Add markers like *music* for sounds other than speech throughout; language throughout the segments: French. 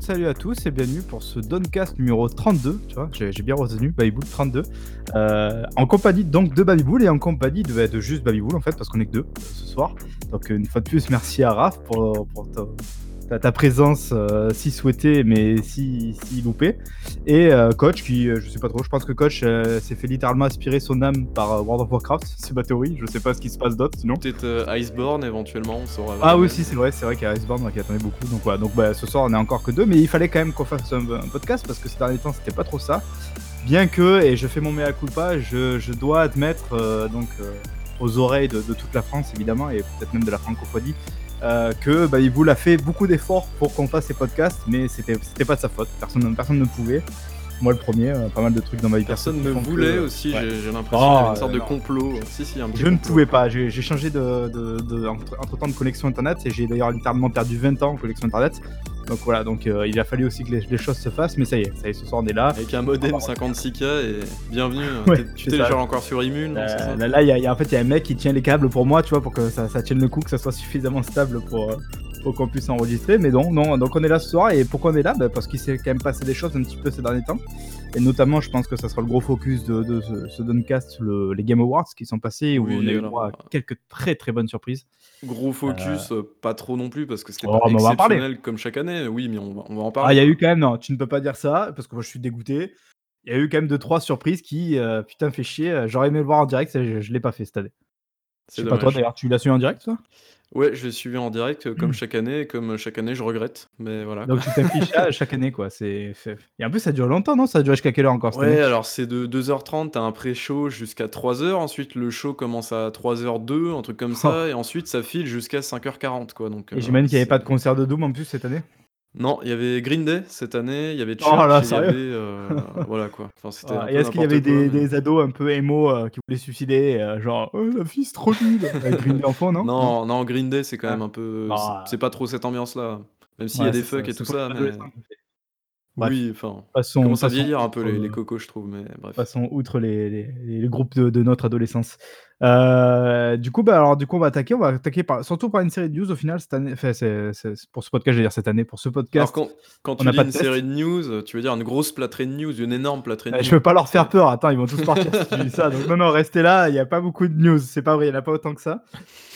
Salut à tous et bienvenue pour ce Doncast numéro 32, tu vois, j'ai bien retenu, Babybull 32, euh, en compagnie donc de Babybull et en compagnie de, de juste Babybull en fait, parce qu'on est que deux euh, ce soir. Donc une fois de plus, merci à Raph pour, pour ta, ta- présence euh, si souhaitée mais si, si loupée. Et euh, Coach qui, euh, je sais pas trop, je pense que Coach euh, s'est fait littéralement aspirer son âme par euh, World of Warcraft, *laughs* c'est ma théorie, je sais pas ce qui se passe d'autre sinon. Peut-être euh, Iceborne éventuellement, on saura. Ah oui, si, c'est vrai, c'est vrai qu'il y a Iceborne qui attendait beaucoup. Donc voilà, donc bah, ce soir on est encore que deux, mais il fallait quand même qu'on fasse un, un podcast parce que ces derniers temps c'était pas trop ça. Bien que, et je fais mon mea culpa, je, je dois admettre euh, donc euh, aux oreilles de, de toute la France évidemment et peut-être même de la francophonie euh, que bah, il vous a fait beaucoup d'efforts pour qu'on fasse ces podcasts, mais c'était c'était pas de sa faute. Personne, personne ne pouvait. Moi le premier, euh, pas mal de trucs dans ma vie Personne perso ne que- voulait aussi, ouais. j'ai l'impression Oh, qu'il y avait une sorte euh, de non. complot. Si, si, un petit Je ne pouvais pas, j'ai changé de, de, de- entre, temps de connexion internet et j'ai d'ailleurs littéralement perdu 20 ans en connexion internet. Donc voilà, donc euh, il a fallu aussi que les, les choses se fassent, mais ça y est, ça y est, ce soir on est là. Avec un modem 56K et bienvenue. hein. Ouais, tu télécharges encore sur Immune, ça Euh, là, là, y a, il y a- en fait, il y a un mec qui tient les câbles pour moi, tu vois, pour que ça, ça tienne le coup, que ça soit suffisamment stable pour, euh, pour qu'on puisse enregistrer. Mais non, non, donc on est là ce soir et pourquoi on est là? Bah, Parce qu'il s'est quand même passé des choses un petit peu ces derniers temps. Et notamment, je pense que ça sera le gros focus de, de ce, ce Doncast, le- les Game Awards qui sont passés, où Oui, on a eu droit à euh, quelques très très bonnes surprises. Gros focus, euh, pas trop non plus parce que c'était Oh, pas exceptionnel comme chaque année. Oui, mais on va, on va en Ah, parler. il y a eu quand même, non, tu ne peux pas dire ça, parce que moi je suis dégoûté. Il y a eu quand même deux, trois surprises qui, euh, putain, fait chier. Euh, J'aurais aimé le voir en direct, je, je l'ai pas fait cette année. C'est pas toi d'ailleurs, tu l'as su en direct toi? Ouais, je l'ai suivi en direct euh, comme chaque année, et comme chaque année je regrette. Mais voilà. Donc tu t'affiches à chaque année quoi. C'est... c'est- Et en plus ça dure longtemps, non? Ça a duré jusqu'à quelle heure encore cette Ouais, année? alors c'est de 2h30, t'as un pré-show jusqu'à 3h, ensuite le show commence à 3h02, un truc comme ça, et ensuite ça file jusqu'à 5h40 quoi. Donc, Et euh, j'imagine qu'il n'y avait c'est- pas de concert de Doom en plus cette année? Non, il y avait Green Day cette année, il y avait Oh Church, là, et il y sérieux avait... euh, voilà quoi. Enfin, c'était un Ah, peu Et est-ce qu'il y avait des, quoi, mais- des ados un peu émo euh, qui voulaient se suicider euh, Genre, oh, la fille c'est trop nulle *laughs* Avec Green Day en fond, non? Non, non, Green Day c'est quand Ah. même un peu... Ah. c'est- C'est pas trop cette ambiance-là. Même s'il y Ouais, a des c'est ça, fucks et c'est tout pour ça, les mais... adolescents. Bref. Oui, enfin... Passons, Commence à passons vieillir un peu outre, les, les cocos je trouve, mais bref. Passons outre les, les- les groupes de, de notre adolescence. Euh, du coup, bah, alors, du coup, on va attaquer. On va attaquer par, surtout par une série de news au final cette année. Enfin, c'est, c'est- c'est- pour ce podcast, je vais dire cette année. Pour ce Alors podcast, quand, quand on tu dis pas de une test. série de news, tu veux dire une grosse plâtrée de news, une énorme plâtrée de euh, news je peux pas leur faire peur. Attends, ils vont tous partir si tu dis ça. Donc, non, non, restez là. Il n'y a pas beaucoup de news. C'est pas vrai, il n'y en a pas autant que ça.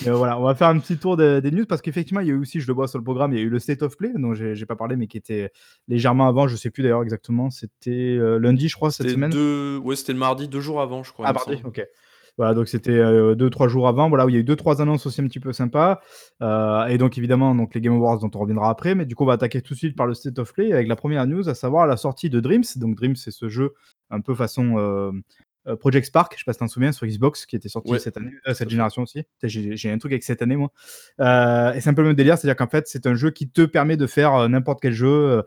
Mais voilà, on va faire un petit tour de- des news parce qu'effectivement, il y a eu aussi, je le vois sur le programme, il y a eu le State of Play, dont j'ai, j'ai pas parlé, mais qui était légèrement avant. Je sais plus d'ailleurs exactement. C'était euh, lundi, je crois, cette C'était semaine. deux... Ouais, c'était le mardi, deux jours avant, je crois. Ah, mardi, ok. Voilà, donc c'était euh, deux, trois jours avant, voilà, où il y a eu deux, trois annonces aussi un petit peu sympas. Euh, et donc, évidemment, donc, les Game Awards dont on reviendra après. Mais du coup, on va attaquer tout de suite par le State of Play avec la première news, à savoir la sortie de Dreams. Donc, Dreams, c'est ce jeu un peu façon euh, euh, Project Spark, je sais pas si tu t'en souviens, sur Xbox, qui était sorti Ouais, cette année, euh, cette génération aussi. J'ai un truc avec cette année, moi. Et c'est un peu le même délire, c'est-à-dire qu'en fait, c'est un jeu qui te permet de faire n'importe quel jeu.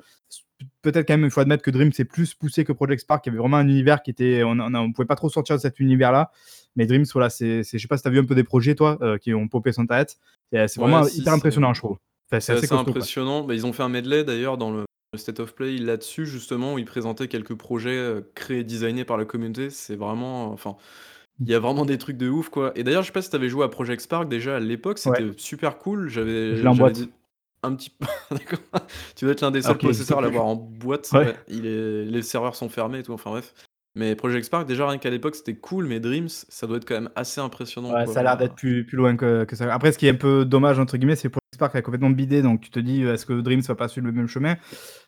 Peut-être quand même, il faut admettre que Dreams c'est plus poussé que Project Spark. Il y avait vraiment un univers qui était. On, on, on pouvait pas trop sortir de cet univers-là. Mais Dreams, voilà, c'est. c'est- Je sais pas si tu as vu un peu des projets, toi, euh, qui ont popé sur ta tête. C'est Ouais, vraiment si, hyper impressionnant, je trouve. Enfin, C'est assez, costaud, quoi. impressionnant. Bah, ils ont fait un medley d'ailleurs dans le le State of Play là-dessus, justement, où ils présentaient quelques projets euh, créés designés par la communauté. C'est vraiment. Enfin. Il y a vraiment des trucs de ouf, quoi. Et d'ailleurs, je sais pas si tu avais joué à Project Spark déjà à l'époque, c'était super cool. J'avais. Je l'ai en j'avais boîte. Un petit peu. *laughs* D'accord. Tu dois être l'un des seuls Alors qu'il processeurs à l'avoir en boîte. Ouais. Ouais, il est... Les serveurs sont fermés et tout. Enfin bref. Mais Project Spark, déjà rien qu'à l'époque, c'était cool. Mais Dreams, ça doit être quand même assez impressionnant. Ouais, quoi. ça a l'air d'être plus, plus loin que, que ça. Après, ce qui est un peu dommage, entre guillemets, c'est que Project Spark a complètement bidé. Donc, tu te dis, est-ce que Dreams va pas suivre le même chemin?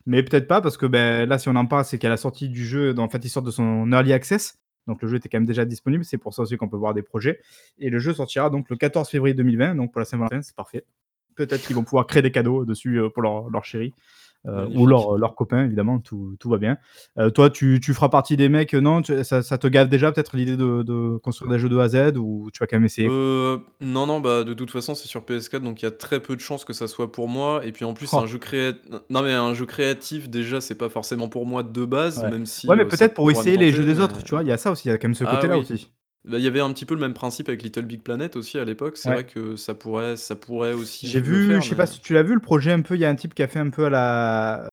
Mais peut-être pas, parce que ben, là, si on en parle, c'est qu'à la sortie du jeu, en fait, il sort de son early access. Donc, le jeu était quand même déjà disponible. C'est pour ça aussi qu'on peut voir des projets. Et le jeu sortira donc le 14 février 2020. Donc, pour la Saint-Valentin, c'est parfait. Peut-être qu'ils vont pouvoir créer des cadeaux dessus euh, pour leur, leur chérie. Euh, ou leurs leur copains, évidemment, tout, tout va bien. Euh, toi, tu, tu feras partie des mecs, euh, non tu- ça, ça te gave déjà peut-être l'idée de, de construire des jeux de A à Z ou tu vas quand même essayer? Euh, non, non, bah de toute façon, c'est sur PS4, donc il y a très peu de chances que ça soit pour moi. Et puis en plus, Oh. un jeu créatif. Non, mais un jeu créatif, déjà, c'est pas forcément pour moi de base, Ouais. même si. Ouais, mais euh, peut-être pour essayer les jeux des mais- autres, tu vois, il y a ça aussi, il y a quand même ce Ah côté-là oui. aussi. Bah, Il y avait un petit peu le même principe avec Little Big Planet aussi à l'époque. C'est Ouais. vrai que ça pourrait, ça pourrait aussi. J'ai le vu, faire, je sais mais- pas si tu l'as vu, le projet un peu, il y a un type qui a fait un peu à la.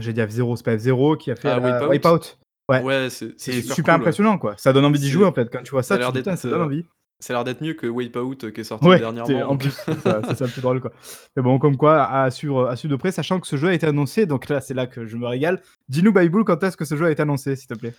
J'ai dit F0, c'est pas F0, qui a fait Ah, à la... Wipeout Wipeout. Ouais. Ouais, c'est C'est c'est super, super, cool, ouais. impressionnant, quoi. Ça donne envie d'y jouer en fait. Quand tu vois ça ça, a tu l'air te dis, putain, d'être, ça donne euh, envie. Ça a l'air d'être mieux que Wipeout euh, qui est sorti Ouais, dernièrement. en donc plus, c'est ça, c'est ça le plus drôle, quoi. Mais bon, comme quoi, à suivre, à suivre de près, sachant que ce jeu a été annoncé, donc là, c'est là que je me régale. Dis-nous, Bible, quand est-ce que ce jeu a été annoncé, s'il te plaît?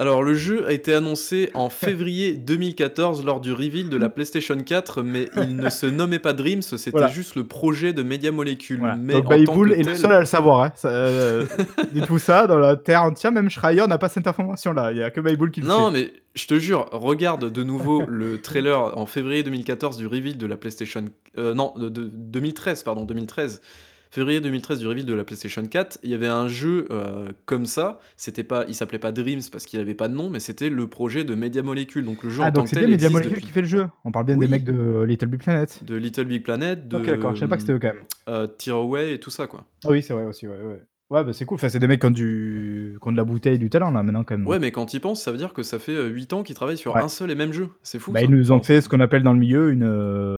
Alors, le jeu a été annoncé en février *laughs* 2014 lors du reveal de la PlayStation 4, mais il ne se nommait pas Dreams, c'était Voilà. juste le projet de Media Molecule. Voilà. Mais Donc en tant Bible que est le tel- seul à le savoir, hein. Ça, euh, *laughs* Dites-vous ça, dans la Terre entière, même Schreier n'a pas cette information-là. Il y a que Bible qui le Non, sait. mais je te jure, regarde de nouveau le trailer en février 2014 du reveal de la PlayStation. euh, non, de, de- 2013, pardon, 2013. Février 2013 du reveal de la PlayStation 4, il y avait un jeu euh, comme ça. C'était pas, il s'appelait pas Dreams parce qu'il avait pas de nom, mais c'était le projet de Media Molecule. Donc le jeu Ah, donc c'est bien Media Molecule depuis- qui fait le jeu. On parle bien des mecs de Little Big Planet. de Little Big Planet, de Ok, d'accord, je savais pas que c'était eux quand même. euh, Tearaway et tout ça quoi. Ah oui, c'est vrai aussi, ouais, ouais. Ouais, bah c'est cool. Enfin, c'est des mecs qui ont, du... qui ont de la bouteille et du talent là maintenant quand même. Ouais, mais quand ils pensent, ça veut dire que ça fait 8 ans qu'ils travaillent sur Ouais. un seul et même jeu. C'est fou. Bah, ça. ils nous ont fait ce qu'on appelle dans le milieu une.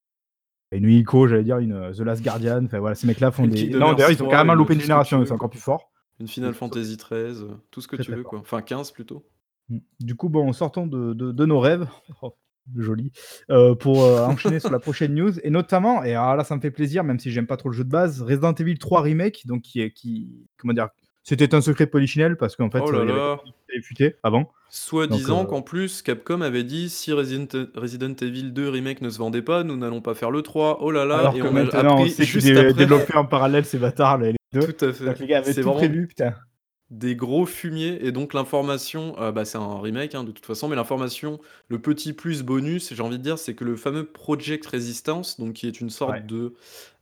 Une ICO, j'allais dire, une euh, The Last Guardian. Enfin voilà, ces mecs-là font des. Non, d'ailleurs, ils ont 3, carrément une- loupé une génération, sont encore plus forts. Une Final. Fantasy 13, euh, tout ce que Très, tu veux fort. quoi. Enfin 15 plutôt. Mm. Du coup, bon, sortons de, de- de nos rêves. *laughs* Oh, joli. Euh, pour euh, enchaîner sur la prochaine news. Et notamment, et alors là, ça me fait plaisir, même si j'aime pas trop le jeu de base, Resident Evil 3 Remake, donc qui est. Qui, comment dire C'était un secret polichinelle parce qu'en fait, Oh euh, là avait futé avant. Soi-disant Donc, euh, qu'en plus, Capcom avait dit si Resident, Resident Evil 2 Remake ne se vendait pas, nous n'allons pas faire le 3. Oh là là, alors et que on a maintenant, on appris sait qu'ils juste dé- après. développaient en parallèle ces bâtards, les deux. Tout à fait. Donc les gars avaient C'est tout vraiment prévu, putain. des gros fumiers et donc l'information, euh, bah, c'est un remake hein, de toute façon, mais l'information, le petit plus bonus, j'ai envie de dire, c'est que le fameux Project Resistance, donc qui est une sorte Ouais. de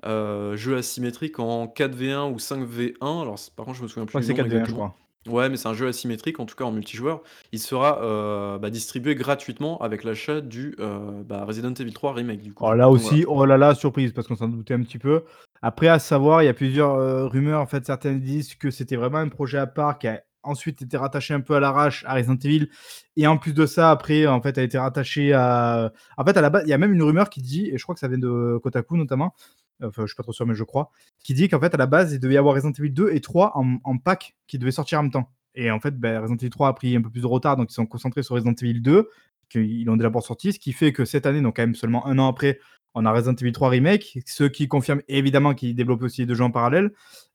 euh, jeu asymétrique en 4v1 ou 5v1, alors c'est- par contre je me souviens Je plus c'est nom 4v1, je crois. Ouais, mais c'est un jeu asymétrique, en tout cas en multijoueur. Il sera euh, bah, distribué gratuitement avec l'achat du euh, bah, Resident Evil 3 Remake du coup. Oh là Donc, aussi, oh là là, surprise, parce qu'on s'en doutait un petit peu. Après, à savoir, il y a plusieurs euh, rumeurs. En fait, certaines disent que c'était vraiment un projet à part qui a ensuite été rattaché un peu à l'arrache à Resident Evil. Et en plus de ça, après, en fait, a été rattaché à. En fait, à la base, il y a même une rumeur qui dit, et je crois que ça vient de Kotaku notamment, enfin, je suis pas trop sûr, mais je crois, qui dit qu'en fait, à la base, il devait y avoir Resident Evil 2 et 3 en, en pack qui devaient sortir en même temps. Et en fait, ben, Resident Evil 3 a pris un peu plus de retard, donc ils sont concentrés sur Resident Evil 2, qu'ils ont déjà pour sorti, ce qui fait que cette année, donc quand même seulement un an après, on a Resident Evil 3 Remake, ce qui confirme évidemment qu'ils développent aussi deux jeux en parallèle.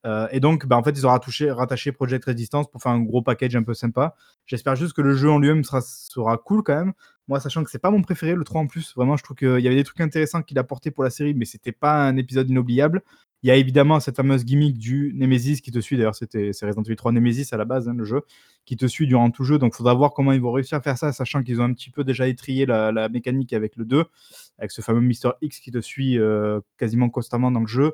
Euh, et donc, bah, en fait, ils ont rattaché, Project Resistance pour faire un gros package un peu sympa. J'espère juste que le jeu en lui-même sera, cool quand même. Moi, sachant que c'est pas mon préféré, le 3 en plus. Vraiment, je trouve qu'il y avait des trucs intéressants qu'il apportait pour la série, mais c'était pas un épisode inoubliable. Il y a évidemment cette fameuse gimmick du Nemesis qui te suit. D'ailleurs, c'était c'est Resident Evil 3 Nemesis à la base, hein, le jeu, qui te suit durant tout le jeu. Donc, il faudra voir comment ils vont réussir à faire ça, sachant qu'ils ont un petit peu déjà étrié la, la mécanique avec le 2, avec ce fameux Mister X qui te suit euh, quasiment constamment dans le jeu.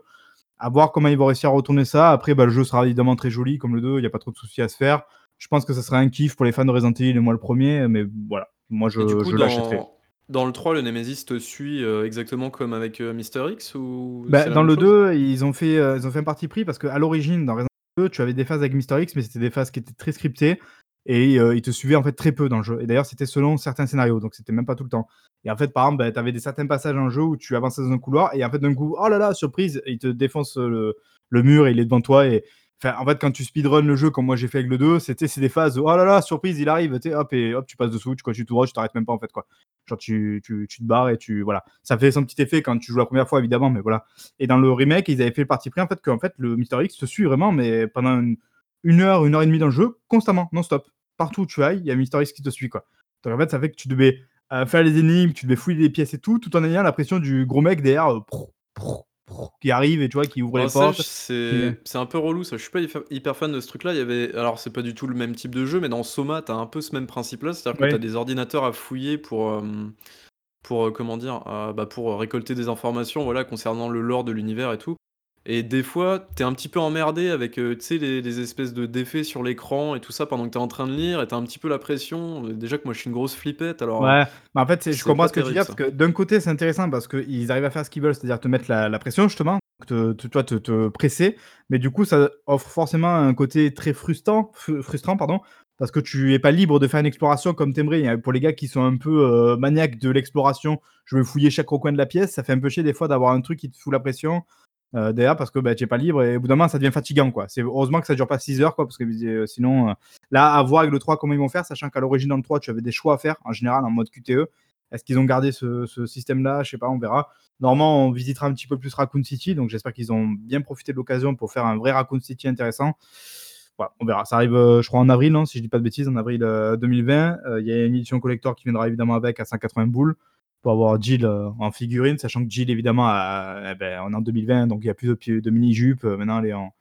À voir comment ils vont réussir à retourner ça. Après, bah, le jeu sera évidemment très joli, comme le 2, il n'y a pas trop de soucis à se faire. Je pense que ça sera un kiff pour les fans de Resident Evil et moi le premier, mais voilà, moi je, coup, l'achèterai. dans, dans le 3, le Nemesis te suit euh, exactement comme avec euh, Mister X ou Bah, dans le chose? 2, ils ont, fait, euh, ils ont fait un parti pris parce qu'à l'origine, dans Resident Evil 2, tu avais des phases avec Mister X, mais c'était des phases qui étaient très scriptées et euh, ils te suivaient en fait très peu dans le jeu. Et d'ailleurs, c'était selon certains scénarios, donc c'était même pas tout le temps. Et en fait, par exemple, bah, tu avais des certains passages dans le jeu où tu avançais dans un couloir et en fait, d'un coup, oh là là, surprise, il te défonce le, le mur et il est devant toi. Et en fait, quand tu speedrun le jeu comme moi j'ai fait avec le 2, c'était c'est des phases oh là là, surprise, il arrive, hop, et hop, tu passes dessous, tu continues tout droit, tu t'arrêtes même pas en fait, quoi. Genre, tu, tu, tu te barres et tu. Voilà. Ça fait son petit effet quand tu joues la première fois, évidemment, mais voilà. Et dans le remake, ils avaient fait le parti pris, en fait, qu'en fait, le Mister X te suit vraiment, mais pendant une, heure, une heure et demie dans le jeu, constamment, non-stop. Partout où tu ailles, il y a Mister X qui te suit, quoi. Donc, en fait, ça fait que tu devais euh, faire les énigmes, tu devais fouiller les pièces et tout, tout en ayant la pression du gros mec derrière euh, qui arrive et tu vois, qui ouvre les ça, portes. je- c'est un peu relou ça. Je suis pas hyper- fan de ce truc-là. Il y avait, alors c'est pas du tout le même type de jeu, mais dans Soma, t'as un peu ce même principe-là, c'est-à-dire que t'as des ordinateurs à fouiller pour, euh, pour euh, comment dire, euh, bah, pour récolter des informations, voilà, concernant le lore de l'univers et tout. Et des fois, t'es un petit peu emmerdé avec, euh, tu sais, les, les espèces de défaits sur l'écran et tout ça pendant que t'es en train de lire, et t'as un petit peu la pression. Déjà que moi, je suis une grosse flippette, alors. Ouais, mais en fait, c'est- je c'est comprends pas ce que tu dis, terrible, parce que d'un côté, c'est intéressant parce qu'ils arrivent à faire ce qu'ils veulent, c'est-à-dire te mettre la, la pression, justement, te, te- toi, te, te presser, mais du coup, ça offre forcément un côté très frustrant, fru- frustrant pardon, parce que tu es pas libre de faire une exploration comme t'aimerais. Pour les gars qui sont un peu euh, maniaques de l'exploration, je vais fouiller chaque recoin de la pièce, ça fait un peu chier des fois d'avoir un truc qui te fout la pression. Euh, derrière parce que bah, tu n'es pas libre et au bout d'un moment ça devient fatigant quoi. C'est heureusement que ça dure pas 6 heures quoi parce que euh, sinon euh, là à voir avec le 3 comment ils vont faire sachant qu'à l'origine dans le 3 tu avais des choix à faire en général en mode QTE Est-ce qu'ils ont gardé ce, ce système-là? Je sais pas, on verra. Normalement, on visitera un petit peu plus Raccoon City, donc j'espère qu'ils ont bien profité de l'occasion pour faire un vrai Raccoon City intéressant. Voilà, on verra. Ça arrive, euh, je crois, en avril, non, si je dis pas de bêtises, en avril 2020. Euh, il y a une édition collector qui viendra évidemment avec à 180 boules pour avoir Jill en figurine, sachant que Jill, évidemment, a, eh ben, on est en 2020, donc il n'y a plus de, de mini-jupe. maintenant, elle est en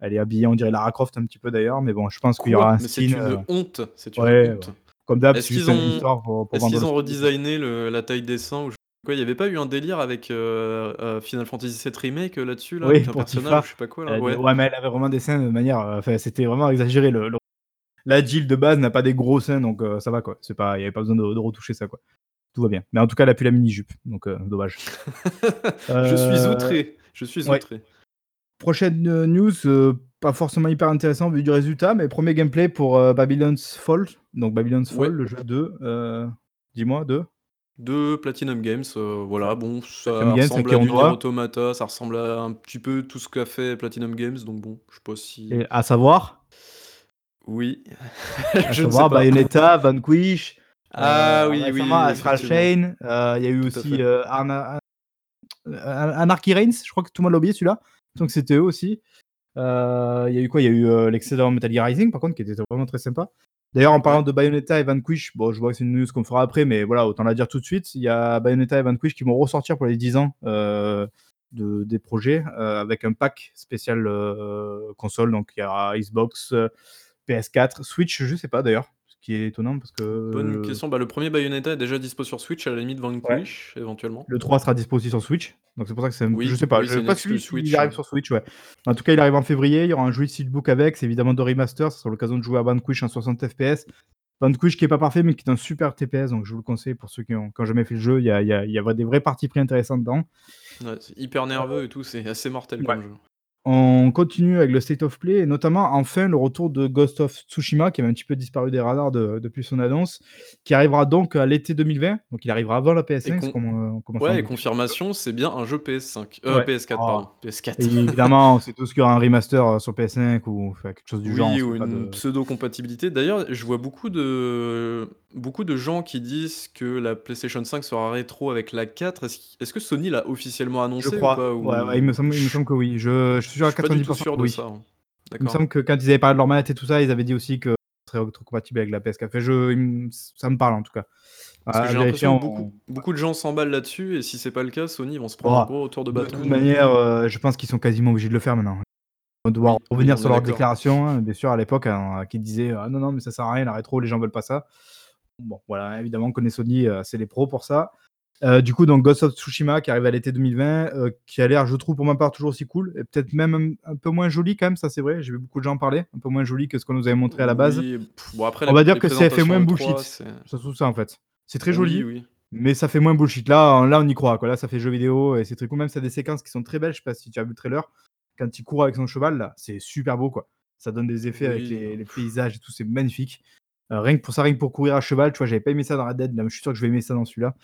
elle est habillée, on dirait Lara Croft un petit peu d'ailleurs, mais bon, je pense qu'il y aura un C'est une euh, honte. C'est une honte. Comme d'hab, est-ce qu'ils ont, est qu'ils ont redesigné le, la taille des seins ou quoi? Il n'y avait pas eu un délire avec euh, euh, Final Fantasy VII Remake là-dessus, là, oui, avec un personnage, je sais pas quoi. Là? Ouais. ouais. mais elle avait vraiment des seins de manière. Enfin, c'était vraiment exagéré. Le, La Jill de base n'a pas des gros seins, donc ça va quoi. Il n'y avait pas besoin de, retoucher ça quoi. Tout va bien. Mais en tout cas, elle a plus la mini jupe, donc dommage. *laughs* je suis outré. Je suis outré. Prochaine news, pas forcément hyper intéressant vu du résultat, mais premier gameplay pour euh, Babylon's Fall. Donc Babylon's Fall, le jeu 2. Euh, dis-moi, 2 De Platinum Games, euh, voilà, bon, ça ressemble à du Automata, ça ressemble à un petit peu tout ce qu'a fait Platinum Games, donc bon, je sais pas si... Et à savoir Oui. *laughs* à je savoir Bayonetta, Vanquish, ah oui, oui, Astral Chain, il y a eu aussi Anarchy Reigns, je crois que tout le monde l'a oublié celui-là, donc c'était eux aussi. Euh, il y a eu quoi? Il y a eu euh, l'excellent Metal Gear Rising, par contre, qui était vraiment très sympa. D'ailleurs, en parlant de Bayonetta et Vanquish, bon, je vois que c'est une news qu'on fera après, mais voilà, autant la dire tout de suite. Il y a Bayonetta et Vanquish qui vont ressortir pour les 10 ans euh, de, des projets avec un pack spécial console. Donc, il y aura Xbox, PS4, Switch, je sais pas d'ailleurs qui est étonnant parce que. Bonne question. Bah, le premier Bayonetta est déjà dispo sur Switch, à la limite Vanquish, éventuellement. Le 3 sera dispo aussi sur Switch. Donc c'est pour ça que c'est. Oui, je sais pas. je sais pas si Switch, il arrive sur Switch, ouais. En tout cas, il arrive en février. Il y aura un jeu de Steelbook avec. C'est évidemment de remaster. Ça sera l'occasion de jouer à Vanquish en 60 FPS. Vanquish qui est pas parfait, mais qui est un super TPS. Donc je vous le conseille pour ceux qui ont, jamais fait le jeu. Il y a, il y a, il y a des vrais parties pris intéressants dedans. Ouais, c'est hyper nerveux et tout. C'est assez mortel comme jeu. On continue avec le State of Play et notamment enfin le retour de Ghost of Tsushima qui avait un petit peu disparu des radars depuis son annonce, qui arrivera donc à l'été 2020, donc il arrivera avant la PS5. Et ouais, et confirmation, c'est bien un jeu PS5, euh, PS4 pardon, PS4. évidemment, *laughs* c'est tout ce qu'il y aura un remaster euh, sur PS5 ou quelque chose du genre. Oui, ou une pseudo compatibilité. D'ailleurs, je vois beaucoup de beaucoup de gens qui disent que la PlayStation 5 sera rétro avec la 4. Est-ce que Sony l'a officiellement annoncé Je crois. Ou pas, ouais, il, me semble, il me semble que oui. Je, je suis sûr à 90% sûr de ça. Hein. Il me semble que quand ils avaient parlé de leur manette et tout ça, ils avaient dit aussi que ce serait compatible avec la PS4. je, ça me parle en tout cas. Parce que j'ai l'impression que beaucoup, beaucoup, de gens s'emballent là-dessus, et si c'est pas le cas, Sony vont se prendre un gros autour de bâton. De toute manière, euh, je pense qu'ils sont quasiment obligés de le faire maintenant. On doit revenir sur leur déclaration, hein, bien sûr, à l'époque, hein, qui disait ah, non, non, mais ça sert à rien, la rétro, les gens veulent pas ça. Bon, voilà, évidemment, on connaît Sony, euh, c'est les pros pour ça. Euh, du coup, donc Ghost of Tsushima qui arrive à l'été 2020, euh, qui a l'air, je trouve, pour ma part, toujours aussi cool, et peut-être même un, peu moins joli quand même, ça c'est vrai. J'ai vu beaucoup de gens en parler, un peu moins joli que ce qu'on nous avait montré à la base. bon, après, on va dire que ça fait moins bullshit. Ça trouve ça en fait. C'est très joli, mais ça fait moins bullshit. Là, là, on y croit. Quoi. Là, ça fait jeu vidéo et c'est très cool. Même ça a des séquences qui sont très belles. Je sais pas si tu as vu le trailer. Quand il court avec son cheval, là, c'est super beau quoi. Ça donne des effets avec les, les, paysages et tout, c'est magnifique. Euh, rien que pour ça, rien que pour courir à cheval, tu vois, j'avais pas aimé ça dans Red Dead, là, je suis sûr que je vais aimer ça dans celui-là.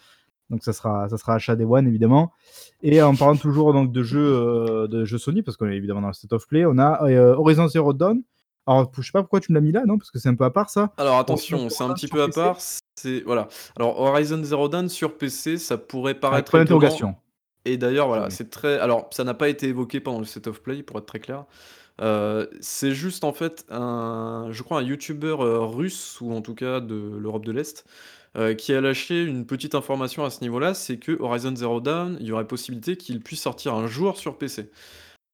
Donc ça sera, ça sera achat des One évidemment. Et en parlant toujours donc de jeux, euh, de jeux Sony, parce qu'on est évidemment dans le State of Play, on a euh, Horizon Zero Dawn. Alors je sais pas pourquoi tu me l'as mis là, non Parce que c'est un peu à part ça. Alors attention, c'est un petit peu à part. C'est voilà. Alors Horizon Zero Dawn sur PC, ça pourrait paraître. Pas d'interrogation. Et d'ailleurs voilà, c'est très. Alors ça n'a pas été évoqué pendant le State of Play, pour être très clair. Euh, c'est juste en fait un, je crois un YouTuber euh, russe ou en tout cas de l'Europe de l'Est euh, qui a lâché une petite information à ce niveau-là, c'est que Horizon Zero Dawn, il y aurait possibilité qu'il puisse sortir un jour sur PC.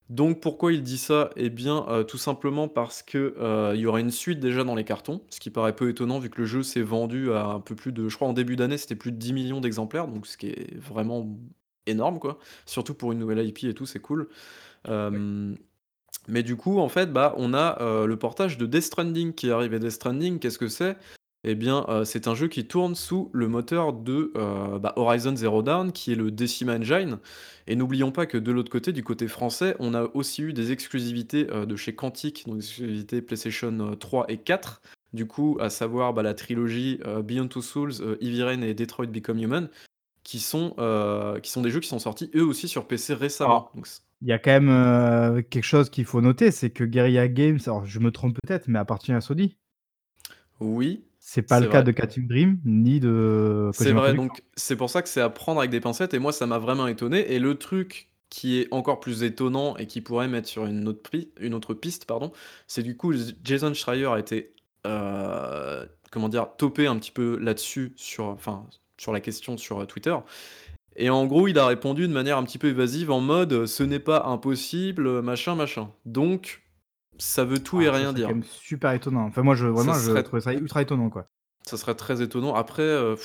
Donc pourquoi il dit ça? Eh bien tout simplement parce que il y aura une suite déjà dans les cartons, ce qui paraît peu étonnant vu que le jeu s'est vendu à un peu plus de, je crois en début d'année c'était plus de 10 millions d'exemplaires, donc ce qui est vraiment énorme quoi. Surtout pour une nouvelle IP et tout, c'est cool. Mais du coup, en fait, bah, on a euh, le portage de Death Stranding qui arrive. Et Death Stranding, qu'est-ce que c'est? Eh bien, euh, c'est un jeu qui tourne sous le moteur de euh, bah, Horizon Zero Dawn, qui est le Decima Engine. Et n'oublions pas que de l'autre côté, du côté français, on a aussi eu des exclusivités de chez Quantic, donc des exclusivités PlayStation 3 et 4. Du coup, à savoir bah, la trilogie Beyond Two Souls, Heavy Rain et Detroit Become Human, qui sont, qui sont des jeux qui sont sortis eux aussi sur PC récemment. Donc, il y a quand même euh, quelque chose qu'il faut noter, c'est que Guerrilla Games, alors je me trompe peut-être, mais appartient à Sony. Oui, C'est pas le cas de Quantic Dream, ni de C'est vrai, donc c'est pour ça que c'est à prendre avec des pincettes et moi ça m'a vraiment étonné et le truc qui est encore plus étonnant et qui pourrait mettre sur une autre pi une autre piste, pardon, c'est du coup Jason Schreier a été, heu, comment dire? Topé un petit peu là-dessus sur, enfin, sur la question sur, heu, Twitter et en gros, il a répondu de manière un petit peu évasive en mode, «Ce n'est pas impossible, machin, machin». Donc ça veut tout et Ah, ça rien serait quand dire. même super étonnant. Enfin moi je Ça vraiment je serait trouvais ça ultra étonnant, quoi. ça serait très étonnant. Après, heu,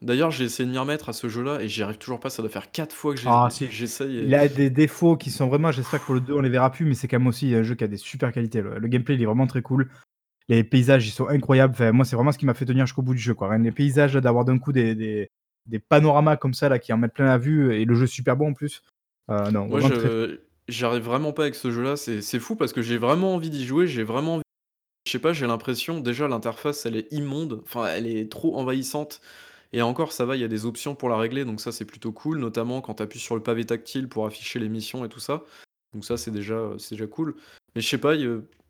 d'ailleurs j'ai essayé de m'y remettre à ce jeu-là et j'y arrive toujours pas. Ça doit faire 4 fois que Ah si, j'essaye et il a des défauts qui sont vraiment j'espère que pour le 2 on les verra plus, mais c'est quand même aussi un jeu qui a des super qualités. Le le gameplay, il est vraiment très cool. Les paysages, ils sont incroyables. Enfin moi, c'est vraiment ce qui m'a fait tenir jusqu'au bout du jeu, quoi. Les paysages, d'avoir d'un coup des des des panoramas comme ça là, qui en mettent plein la vue et le jeu super bon en plus. Heu, non, Moi j'arrive vraiment pas avec ce jeu-là. C'est c'est fou parce que j'ai vraiment envie d'y jouer, j'ai vraiment envie je sais pas, j'ai l'impression déjà l'interface elle est immonde, enfin elle est trop envahissante et encore ça va, il y a des options pour la régler donc ça c'est plutôt cool, notamment quand tu appuies sur le pavé tactile pour afficher les missions et tout ça. Donc ça c'est déjà, c'est déjà cool. Mais je sais pas,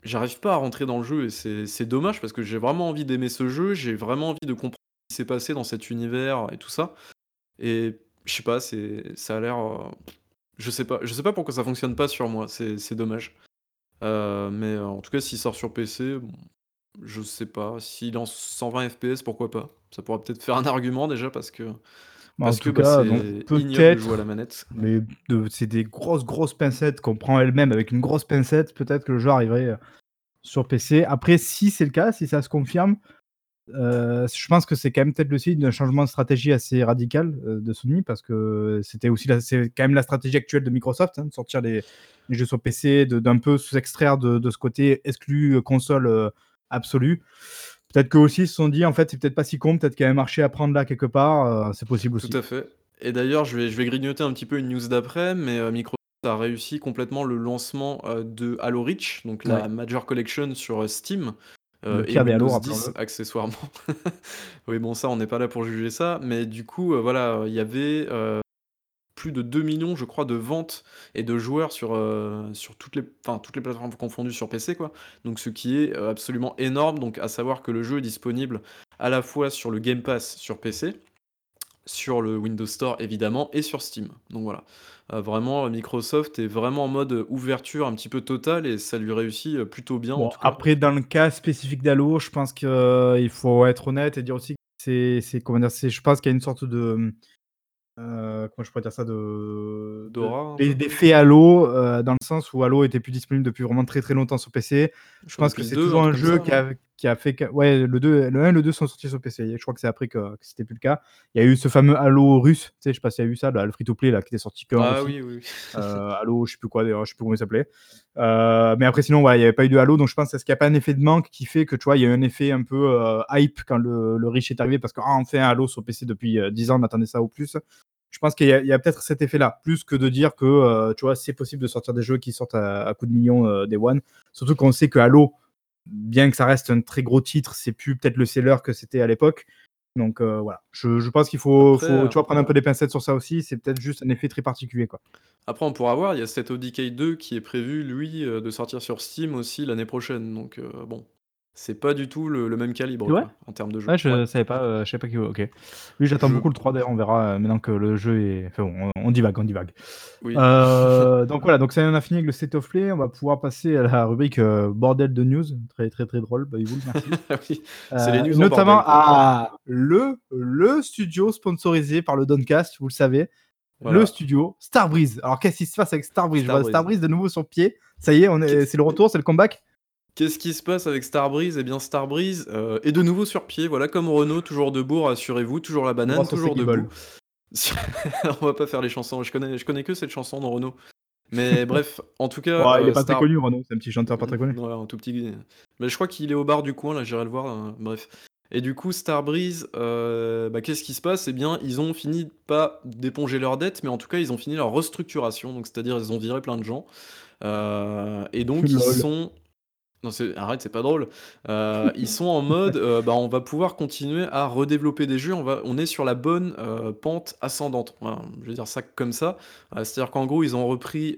j'arrive pas à rentrer dans le jeu et c'est c'est dommage parce que j'ai vraiment envie d'aimer ce jeu, j'ai vraiment envie de comprendre ce qui s'est passé dans cet univers et tout ça et je sais pas, c'est ça a l'air, heu, je sais pas je sais pas pourquoi ça fonctionne pas sur moi, c'est c'est dommage. Heu, mais en tout cas s'il sort sur PC, bon, je sais pas. S'il est en 120 FPS, pourquoi pas? Ça pourrait peut-être faire un argument déjà parce que Bah, en parce que, tout bah, cas, c'est de jouer à la peut-être, manette. mais de c'est des grosses, grosses pincettes qu'on prend elle-même avec une grosse pincette, peut-être que le jeu arriverait, heu, sur PC. Après si c'est le cas, si ça se confirme, heu, je pense que c'est quand même peut-être le signe d'un changement de stratégie assez radical, heu, de Sony parce que c'était aussi c'est quand même la stratégie actuelle de Microsoft, hein, de sortir les les jeux sur PC, d'un peu s'extraire de de ce côté exclu, heu, console, heu, absolue. Peut-être qu'eux aussi se sont dit: «En fait, c'est peut-être pas si con, peut-être qu'il y a un marché à prendre là quelque part», c'est possible Tout aussi. à fait et d'ailleurs je vais je vais grignoter un petit peu une news d'après, mais Microsoft a réussi complètement le lancement, de Halo Reach, donc Ouais. la Major Collection sur, Steam, Le heu et Halo, Windows 10 rappelons-le. accessoirement. *laughs* Oui bon ça on n'est pas là pour juger ça, mais du coup, heu, voilà, il y avait, plus de 2 000 000 je crois de ventes et de joueurs sur, sur toutes les enfin toutes les plateformes confondues sur PC quoi. Donc ce qui est, absolument énorme, donc à savoir que le jeu est disponible à la fois sur le Game Pass sur PC, sur le Windows Store évidemment et sur Steam. Donc voilà, heu, vraiment Microsoft est vraiment en mode ouverture un petit peu totale et ça lui réussit, heu, plutôt bien en Bon, tout cas. après dans le cas spécifique d'Halo, je pense qu'il faut être honnête et dire aussi que c'est c'est comment dire? C'est je pense qu'il y a une sorte de, heu, comment je pourrais dire ça? De D'aura d'e peu? d'effet Halo, dans le sens où Halo était plus disponible depuis vraiment très, très longtemps sur PC. Je pense que c'est 2, un toujours un jeu ça, qui a qui a fait que ouais, le 2 le 1 et le 2 sont sortis sur PC. Je crois que c'est après que que c'était plus le cas. Il y a eu ce fameux Halo russe, tu sais, je sais pas si tu as vu ça, bah, le free to play là, qui était sorti que Ah Russie. oui, oui. Heu, *laughs* Halo, je sais plus quoi d'ailleurs, je sais plus comment il s'appelait. Heu, mais après sinon, ouais, il y avait pas eu de Halo, donc je pense est-ce qu'il y a pas un effet de manque qui fait que, tu vois, il y a eu un effet un peu, heu, hype quand le le Reach est arrivé parce que: «Ah enfin Halo sur PC depuis, heu, 10 ans, on attendait ça ou plus». Je pense qu'il y a il y a peut-être cet effet-là, plus que de dire que, tu vois, c'est possible de sortir des jeux qui sortent à à coups de millions, day one. Surtout qu'on sait que Halo, bien que ça reste un très gros titre, c'est plus peut-être le seller que c'était à l'époque. Donc heu, voilà, je je pense qu'il faut Après, faut, heu tu vois, prendre un peu des pincettes sur ça aussi, c'est peut-être juste un effet très particulier, quoi. après on pourra voir, il y a of Decay 2 qui est prévu lui, heu, de sortir sur Steam aussi l'année prochaine, donc bon, c'est pas du tout le le même calibre quoi, en termes de jeu. Ouais, Ouais. je savais pas, heu, je savais pas que OK. Oui, j'attends Je beaucoup le 3 d'ailleurs, on verra, heu, maintenant que le jeu est enfin bon, on on divague, on divague. Oui. Heu, *laughs* donc voilà, donc ça y est, on a fini avec le State of Play, on va pouvoir passer à la rubrique, heu, bordel de news. Très, très, très drôle, Babiboul, merci. *laughs* Oui, c'est les Heu, news en notamment bordel quoi. à le le studio sponsorisé par le Doncast, vous le savez, le Voilà. studio Starbreeze. Alors qu'est-ce qui se passe avec Starbreeze? Je vois Starbreeze. Starbreeze de nouveau sur pied. Ça y est, on est Qu'est-ce c'est le retour, c'est le comeback? Qu'est-ce qui se passe avec Starbreeze? Eh bien Starbreeze, heu, est de nouveau sur pied, voilà comme Renault, toujours debout, rassurez-vous, toujours la banane, toujours debout. *laughs* On va pas faire les chansons, je connais je connais que cette chanson de Renault. Mais *laughs* bref, en tout cas, il est heu, pas très connu Renaud, c'est un petit chanteur pas très connu. ouais, un tout petit mais je crois qu'il est au bar du coin là, j'irai le voir, heu, bref. Et du coup Starbreeze, heu, bah, qu'est-ce qui se passe? Eh bien, ils ont fini pas d'éponger leurs dettes, mais en tout cas, ils ont fini leur restructuration, donc c'est-à-dire ils ont viré plein de gens, heu et donc ils sont non arrête, c'est pas drôle. Heu, ils sont en mode, heu, bah, on va pouvoir continuer à redévelopper des jeux, on va on est sur la bonne, heu, pente ascendante. Je vais dire ça comme ça. C'est-à-dire qu'en gros, ils ont repris,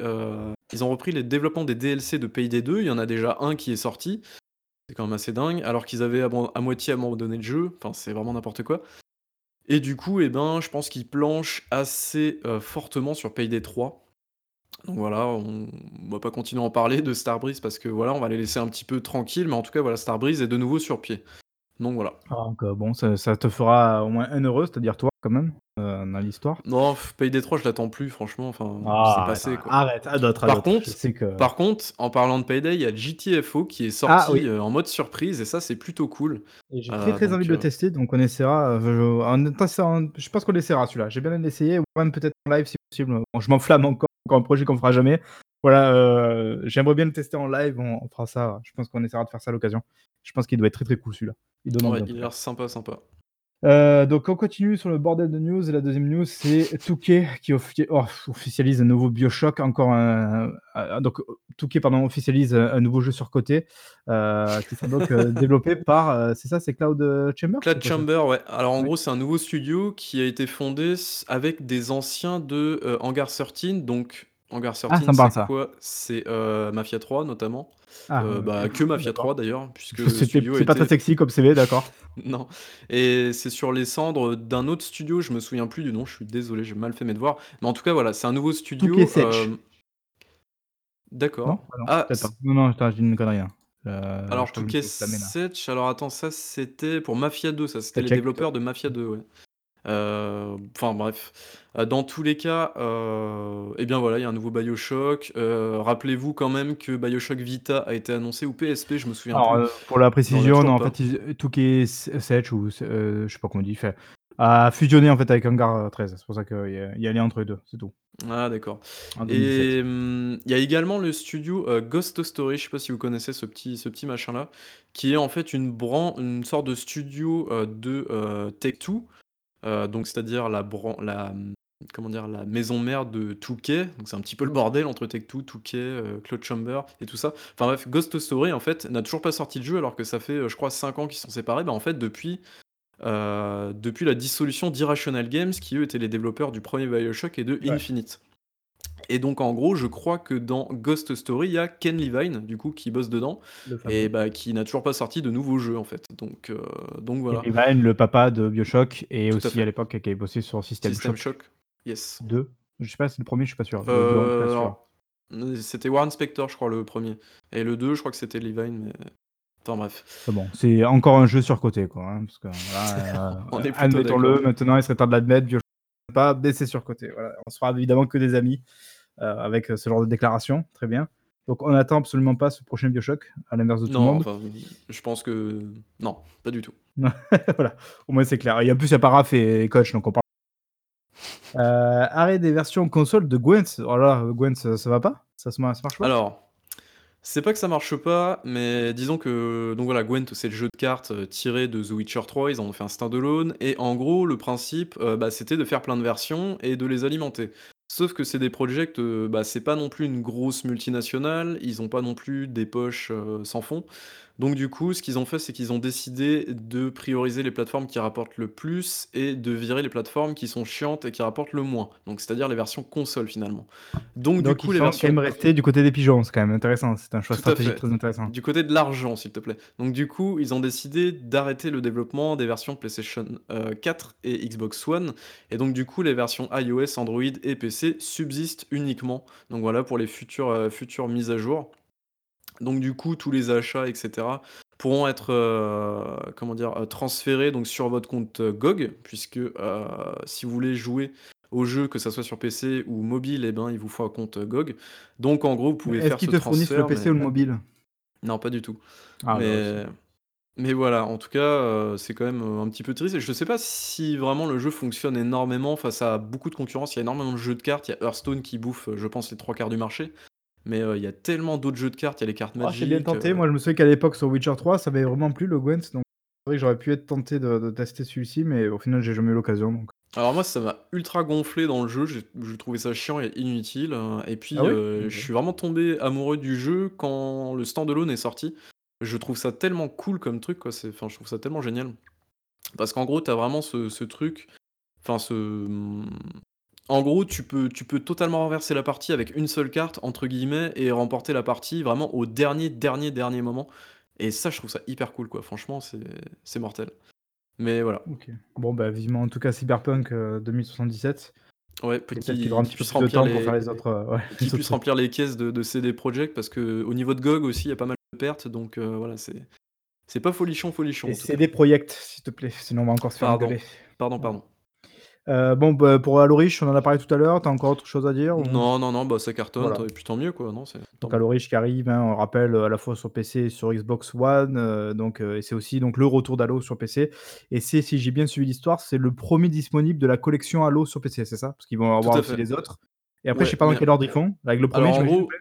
ils les développements des DLC de Payday 2, il y en a déjà un qui est sorti C'est quand même assez dingue, alors qu'ils avaient à moitié abandonné le jeu, enfin c'est vraiment n'importe quoi. Et du coup, et ben, je pense qu'ils planchent assez, fortement sur Payday 3. Donc voilà, on va pas continuer à en parler de Starbreeze parce que voilà, on va les laisser un petit peu tranquilles, mais en tout cas voilà, Starbreeze est de nouveau sur pied. Donc voilà. Ah donc heu, bon, ça ça te fera au moins un heureux, c'est-à-dire toi quand même, heu, dans l'histoire. Non, Payday 3, je l'attends plus franchement, enfin, c'est Ah passé quoi. arrête, à d'autres, à Par contre que par contre, en parlant de Payday, il y a GTFO qui est Ah sorti, oui. heu, en mode surprise et ça, c'est plutôt cool. Et j'ai très, très envie de le tester, donc on essaiera, je pense qu'on essaiera celui-là. J'ai bien envie de l'essayer ou même peut-être en live si possible. Bon, je m'enflamme encore, encore un projet qu'on fera jamais. Voilà, heu, j'aimerais bien le tester en live, on on fera ça, je pense qu'on essaiera de faire ça à l'occasion. Je pense qu'il doit être très, très cool celui-là. Il donne Ouais, il a l'air sympa, sympa. Heu, donc on continue sur le bordel de news et la 2e news, c'est Touquet qui oh, officialise un nouveau BioShock, encore un donc Touquet pardon, officialise un nouveau jeu surcoté, heu, qui sera donc, heu, *laughs* développé par, heu, c'est ça, c'est Cloud, Chamber? Cloud? Chamber, ouais. Alors en Ouais. gros, c'est un nouveau studio qui a été fondé avec des anciens de, Hangar 13, donc Hangar Ah, 13, ça me parle c'est ça. quoi? C'est, heu, Mafia 3 notamment, Ah, OK, bah, que Mafia 3 d'accord. d'ailleurs, puisque le *laughs* C'était studio a c'est pas très sexy comme CV, d'accord. *laughs* non et c'est sur les cendres d'un autre studio, je me souviens plus du nom, je suis désolé, j'ai mal fait mes devoirs. Mais en tout cas, voilà, c'est un nouveau studio, Non? D'accord. Ah non, Ah peut-être pas. c Non, non, attends, je dis une connerie, hein. Je Alors crois que je me Touquet suis enflammé là. Sech, alors attends, ça c'était pour Mafia 2, ça, c'était les Check développeurs de Mafia 2, ouais. Heu, enfin bref, heu, dans tous les cas, heu, et bien voilà, il y a un nouveau BioShock, rappelez-vous quand même que BioShock Vita a été annoncé ou PSP, je me souviens Alors, plus, pour la précision, non, en pas. fait, Touquet S Sech ou je sais pas comment on dit, a fusionné en fait avec Hangar 13. C'est pour ça qu'il y y a lien entre les 2, c'est tout. Ah d'accord En 2017. et mmh, il y a également le studio, heu, Ghost Story, je sais pas si vous connaissez ce petit ce petit machin là, qui est en fait une bran une sorte de studio, de, heu, Take-Two, heu, donc c'est-à-dire la bran la, comment dire? La maison mère de Touquet, donc c'est un petit peu le bordel entre Take-Two, Touquet, heu, Cloud Chamber et tout ça. Enfin bref, Ghost Story en fait, n'a toujours pas sorti de jeu alors que ça fait, heu, je crois 5 ans qu'ils sont séparés. Bah, en fait depuis, la dissolution d'Irrational Games qui eux étaient les développeurs du 1er BioShock et de Ouais. Infinite et donc en gros, je crois que dans Ghost Story, il y a Ken Levine, du coup, qui bosse dedans et bah, qui n'a toujours pas sorti de nouveaux jeux en fait, donc heu, donc Ken voilà. Levine, le papa de BioShock et Tout aussi à l'époque qui avait bossé sur System System Shock Shock, yes. 2. Je sais pas c'est le 1er, je suis pas sûr. Le 2 en tout cas Heu, sûr. alors, n c'était Warren Spector, je crois, le 1er et le 2, je crois que c'était Levine, mais enfin bref. Bon, c'est encore un jeu surcoté quoi, hein, parce que *laughs* plutôt admettons-le, maintenant il serait temps de l'admettre, BioShock pas, mais c'est surcoté, voilà. On sera évidemment que des amis, avec ce genre de déclaration, très bien. Donc on attend absolument pas ce prochain BioShock, à l'inverse de tout le monde. enfin, je pense que non, pas du tout. *laughs* Voilà, au moins c'est clair et en plus il y a pas Raph et Coach donc on parle Heu, *laughs* arrêt des versions console de Gwent. Oh là Gwent ça ça va pas? Ça ça marche pas? Alors, c'est pas que ça marche pas, mais disons que donc voilà, Gwent, c'est le jeu de cartes, tiré de The Witcher 3, ils en ont fait un stand-alone et en gros, le principe, bah, c'était de faire plein de versions et de les alimenter. Sauf que c'est des projects, bah, c'est pas non plus une grosse multinationale, ils ont pas non plus des poches, heu, sans fond. Donc du coup, ce qu'ils ont fait, c'est qu'ils ont décidé de prioriser les plateformes qui rapportent le plus et de virer les plateformes qui sont chiantes et qui rapportent le moins. Donc c'est-à-dire les versions console finalement. Donc du Donc coup, les sont quand versions même restés du côté des pigeons, c'est quand même intéressant, c'est un choix Tout stratégique très intéressant. Du côté de l'argent, s'il te plaît. Donc du coup, ils ont décidé d'arrêter le développement des versions PlayStation, heu, 4 et Xbox One et donc du coup, les versions iOS, Android et PC subsistent uniquement. Donc voilà pour les futures, heu, futures mises à jour. Donc du coup, tous les achats et cetera pourront être, heu, comment dire? Heu, transférés donc sur votre compte GOG puisque, heu, si vous voulez jouer au jeu, que ça soit sur PC ou mobile et ben, il vous faut un compte GOG. Donc en gros, vous pouvez est-ce faire qu'ils ce te fournissent le PC mais ou le mobile? non, pas du tout. Ah bah, Mais mais voilà, en tout cas, c'est quand même, un petit peu triste et je sais pas si vraiment le jeu fonctionne énormément face à beaucoup de concurrence. Il y a énormément de jeux de cartes, il y a Hearthstone qui bouffe, je pense, les 3/4 du marché. Mais, heu, il y a tellement d'autres jeux de cartes, il y a les cartes Oh, c'est bien Magic, tenté. heu Moi, je me souviens qu'à l'époque sur Witcher 3, ça m'avait vraiment plu le Gwent, donc c'est vrai que j'aurais pu être tenté de de tester celui-ci, mais au final, j'ai jamais eu l'occasion donc Alors moi, ça m'a ultra gonflé dans le jeu, j'ai trouvé ça chiant et inutile, heu et Ah puis, oui? heu, je suis vraiment tombé amoureux du jeu quand le stand-alone est sorti. Je trouve ça tellement cool comme truc, quoi, c'est enfin, je trouve ça tellement génial. Parce qu'en gros, tu as vraiment ce ce truc, enfin ce, en gros, tu peux tu peux totalement renverser la partie avec «une seule carte» entre guillemets et remporter la partie vraiment au dernier, dernier, dernier moment Et ça, je trouve ça hyper cool, quoi. Franchement, c'est mortel. Mais voilà. OK. Bon, bah, vivement en tout cas Cyberpunk, heu, 2077. Ouais, Et peut peut-être qu'il qu'il aura un petit peu puisse de temps pour faire les les autres, heu, ouais, *laughs* qu'il les puisse remplir les caisses de de CD Projekt parce qu'au niveau de GOG aussi, il y a pas mal de pertes donc heu, voilà, c'est c'est pas folichon, folichon. CD Projekt, s'il te plaît, sinon on va encore se faire Pardon. engueuler. Pardon, pardon. Heu, bon, bah, pour Halo Reach, on en a parlé tout à l'heure, tu as encore autre chose à dire ou? Non, non, non, bah, ça cartonne, Voilà. et puis tant mieux, quoi. Non, Donc Reach qui arrive, hein, on rappelle, à la fois sur PC et sur Xbox One, heu, donc heu, et c'est aussi donc le retour d'Halo sur PC et c'est, si j'ai bien suivi l'histoire, c'est le 1er disponible de la collection Halo sur PC, c'est ça? Parce qu'ils vont avoir aussi les autres et après je sais Ouais, pas dans mais quel ordre ils font, avec le alors 1er en j'imagine gros après?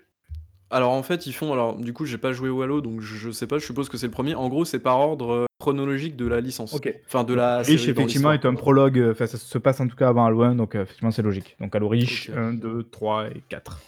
Alors en fait, ils font alors du coup, j'ai pas joué au Halo donc je sais pas, je suppose que c'est le 1er. En gros, c'est par ordre, heu, chronologique de la licence. OK. Enfin de la Reach série dans effectivement l'histoire. est un prologue, heu, enfin ça se passe en tout cas avant Halo 1 donc heu, effectivement c'est logique. Donc Halo Reach OK. 1-2-3 et 4.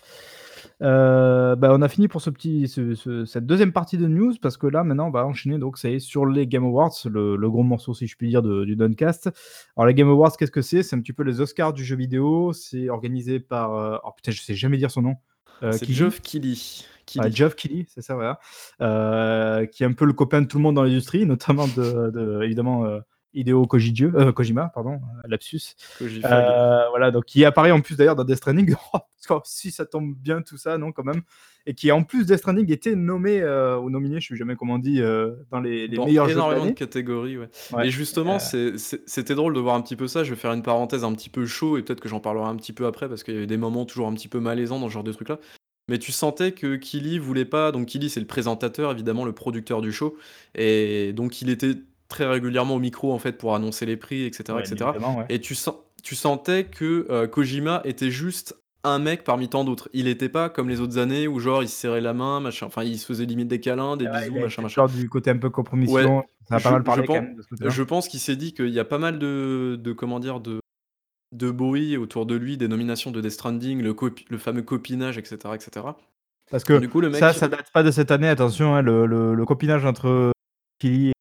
Heu, bah, on a fini pour ce petit ce ce cette 2e partie de news parce que là maintenant on va enchaîner donc ça y est sur les Game Awards, le le gros morceau si je puis dire de du Done-Cast. Alors les Game Awards, qu'est-ce que c'est? C'est un petit peu les Oscars du jeu vidéo, c'est organisé par, oh putain je sais jamais dire son nom, heu, C'est? Geoff Keighley. Keighley. Geoff Keighley, c'est ça, voilà. Heu, qui est un peu le copain de tout le monde dans l'industrie, *laughs* notamment de de évidemment, heu, Hideo Kojidjo heu, Kojima pardon, heu, lapsus. Kojifag. voilà donc qui apparaît en plus d'ailleurs dans Death Stranding. *laughs* Oh, si ça tombe bien tout ça, non quand même et qui en plus Death Stranding était nommé, heu, ou nominé, je sais jamais comment on dit, heu, dans les les Dans meilleurs jeux de énormément de catégories, ouais. Ouais, Et justement, c'était drôle de voir un petit peu ça. Je vais faire une parenthèse un petit peu chaud et peut-être que j'en parlerai un petit peu après parce qu'il y avait des moments toujours un petit peu malaisants dans ce genre de trucs là. Mais tu sentais que Keighley voulait pas donc Keighley, c'est le présentateur, évidemment le producteur du show et donc il était très régulièrement au micro, en fait, pour annoncer les prix et cetera et Ouais, ouais. tu sen tu sentais que, heu, Kojima était juste un mec parmi tant d'autres. Il était pas comme les autres années où genre il se serrait la main, machin, enfin il se faisait limite des câlins, des ouais, bisous, il machin, machin. du côté un peu Ouais, compromission, ça a pas je mal je parlé quand pen même de ce côté-là. je pense qu'il s'est dit qu'il y a pas mal de de comment dire? De de bruit autour de lui, des nominations de Death Stranding, le le fameux copinage et cetera et cetera. Parce que Du coup, le ça, mec ça date pas de cette année, attention, hein, le le le copinage entre et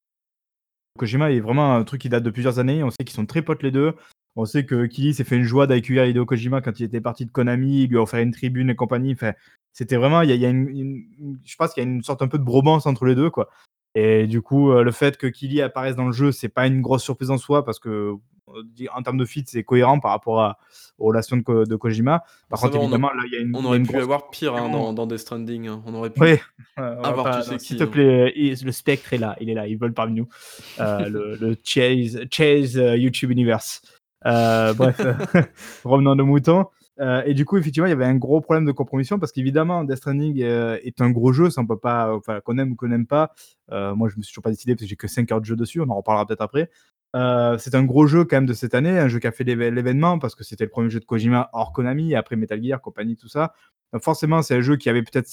Kojima est vraiment un truc qui date de plusieurs années. On sait qu'ils sont très potes les 2. On sait que Keighley s'est fait une joie d'accueillir Hideo Kojima quand il était parti de Konami, il lui a offert une tribune et compagnie. C'était vraiment il y a une je pense qu'il y a une sorte un peu de bromance entre les 2 quoi et du coup, heu, le fait que Keighley apparaisse dans le jeu, c'est pas une grosse surprise en soi parce que, di en termes de feat, c'est cohérent par rapport à aux relations de Ko de Kojima. Par Ça contre, va, on a évidemment, là, il y a une on aurait une pu grosse avoir pire, hein, dans dans Death Stranding, hein. On aurait Oui, pu va *laughs* avoir tu pas non, sais s'il te hein. plaît, i le spectre est là, il est là, il vole parmi nous. *laughs* Le le Chase YouTube Universe. Bref, *laughs* revenons nos moutons. Heu et du coup, effectivement, il y avait un gros problème de compromission parce qu'évidemment, Death Stranding, heu, est un gros jeu, ça on peut pas enfin qu'on aime ou qu'on n'aime pas. Heu, moi, je me suis toujours pas décidé parce que j'ai que 5 heures de jeu dessus, on en reparlera peut-être après. C'est un gros jeu quand même de cette année, un jeu qui a fait l'évé l'événement parce que c'était le 1er jeu de Kojima hors Konami, après Metal Gear, compagnie, tout ça. Forcément, c'est un jeu qui avait peut-être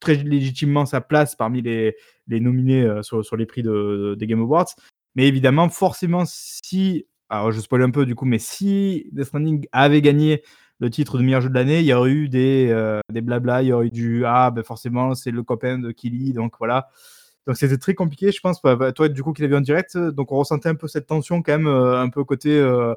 très légitimement sa place parmi les nominés, sur les prix de des Game Awards. Mais évidemment, forcément, si alors je spoil un peu du coup, mais si Death Stranding avait gagné le titre de meilleur jeu de l'année, il y aurait eu des, heu, des blabla, il y aurait eu du: «Ah bah, forcément, c'est le copain de Keighley donc voilà». Donc c'était très compliqué, je pense, bah bah, toi du coup qui l'as vu en direct, donc on ressentait un peu cette tension quand même, heu, un peu côté, heu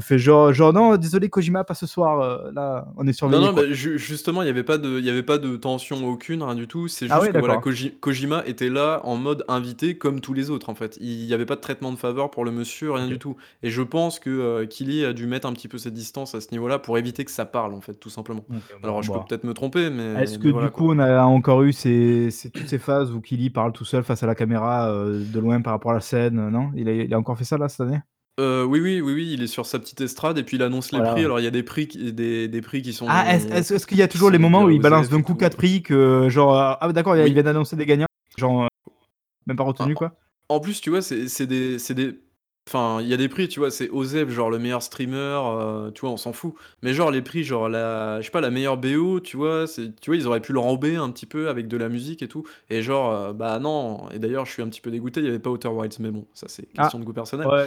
fait genre genre: «Non, désolé Kojima, pas ce soir, heu, là, on est Non, surveillés, non, quoi». bah, ju justement, il y avait pas de il y avait pas de tension aucune, rien du tout. C'est Ah juste que voilà, d'accord. Koji Kojima était là en mode invité comme tous les autres, en fait. Il y avait pas de traitement de faveur pour le monsieur, rien du tout et je pense que, heu, Keighley a dû mettre un petit peu ses distances à ce niveau-là pour éviter que ça parle, en fait, tout simplement. Bon, Alors je peux peut-être me tromper mais est-ce que du quoi. coup, on a encore eu ces ces toutes ces phases où Keighley parle tout seul face à la caméra, heu, de loin par rapport à la scène, non? Il a il a encore fait ça là, cette année? Heu, oui, oui, oui, oui, il est sur sa petite estrade et puis il annonce les prix. Alors il y a des prix qui des des prix qui Ah, est-ce sont est-ce est-ce qu'il y a qui toujours les sont moments où il balance d'un et coup tout. 4 prix que genre, heu: «Ah d'accord, il Oui. vient d'annoncer des gagnants», genre, heu, même pas En retenu quoi? en en plus, tu vois, c'est c'est des c'est des enfin, il y a des prix, tu vois, c'est OZEV, genre le meilleur streamer, heu, tu vois, on s'en fout. Mais genre les prix, genre la je sais pas, la meilleure BO, tu vois, c'est tu vois, ils auraient pu l'enrober un petit peu avec de la musique et tout et genre, heu, bah non et d'ailleurs, je suis un petit peu dégoûté, il y avait pas Outer Wilds mais bon, ça c'est Ah! question de goût personnel. Ouais.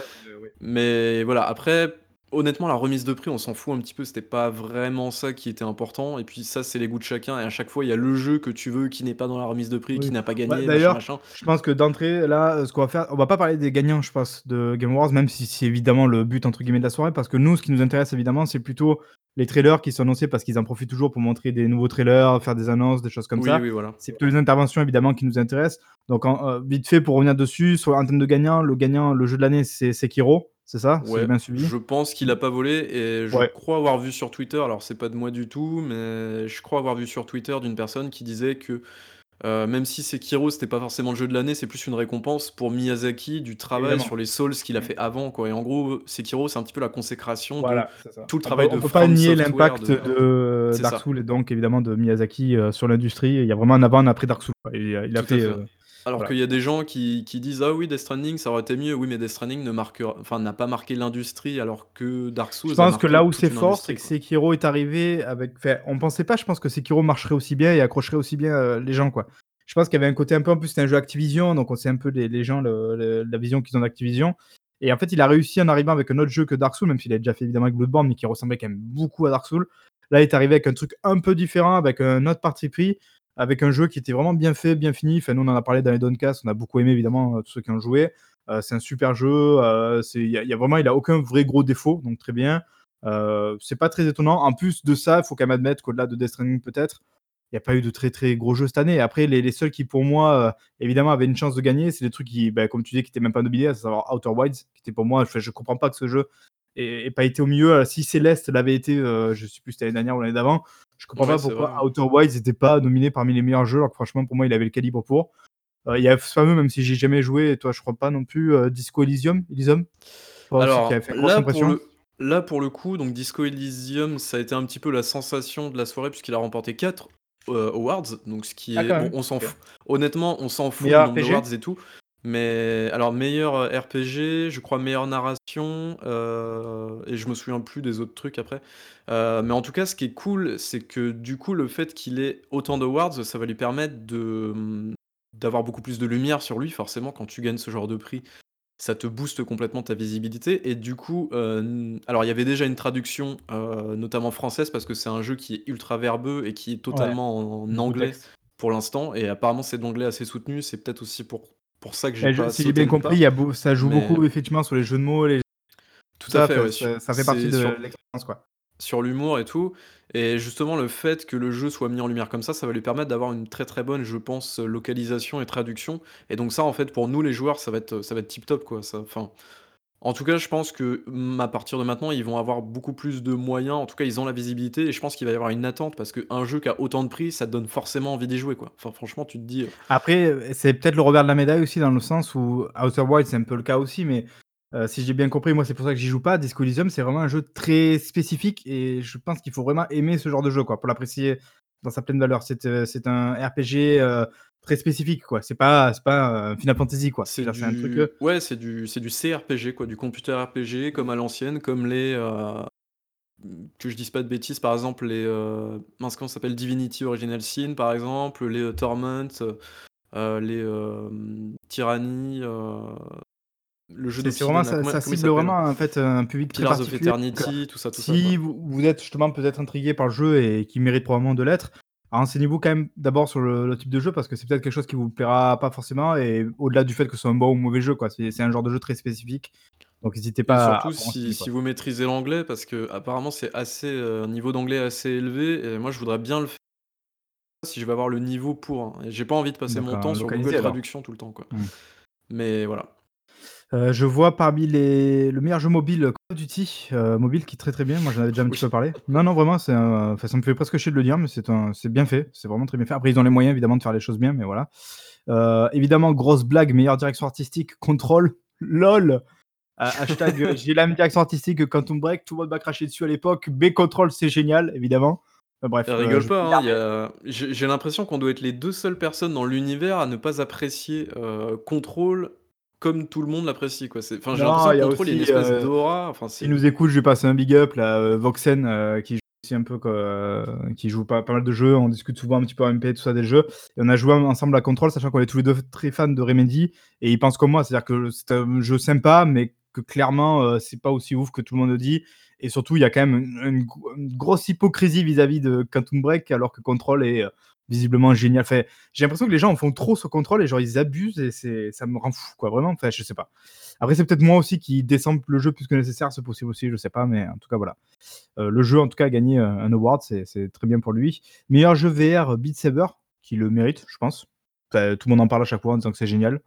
Mais voilà, après, honnêtement, la remise de prix, on s'en fout un petit peu, c'était pas vraiment ça qui était important et puis ça, c'est les goûts de chacun et à chaque fois, il y a le jeu que tu veux qui n'est pas dans la remise de prix, qui n'a pas Bah, gagné, d'ailleurs, je pense que d'entrée, là, ce qu'on va faire, on va pas parler des gagnants, je pense, de Game Awards, même si c'est évidemment le but entre guillemets «de la soirée» parce que nous, ce qui nous intéresse évidemment, c'est plutôt les trailers qui sont annoncés parce qu'ils en profitent toujours pour montrer des nouveaux trailers, faire des annonces, des choses comme Oui, ça. oui, voilà. C'est plutôt les interventions évidemment qui nous intéressent. Donc, en- euh, vite fait pour revenir dessus, sur en termes de gagnant, le gagnant, le jeu de l'année, c'est Sekiro, c'est ça Si j'ai Ouais, bien suivi? je pense qu'il a pas volé et je Ouais. crois avoir vu sur Twitter, alors c'est pas de moi du tout, mais je crois avoir vu sur Twitter d'une personne qui disait que euh, même si Sekiro c'était pas forcément le jeu de l'année, c'est plus une récompense pour Miyazaki du travail Évidemment. sur les Souls qu'il a Mm. fait avant, quoi. Et en gros, Sekiro c'est un petit peu la consécration de Voilà, c'est ça. tout le On travail peut, de on peut pas From nier Software l'impact de- de, C'est Dark ça. Souls et donc évidemment de Miyazaki euh, sur l'industrie. Il y a vraiment un avant, un après Dark Souls. quoi. Il, a- il a Tout à fait. fait. euh, Alors voilà. qu'il y a des gens qui, qui disent ah oui Death Stranding ça aurait été mieux oui mais Death Stranding ne marquera enfin n'a pas marqué l'industrie alors que Dark Souls Je a pense que marqué là où toute c'est une fort, c'est industrie, que quoi. Sekiro est arrivé avec. Enfin, on pensait pas, je pense que Sekiro marcherait aussi bien et accrocherait aussi bien euh, les gens, quoi. Je pense qu'il y avait un côté un peu en plus, c'était un jeu Activision, donc on sait un peu les, les gens, le- le- la vision qu'ils ont d'Activision. Et en fait, il a réussi en arrivant avec un autre jeu que Dark Souls, même s'il a déjà fait évidemment avec Bloodborne, mais qui ressemblait quand même beaucoup à Dark Souls. Là, il est arrivé avec un truc un peu différent, avec un autre parti pris, avec un jeu qui était vraiment bien fait, bien fini. Enfin, nous, on en a parlé dans les Doncast, on a beaucoup aimé évidemment euh, tous ceux qui ont joué. Euh, c'est un super jeu. euh, Il y, a- vraiment, il aucun vrai gros défaut, donc très bien. Euh, c'est pas très étonnant. En plus de ça, il faut quand même admettre qu'au-delà de Death Stranding, peut-être, il n'y a pas eu de très très gros jeux cette année. Après, les, seuls qui, pour moi, évidemment, avaient une chance de gagner, c'est des trucs qui, bah, comme tu dis, qui n'étaient même pas nominés, à savoir Outer Wilds, qui était pour moi, je, je comprends pas que ce jeu ait, ait pas été au milieu. Si Céleste l'avait été, je sais plus si c'était l'année dernière ou l'année d'avant, je comprends Ouais, pas pourquoi ouais. Outer Wilds n'était pas nominé parmi les meilleurs jeux, alors que franchement, pour moi, il avait le calibre pour. Euh, Il y a ce fameux, même si j'ai jamais joué, et toi, je crois pas non plus, euh, Disco Elysium, Elysium Alors qui a fait là pour le là pour le coup donc Disco Elysium ça a été un petit peu la sensation de la soirée puisqu'il a remporté 4 awards donc ce qui Ah, est bon on s'en fout. Honnêtement on s'en fout du nombre d'awards et tout mais alors meilleur euh, RPG je crois meilleure narration euh, et je me souviens plus des autres trucs après. Euh, mais en tout cas ce qui est cool c'est que du coup le fait qu'il ait autant d'awards ça va lui permettre de d'avoir beaucoup plus de lumière sur lui forcément quand tu gagnes ce genre de prix ça te booste complètement ta visibilité. Et du coup, alors il y avait déjà une traduction, notamment française parce que c'est un jeu qui est ultra verbeux et qui est Ouais, totalement en anglais pour l'instant. Et apparemment c'est de l'anglais assez soutenu. C'est peut-être aussi pour pour ça que j'ai je- pas si j'ai bien compris, y a beau- ça joue mais beaucoup effectivement sur les jeux de mots, les... tout à fait, fait- ouais, ça, fait partie de sur l'expérience, quoi. sur l'humour et tout. Et justement le fait que le jeu soit mis en lumière comme ça, ça va lui permettre d'avoir une très, très bonne, je pense, localisation et traduction. Et donc ça, en fait, pour nous les joueurs, ça va être, ça va être tip top, quoi, ça enfin En tout cas, je pense que, mmh, à partir de maintenant, ils vont avoir beaucoup plus de moyens. En tout cas, ils ont la visibilité et je pense qu'il va y avoir une attente parce qu'un jeu qui a autant de prix, ça te donne forcément envie d'y jouer, quoi. Enfin, franchement, tu te dis, heu Après, euh, c'est peut-être le revers de la médaille aussi, dans le sens où Outer Wilds, c'est un peu le cas aussi, mais euh, si j'ai bien compris, moi, c'est pour ça que j'y joue pas. Disco Elysium, c'est vraiment un jeu très spécifique et je pense qu'il faut vraiment aimer ce genre de jeu, quoi, pour l'apprécier dans sa pleine valeur. C'est euh, un RPG euh, très spécifique, quoi. C'est pas, c'est pas un Final Fantasy, quoi. c'est c'est un truc. du euh, ouais, c'est du c'est du CRPG, quoi, du computer RPG comme à l'ancienne, comme les, heu, mmh, que je dise pas de bêtises, par exemple, les, heu, mince, comment ça s'appelle? Divinity Original Sin, par exemple, les, Torment, les, Tyranny, le jeu C'est c'est vraiment, ça, ça cible vraiment en fait un public très Pillars of particulier. Euh, Eternity, tout ça, tout ça, si vous, vous êtes justement peut-être intrigué par le jeu et qui mérite probablement de l'être, renseignez-vous quand même d'abord sur le, le type de jeu parce que c'est peut-être quelque chose qui vous plaira pas forcément et au-delà du fait que ce soit un bon ou mauvais jeu, quoi. C'est un genre de jeu très spécifique. Donc n'hésitez Et pas à, à surtout renseigner, si vous maîtrisez l'anglais parce qu'apparemment c'est assez, un niveau d'anglais assez élevé et moi je voudrais bien le faire si je vais avoir le niveau pour, hein et j'ai pas envie de passer mon temps sur Google alors. Traduction tout le temps, quoi. Hmm. Mais voilà. Euh, je vois parmi les le meilleur jeu mobile Call of Duty euh, mobile qui est très très bien. Moi j'en avais déjà un petit Oui. peu parlé. Non non vraiment c'est un- enfin, ça me fait presque chier de le dire mais c'est un c'est bien fait. C'est vraiment très bien fait. Après ils ont les moyens évidemment de faire les choses bien mais voilà. Euh, évidemment grosse blague meilleure direction artistique contrôle lol. Euh, hashtag euh, *laughs* j'ai la même direction artistique que Quantum Break. Tout le monde m'a craché dessus à l'époque. B contrôle c'est génial évidemment. Bref. Euh, rigole je- pas, hein, a j'ai l'impression qu'on doit être les 2 seules personnes dans l'univers à ne pas apprécier, heu, Control comme tout le monde l'apprécie, quoi. C'est enfin j'ai l'impression il y que a Control, il y a une aussi espèce euh, d'aura, enfin c'est nous écoute, je vais passer un big up là, euh, Voxen euh, qui joue aussi un peu quoi, euh, qui joue pas, pas mal de jeux, on discute souvent un petit peu en MP tout ça des jeux et on a joué ensemble à Control sachant qu'on est tous les deux très fans de Remedy et il pense comme moi, c'est-à-dire que c'est un jeu sympa mais que clairement, c'est pas aussi ouf que tout le monde le dit. Et surtout, il y a quand même une, une grosse hypocrisie vis-à-vis de Quantum Break, alors que Control est euh, visiblement génial. Enfin, j'ai l'impression que les gens en font trop sur Control et genre ils abusent et c'est, ça me rend fou, quoi. Vraiment, enfin, je sais pas. Après, c'est peut-être moi aussi qui descends le jeu plus que nécessaire, c'est possible aussi, je sais pas, mais en tout cas, voilà. Euh, le jeu, en tout cas, a gagné euh, un award, c'est, c'est très bien pour lui. Meilleur jeu VR, Beat Saber, qui le mérite, je pense. Enfin, tout le monde en parle à chaque fois en disant que c'est génial.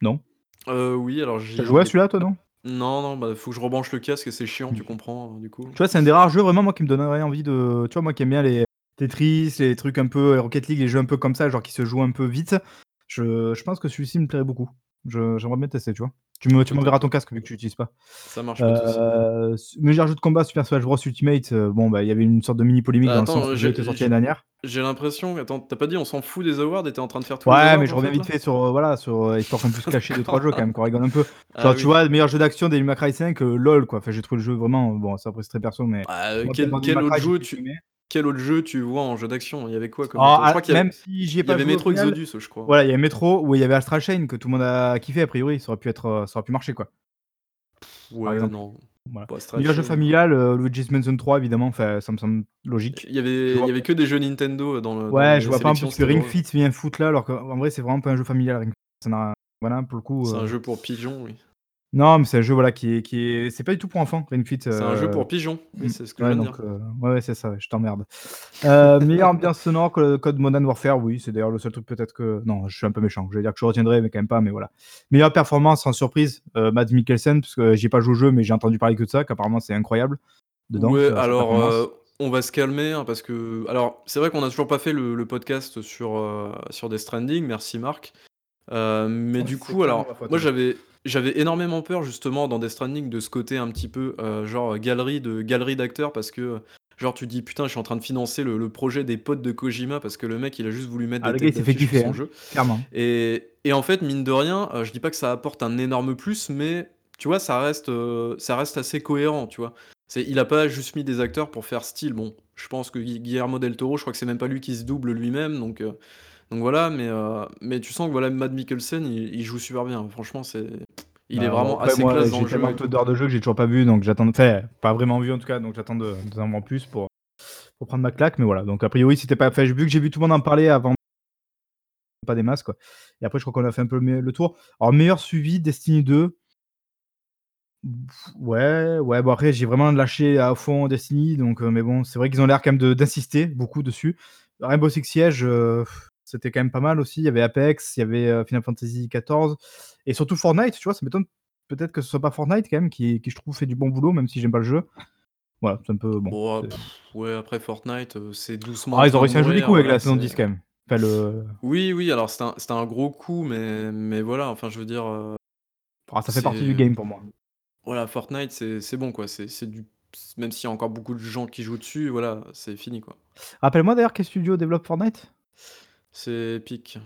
Non? Euh, oui, alors j'ai. T'as joué à celui-là, toi, non? Non, non, bah faut que je rebranche le casque et c'est chiant, tu comprends, du coup. Tu vois, c'est un des rares jeux vraiment moi qui me donnerait envie de. Tu vois, moi qui aime bien les Tetris, les trucs un peu Rocket League, les jeux un peu comme ça, genre qui se jouent un peu vite. Je, je pense que celui-ci me plairait beaucoup. J'aimerais bien tester, tu vois. Tu me- tu m'enverras ton casque vu que tu l'utilises pas. Ça marche pas. Euh, meilleur jeu de combat Super Smash Bros Ultimate, euh, bon bah il y avait une sorte de mini polémique Bah, dans le sens le j'ai- était sorti j'ai- l'année dernière. J'ai l'impression, attends, t'as pas dit on s'en fout des awards et t'es en train de faire les Ouais, mais je en reviens vite fait sur euh, voilà sur euh, histoire qu'on puisse cacher deux trois jeux quand même, qu'on rigole un peu. Ah Genre oui. tu vois, meilleur jeu d'action Devil May Cry 5, euh, lol quoi. Enfin j'ai trouvé le jeu vraiment bon, ça après c'est très perso mais Bah, euh, moi, quel, quel autre jeu j'ai tu. Quel autre jeu tu vois en jeu d'action? Il y avait quoi comme Ah, autre- Je crois qu'il y avait, même si j'y ai il y pas avait joué au Metro final, Exodus, je crois. Voilà, il y a Metro où il y avait Astral Chain que tout le monde a kiffé a priori, ça aurait pu être euh, ça aurait pu marcher quoi. ouais, exemple. non. Voilà. Pas Astral Meilleur jeu Chain. familial euh, Luigi's Mansion 3 évidemment, enfin ça me semble logique. Il y avait, Je vois il y avait que des jeux Nintendo dans le. dans Ouais, les je vois pas un peu sélections, que Ring Fit vient foutre là alors qu'en vrai c'est vraiment pas un jeu familial Ring Fit. Ça n'a- voilà pour le coup. C'est euh, un jeu pour pigeons, oui. Non, mais c'est un jeu voilà qui est qui est c'est pas du tout pour enfants Ring Fit. C'est un jeu euh, pour pigeons, oui, c'est ce que Ouais, je viens de donc, dire. euh, ouais, c'est ça, ouais, je t'emmerde. Euh, meilleure ambiance sonore que le code Modern Warfare, oui, c'est d'ailleurs le seul truc peut-être que. Non, je suis un peu méchant, je vais dire que je retiendrai, mais quand même pas, mais voilà. Meilleure performance, sans surprise, euh, Mads Mikkelsen, parce que j'ai pas joué au jeu, mais j'ai entendu parler que de ça, qu'apparemment c'est incroyable. Dedans, ouais, alors on va se calmer hein, parce que alors c'est vrai qu'on a toujours pas fait le, le podcast sur sur Death Stranding, merci Marc. Mais Ouais, du coup, alors moi ouais. j'avais j'avais énormément peur justement dans Death Stranding de ce côté un petit peu euh, genre galerie de galerie d'acteurs parce que genre tu dis putain je suis en train de financer le, le projet des potes de Kojima parce que le mec il a juste voulu mettre Ah, des il têtes fait sur son hein. jeu. Clairement. Et, et en fait, mine de rien, euh, je dis pas que ça apporte un énorme plus, mais tu vois, ça reste, euh, ça reste assez cohérent, tu vois. C'est, il a pas juste mis des acteurs pour faire style. Bon, je pense que Gui- Guillermo del Toro, je crois que c'est même pas lui qui se double lui-même, donc, donc voilà. Mais, euh, mais tu sens que voilà, Matt Mikkelsen, il, il joue super bien. Franchement, c'est, il Bah, est vraiment après, assez moi, classe dans J'ai le jeu. peu tout. d'heures de jeu que j'ai toujours pas vu, donc j'attends. Enfin, pas vraiment vu en tout cas, donc j'attends de, d'en voir plus pour, pour prendre ma claque, mais voilà. Donc a priori, c'était pas. Enfin, vu que j'ai vu tout le monde en parler avant pas des masses quoi. Et après je crois qu'on a fait un peu le, tour. Alors meilleur suivi Destiny 2. Pff, Ouais, ouais, bon après j'ai vraiment lâché à fond Destiny, donc euh, mais bon, c'est vrai qu'ils ont l'air quand même de- d'insister beaucoup dessus. Rainbow Six Siege, euh, c'était quand même pas mal aussi. Il y avait Apex, il y avait euh, Final Fantasy XIV, et surtout Fortnite, tu vois, ça m'étonne peut-être que ce soit pas Fortnite quand même, qui, qui je trouve fait du bon boulot, même si j'aime pas le jeu. Voilà, c'est un peu bon. Bon, c'est- pff, ouais, après Fortnite, euh, c'est doucement. Ah, ils ont réussi un joli coup avec voilà, la saison c'est- 10 quand même. Enfin, le... Oui, oui, alors c'était un, gros coup, mais, mais voilà, enfin, je veux dire. euh, ah, ça fait partie du game pour moi. Voilà, Fortnite, c'est bon, quoi. C'est du... Même s'il y a encore beaucoup de gens qui jouent dessus, voilà, c'est fini, quoi. Rappelle-moi d'ailleurs quel studio développe Fortnite? C'est épique.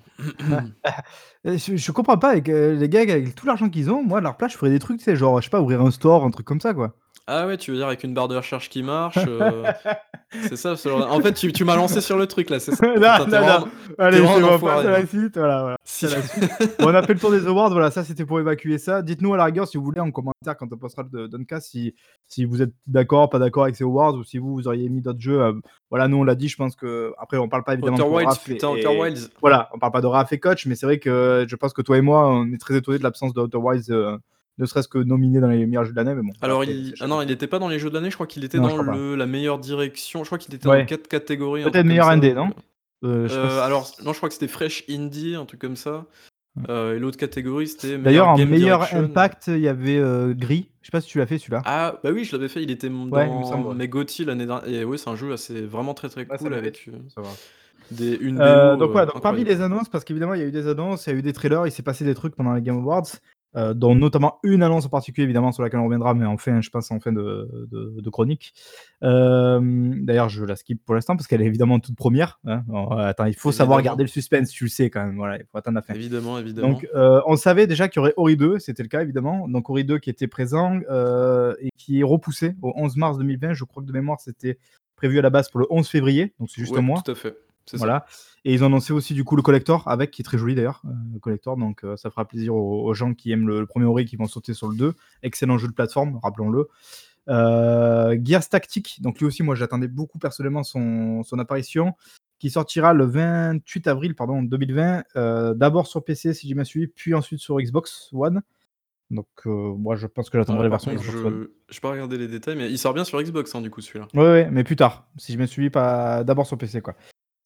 Je, comprends pas, les gars, avec tout l'argent qu'ils ont, moi, à leur place, je ferais des trucs, tu sais, genre, je sais pas, ouvrir un store, un truc comme ça, quoi. Ah ouais, tu veux dire avec une barre de recherche qui marche euh, *laughs* C'est ça, ce genre- En fait, tu, tu m'as lancé sur le truc, là, c'est ça *laughs* Non, Putain, t'es non, non. Allez, vraiment c'est un bon, enfoiré, passe à la suite, voilà, voilà. Si- C'est la suite. Bon, on a fait le tour des awards, voilà, ça c'était pour évacuer ça. Dites-nous à la rigueur si vous voulez en commentaire quand on postera le Duncast si, si vous êtes d'accord, pas d'accord avec ces awards ou si vous, vous auriez mis d'autres jeux. euh, voilà, nous on l'a dit, je pense que. Après, on parle pas évidemment Outer pour Wilds, Raph et- putain, et- Wilds. Voilà, on parle pas de Raph et Coach, mais c'est vrai que je pense que toi et moi, on est très étonnés de l'absence de Outer Wilds, euh, ne serait-ce que nominé dans les meilleurs jeux de l'année, mais bon. Alors, après, il... ah non, il était pas dans les jeux de l'année, je crois qu'il était Non, dans le... la meilleure direction. Je crois qu'il était Ouais. dans quatre catégories. Peut-être meilleur indé, non? Euh, euh, alors, non, je crois que c'était Fresh Indie, un truc comme ça. Euh, et l'autre catégorie, c'était D'ailleurs, en meilleur Direction. impact, il y avait Gris. Je sais pas si tu l'as fait celui-là. Ah, bah oui, je l'avais fait, il était m- Ouais, il dans mes l'année dernière. Et oui, c'est un jeu assez, vraiment très très cool avec Ça va. des, une démo. donc voilà, donc parmi les annonces, parce qu'évidemment il y a eu des annonces, il y a eu des trailers, il s'est passé des trucs pendant les Game Awards, euh, dont notamment une annonce en particulier évidemment sur laquelle on reviendra, mais en fin, je pense en fin de, de- de chronique. Euh, D'ailleurs, je la skip pour l'instant parce qu'elle est évidemment toute première. hein. Alors, euh, attends, il faut savoir garder le suspense, tu le sais quand même. Voilà, il faut attendre la fin. Évidemment, évidemment. Donc, euh, on savait déjà qu'il y aurait Ori 2, c'était le cas évidemment. Donc, Ori 2 qui était présent et qui est repoussé au 11 mars 2020. Je crois que de mémoire, c'était prévu à la base pour le 11 février, donc c'est juste Ouais, un mois. Tout à fait. Ça. Voilà. Et ils ont annoncé aussi du coup le collector avec, qui est très joli d'ailleurs, euh, le collector. Donc euh, ça fera plaisir aux, aux gens qui aiment le, le premier Ori qui vont sauter sur le 2. Excellent jeu de plateforme, rappelons-le. Euh, Gears Tactic, donc lui aussi, moi j'attendais beaucoup personnellement son, son apparition, qui sortira le 28 avril pardon, 2020, euh, d'abord sur PC si j'ai bien suivi, puis ensuite sur Xbox One. Donc euh, moi je pense que j'attendrai la version Xbox One. je pas regardé les détails, mais il sort bien sur Xbox, hein, du coup, celui-là. Ouais, ouais, mais plus tard, si j'ai bien suivi, pas d'abord sur PC quoi.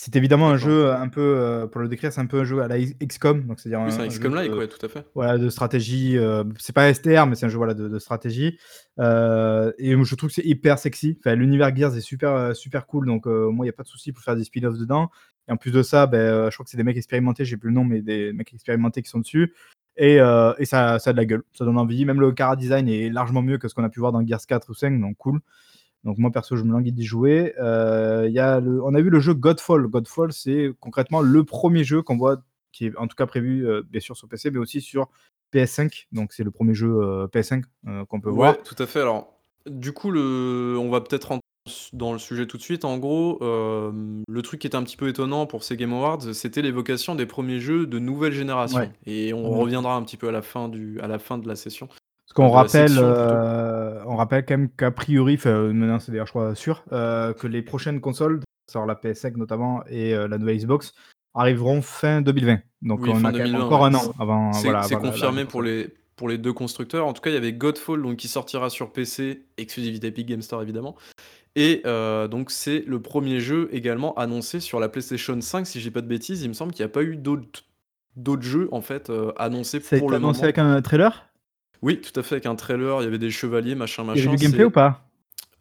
C'est évidemment un jeu un peu, euh, pour le décrire, c'est un peu un jeu à la XCOM, donc c'est-à-dire Oui, un, un XCOM-like, ouais, tout à fait. voilà, de stratégie. euh, c'est pas STR, mais c'est un jeu voilà, de, de stratégie. Euh, et je trouve que c'est hyper sexy. Enfin, L'univers Gears est super, euh, super cool, donc euh, moi, il n'y a pas de souci pour faire des spin-offs dedans. Et en plus de ça, ben, euh, je crois que c'est des mecs expérimentés, j'ai plus le nom, mais des mecs expérimentés qui sont dessus. Et, euh, et ça, ça a de la gueule, ça donne envie. Même le cara design est largement mieux que ce qu'on a pu voir dans Gears 4 ou 5, donc cool. Donc moi perso, je me languis d'y jouer. Euh, il y a le, on a vu le jeu Godfall. Godfall, c'est concrètement le premier jeu qu'on voit, qui est en tout cas prévu euh, bien sûr sur PC, mais aussi sur PS5. Donc c'est le premier jeu euh, PS5 euh, qu'on peut voir. Ouais, tout à fait. Alors, du coup, le... on va peut-être rentrer dans le sujet tout de suite. En gros, le truc qui était un petit peu étonnant pour ces Game Awards, c'était l'évocation des premiers jeux de nouvelle génération. Ouais. Et on Mhm. reviendra un petit peu à la fin, du... à la, fin de la session. Parce qu'on de la rappelle, section, plutôt. euh, on rappelle quand même qu'a priori, enfin, euh, maintenant c'est d'ailleurs je crois sûr, euh, que les prochaines consoles, sur la PS5 notamment et euh, la nouvelle Xbox, arriveront fin 2020. Donc Oui, on fin a quand même 2020, encore ouais. un an avant. C'est voilà, c'est avant la- la- confirmé pour les, pour les deux constructeurs. En tout cas, il y avait Godfall donc, qui sortira sur PC, exclusivité Epic Game Store évidemment. Et euh, donc, c'est le premier jeu également annoncé sur la PlayStation 5, si je dis pas de bêtises. Il me semble qu'il n'y a pas eu d'autres d'autres jeux en fait euh, annoncés pour le annoncé moment. avec un trailer? Oui, tout à fait, avec un trailer, il y avait des chevaliers, machin, Il y machin. avait du gameplay ou pas?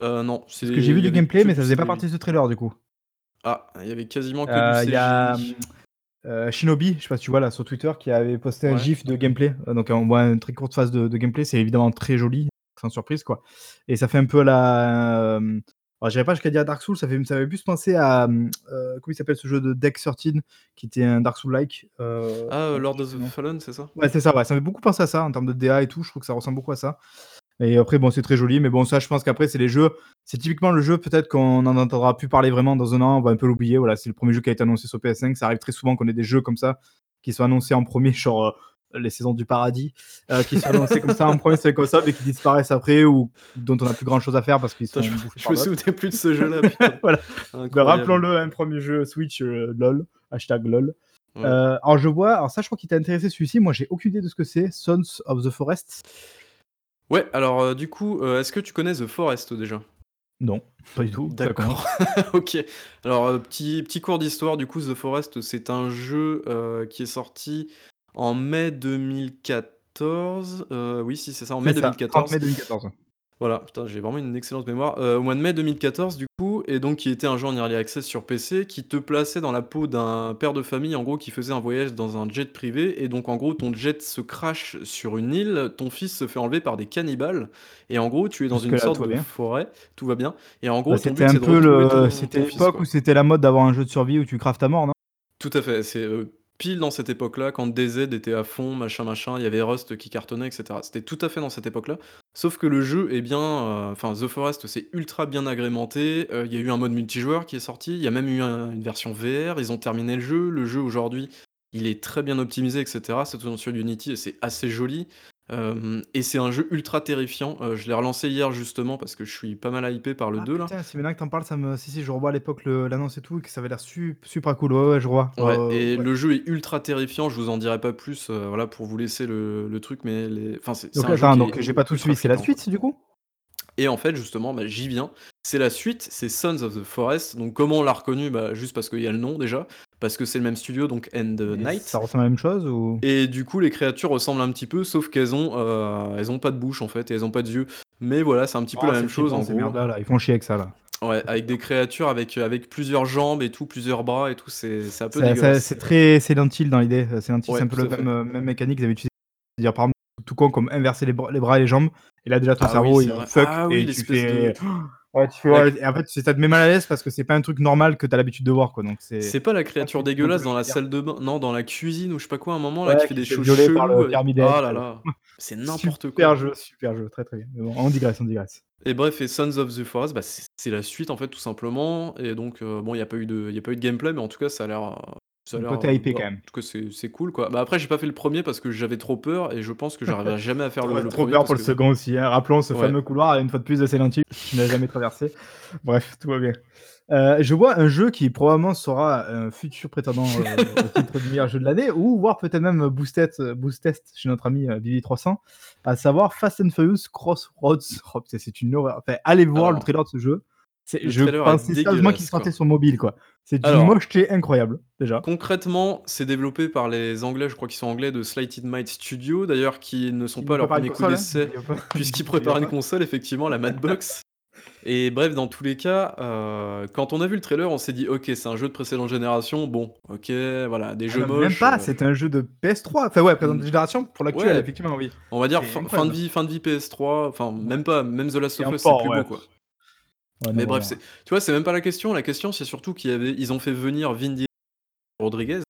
Euh, non, Parce que j'ai vu du gameplay, mais ça faisait pas partie de ce trailer du coup. Ah, il y avait quasiment que Euh, du Il y a CGI. euh, Shinobi, je sais pas si tu vois là sur Twitter, qui avait posté un Ouais. gif de gameplay. Euh, Donc on voit une très courte phase de, de gameplay, c'est évidemment très joli, sans surprise quoi. Et ça fait un peu la. Alors, j'irais pas jusqu'à dire Dark Souls, ça, fait, ça avait plus penser à. euh, comment il s'appelle ce jeu de Deck 13 qui était un Dark Souls-like. euh, Ah, Lord of the. Fallen, c'est ça? Ouais, c'est ça, ouais. Ça fait beaucoup penser à ça en termes de DA et tout. Je trouve que ça ressemble beaucoup à ça. Et après, bon, c'est très joli, mais bon, ça, je pense qu'après, c'est les jeux. C'est typiquement le jeu, peut-être qu'on n'en entendra plus parler vraiment dans un an. On va un peu l'oublier. Voilà, c'est le premier jeu qui a été annoncé sur PS5. Ça arrive très souvent qu'on ait des jeux comme ça qui sont annoncés en premier, *laughs* genre euh, les saisons du paradis, euh, qui sont *laughs* annoncés comme ça en premier sur les consoles et qui disparaissent après ou dont on n'a plus grand chose à faire parce qu'ils sont je, je me souvenais plus de ce jeu-là. *laughs* Voilà. Ben, Rappelons-le, un premier jeu Switch euh, LOL, hashtag LOL. Ouais. Euh, alors je vois, alors ça je crois qu'il t'a intéressé celui-ci, moi j'ai aucune idée de ce que c'est, Sons of the Forest. Ouais, alors du coup, est-ce que tu connais The Forest déjà? Non, pas du tout. ça. D'accord. *laughs* ok. Alors, petit, petit cours d'histoire, du coup, The Forest, c'est un jeu euh, qui est sorti en mai 2014. Euh, oui, si, c'est ça, en mai ça, 2014. 30 mai 2014. Voilà, putain, j'ai vraiment une excellente mémoire. Euh, au mois de mai 2014, du coup, et donc qui était un jeu en early access sur PC, qui te plaçait dans la peau d'un père de famille, en gros, qui faisait un voyage dans un jet privé, et donc en gros, ton jet se crache sur une île, ton fils se fait enlever par des cannibales, et en gros, tu es dans une sorte de bien. forêt, tout va bien, et en gros, Bah, c'était un peu le, c'était l'époque où c'était la mode d'avoir un jeu de survie où tu craftes ta mort, non? Tout à fait, c'est euh, pile dans cette époque-là, quand DZ était à fond, machin, machin, il y avait Rust qui cartonnait, etc. C'était tout à fait dans cette époque-là. Sauf que le jeu est bien. euh, Enfin, The Forest, c'est ultra bien agrémenté. euh, Il y a eu un mode multijoueur qui est sorti. Il y a même eu un- une version VR. Ils ont terminé le jeu. Le jeu aujourd'hui, il est très bien optimisé, etc. C'est tourné sur Unity et c'est assez joli. Euh, et c'est un jeu ultra terrifiant. Euh, je l'ai relancé hier justement parce que je suis pas mal hypé par le Ah, 2 là. Putain, si maintenant que t'en parles, ça me. Si, si, je revois à l'époque le- l'annonce et tout, et que ça avait l'air su- super cool. Ouais, ouais, je vois. Ouais, Euh, et ouais. le jeu est ultra terrifiant, je vous en dirai pas plus, euh, voilà, pour vous laisser le, le truc, mais les... enfin, c'est c'est Donc, un jeu attends, qui donc est j'ai pas tout ultra suivi. C'est la flippant, suite, du coup? Et en fait, justement, bah, j'y viens. C'est la suite, c'est Sons of the Forest. Donc, comment on l'a reconnu? Bah, Juste parce qu'il y a le nom déjà, parce que c'est le même studio, donc End Et Night. Ça ressemble à la même chose ou? Et du coup, les créatures ressemblent un petit peu, sauf qu'elles ont, euh, elles ont pas de bouche en fait, et elles ont pas de yeux. Mais voilà, c'est un petit peu Oh, la même chose en gros. merdes-là, là. Ils font chier avec ça, là. Ouais, avec des créatures avec, avec plusieurs jambes et tout, plusieurs bras et tout, c'est c'est un peu dégueulasse. c'est très Silent dans l'idée. Euh, Silent Ouais, c'est un peu fait. même, euh, même mécanique qu'ils avaient utilisé. C'est-à-dire, par exemple, tout con, comme inverser les, bras- les bras et les jambes. Et là, déjà, ton Ah cerveau, oui, il vrai. fuck Ah oui, et tu fais. de- *gasps* Ouais, tu fais, ouais, et en fait, ça te met mal à l'aise parce que c'est pas un truc normal que t'as l'habitude de voir, quoi. Donc c'est. C'est pas la créature dégueulasse dans la salle de bain, non, dans la cuisine ou je sais pas quoi, à un moment là, Ouais, qui fait des choses violer par cheloues. le. Oh là là, c'est n'importe Super quoi. jeu, super jeu, très très bien. Mais bon, on digresse, on digresse. Et bref, et Sons of the Forest, bah, c'est la suite en fait, tout simplement. Et donc, euh, bon, il n'y a, pas eu de- y a pas eu de gameplay, mais en tout cas, ça a l'air. Ça a Donc, l'air toi, t'es hypé, quand même. Tout cas, c'est c'est cool quoi. Bah, après, j'ai pas fait le premier parce que j'avais trop peur et je pense que j'arriverai *laughs* jamais à faire le, trop premier. peur parce pour le que- second aussi. hein. Rappelons ce Ouais. fameux couloir, une fois de plus, de Silent Hill, tu n'as jamais traversé. Bref, tout va bien. Euh, je vois un jeu qui probablement sera un futur prétendant euh, au *laughs* titre du meilleur jeu de l'année, ou voire peut-être même boost test, boost test chez notre ami euh, Bibi300, à savoir Fast and Furious Crossroads. Oh, putain, c'est une horreur. Enfin, allez voir Alors, le trailer de ce jeu. Je pensais sérieusement qu'il sortait sur mobile, quoi. C'est Alors- mocheté incroyable, déjà. Concrètement, c'est développé par les Anglais, je crois qu'ils sont anglais de Slighted Might Studio, d'ailleurs, qui ne sont Il pas leur une premier coup console, hein. d'essai, pas. puisqu'ils *laughs* préparent une console, effectivement, la Madbox. Et bref, dans tous les cas, euh, quand on a vu le trailer, on s'est dit, ok, c'est un jeu de précédente génération, bon, ok, voilà, des Ah jeux non, moches. Même pas, euh, c'est un jeu de PS3. Enfin, ouais, présente Mm. génération pour l'actuel, Ouais. effectivement, oui. on va dire fin, de vie, fin de vie PS3, enfin, même pas, même The Last of Us, c'est plus ouais. beau, quoi. Ouais, non, Mais bref, c'est, tu vois, c'est même pas la question. La question, c'est surtout qu'ils avaient, ils ont fait venir Vin Diesel et Rodriguez.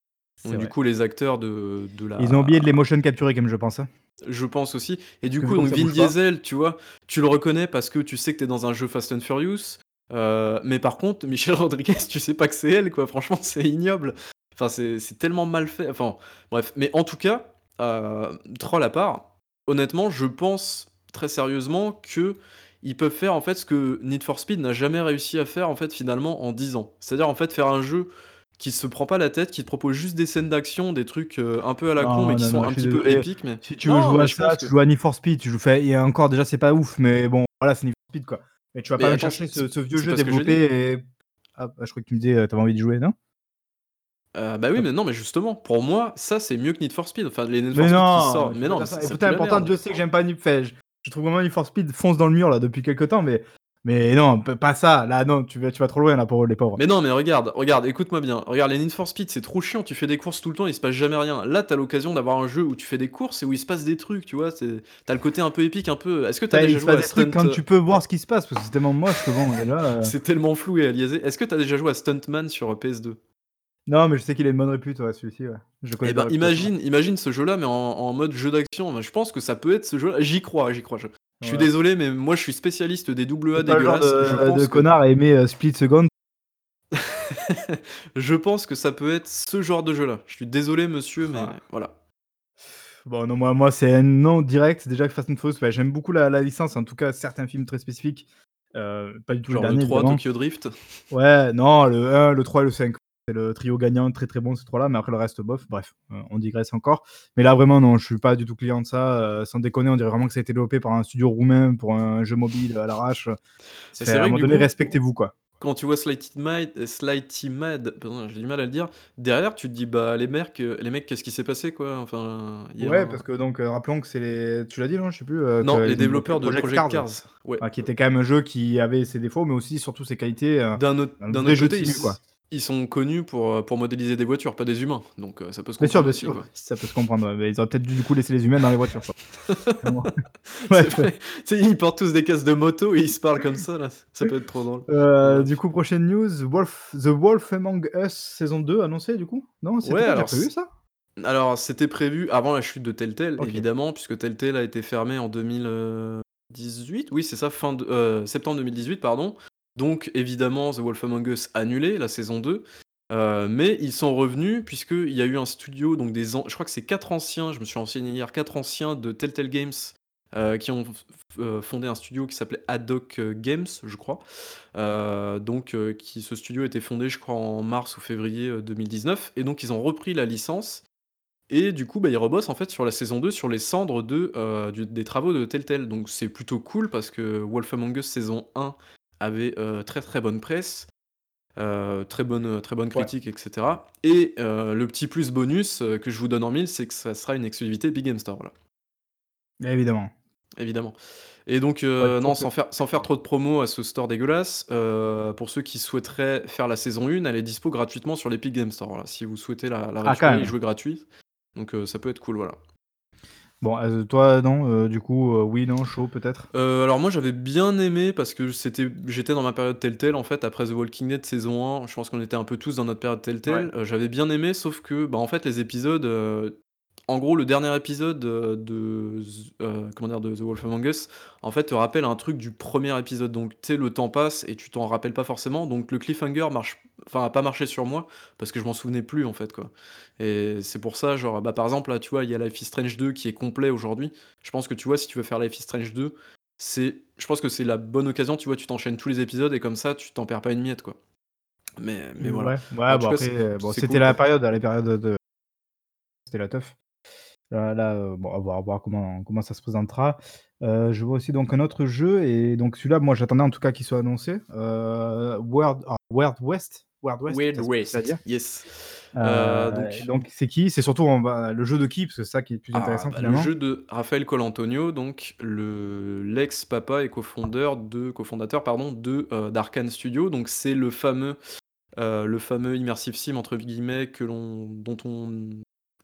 C'est Donc, du vrai. coup, les acteurs de, de la. Ils ont oublié de les motion capturer, comme je pense. hein. Je pense aussi. Et du Parce coup, donc ça Vin bouge pas. Diesel, tu vois, tu le reconnais parce que tu sais que t'es dans un jeu Fast and Furious. Euh, mais par contre, Michel *laughs* Rodriguez, tu sais pas que c'est elle, quoi. Franchement, c'est ignoble. Enfin, c'est c'est tellement mal fait. Enfin, bref. Mais en tout cas, euh, troll à part, honnêtement, je pense très sérieusement que ils peuvent faire en fait ce que Need for Speed n'a jamais réussi à faire en fait finalement en 10 ans. C'est-à-dire en fait faire un jeu qui se prend pas la tête, qui te propose juste des scènes d'action, des trucs euh, un peu à la con, Non, mais qui non, sont un petit peu désolé. épiques. Mais Si tu veux jouer à ça, pense tu que- joues à Need for Speed. Tu joues. Et encore, déjà, c'est pas ouf, mais bon, voilà, c'est Need for Speed, quoi. Mais tu vas Mais pas chercher ce, vieux jeu que développé et. Ah, bah, je crois que tu me disais, euh, t'avais envie de jouer, non? Euh, bah oui, mais non, mais justement, pour moi, ça c'est mieux que Need for Speed. Enfin, les Need for Mais Speed qui non sortent. je Mais non, c'est merde. Dieu sait que j'aime pas Need enfin, je, trouve vraiment Need for Speed fonce dans le mur, là, depuis quelques temps, mais. Mais non, pas ça. Là, non, tu vas, tu vas trop loin, là, pour les pauvres. Mais non, mais regarde, regarde, écoute-moi bien. Regarde, les Need for Speed, c'est trop chiant. Tu fais des courses tout le temps, il se passe jamais rien. Là, t'as l'occasion d'avoir un jeu où tu fais des courses et où il se passe des trucs, tu vois. T'as le côté un peu épique, un peu. Est-ce que t'as T'as déjà il se joué passe à des trucs quand tu peux voir ce qui se passe, parce que c'est tellement moche que bon, là. euh, *laughs* C'est tellement flou et aliasé. Est-ce que t'as déjà joué à Stuntman sur PS2 Non, mais je sais qu'il a une bonne répute, ouais, celui-ci, ouais. Je le connais Eh ben, pas, réputation. imagine, imagine ce jeu-là, mais en, en mode jeu d'action. Ben, Je pense que ça peut être ce jeu-là. J'y crois, j'y crois. Je, je suis Ouais. désolé, mais moi, je suis spécialiste des double A C'est pas le genre dégueulasses. je, de, pense de que, connard à aimer euh, Split Second. *laughs* je pense que ça peut être ce genre de jeu-là. Je suis désolé, monsieur, mais Ah. voilà. Bon, non, moi, moi c'est un non direct. Déjà que Fast and Furious, ouais, j'aime beaucoup la, la licence, en tout cas certains films très spécifiques. Euh, pas du tout Genre le le dernier, 3 évidemment. Tokyo Drift. Ouais, non, le 1, le 3 et le 5. C'est le trio gagnant, très très bon ces trois-là, mais après le reste, bof. Bref, euh, on digresse encore. Mais là, vraiment, non, je suis pas du tout client de ça. euh, sans déconner, on dirait vraiment que ça a été développé par un studio roumain pour un jeu mobile à l'arrache. c'est à un moment donné, coup, respectez-vous, quoi. Quand tu vois Slighty Mad, Slighty Mad, j'ai du mal à le dire, derrière, tu te dis, bah, les mecs, euh, les mecs qu'est-ce qui s'est passé, quoi? Enfin, Ouais, parce que donc, rappelons que c'est les. Tu l'as dit, non Je sais plus. euh, Non, les développeurs de développé Project Cars. Ouais. Ah, qui était quand même un jeu qui avait ses défauts, mais aussi surtout ses qualités. euh, D'un autre, autre côté, ils, quoi. Ils sont connus pour, euh, pour modéliser des voitures, pas des humains. Donc euh, ça peut se Bien sûr, comprendre bien sûr, ça peut se comprendre. ouais, mais ils auraient peut-être dû du coup laisser les humains dans les voitures. *laughs* *laughs* Ouais, sais, ils portent tous des casques de moto et ils se parlent comme ça, là. Ça peut être trop drôle. Euh, du coup, prochaine news, Wolf, The Wolf Among Us saison 2 annoncée du coup? Non, c'était Ouais, alors, prévu ça? Alors, c'était prévu avant la chute de Telltale, Ok. évidemment, puisque Telltale a été fermé en 2018. Oui, c'est ça, fin de, euh, septembre 2018, pardon. Donc, évidemment, The Wolf Among Us annulé, la saison 2. Euh, mais ils sont revenus, puisqu'il y a eu un studio, donc des je crois que c'est quatre anciens, je me suis renseigné hier, quatre anciens de Telltale Games euh, qui ont euh, fondé un studio qui s'appelait euh, Games, je crois. Donc, qui, ce studio été fondé, je crois, en mars ou février euh, 2019. Et donc, ils ont repris la licence. Et du coup, bah, ils rebossent en fait sur la saison 2, sur les cendres de, des travaux de Telltale. Donc, c'est plutôt cool parce que Wolf Among Us saison 1 avait euh, très très bonne presse. euh, très bonne, très bonne Ouais. critique, etc. Et euh, le petit plus bonus euh, que je vous donne en mille, c'est que ça sera une exclusivité Big Game Store. Voilà Évidemment. évidemment. Et donc, euh, Ouais, non, sans faire, sans faire trop de promo à ce store dégueulasse, euh, pour ceux qui souhaiteraient faire la saison 1, elle est dispo gratuitement sur l'Epic Game Store. Voilà, si vous souhaitez la, la Ah, et jouer gratuit. Donc, euh, ça peut être cool, voilà. Bon, heu, toi non, heu, du coup, heu, oui, non, chaud peut-être? Heu, alors moi j'avais bien aimé parce que c'était j'étais dans ma période Telltale en fait après The Walking Dead saison 1, je pense qu'on était un peu tous dans notre période Ouais. Telltale, heu, j'avais bien aimé sauf que, bah, en fait les épisodes, heu, en gros le dernier épisode, heu, de heu, comment dire? De The Wolf Among Us, en fait te rappelle un truc du premier épisode donc tu sais le temps passe et tu t'en rappelles pas forcément donc le cliffhanger marche enfin a pas marché sur moi parce que je m'en souvenais plus en fait quoi et c'est pour ça genre, bah, par exemple là tu vois il y a Life is Strange 2 qui est complet aujourd'hui. Je pense que tu vois si tu veux faire Life is Strange 2, c'est je pense que c'est la bonne occasion, tu vois? Tu t'enchaînes tous les épisodes et comme ça tu t'en perds pas une miette quoi. Mais mais voilà. Ouais, bon bon c'était cool la période, la période de c'était la teuf. Là là, heu, bon à voir à voir comment comment ça se présentera. Heu, je vois aussi donc un autre jeu et donc celui-là, moi j'attendais en tout cas qu'il soit annoncé, heu, World ah West Wild West, Wild putain c'est difficile à West, dire. yes. Heu, Heu, donc donc c'est qui? C'est surtout on va le jeu de qui? Parce que c'est ça qui est le plus Ah intéressant bah, le finalement. jeu de Rafael Colantonio donc le l'ex-papa et cofondeur de cofondateur pardon de, heu, d'Arcane Studios donc c'est le fameux, heu, le fameux «immersive sim» entre guillemets que l'on dont on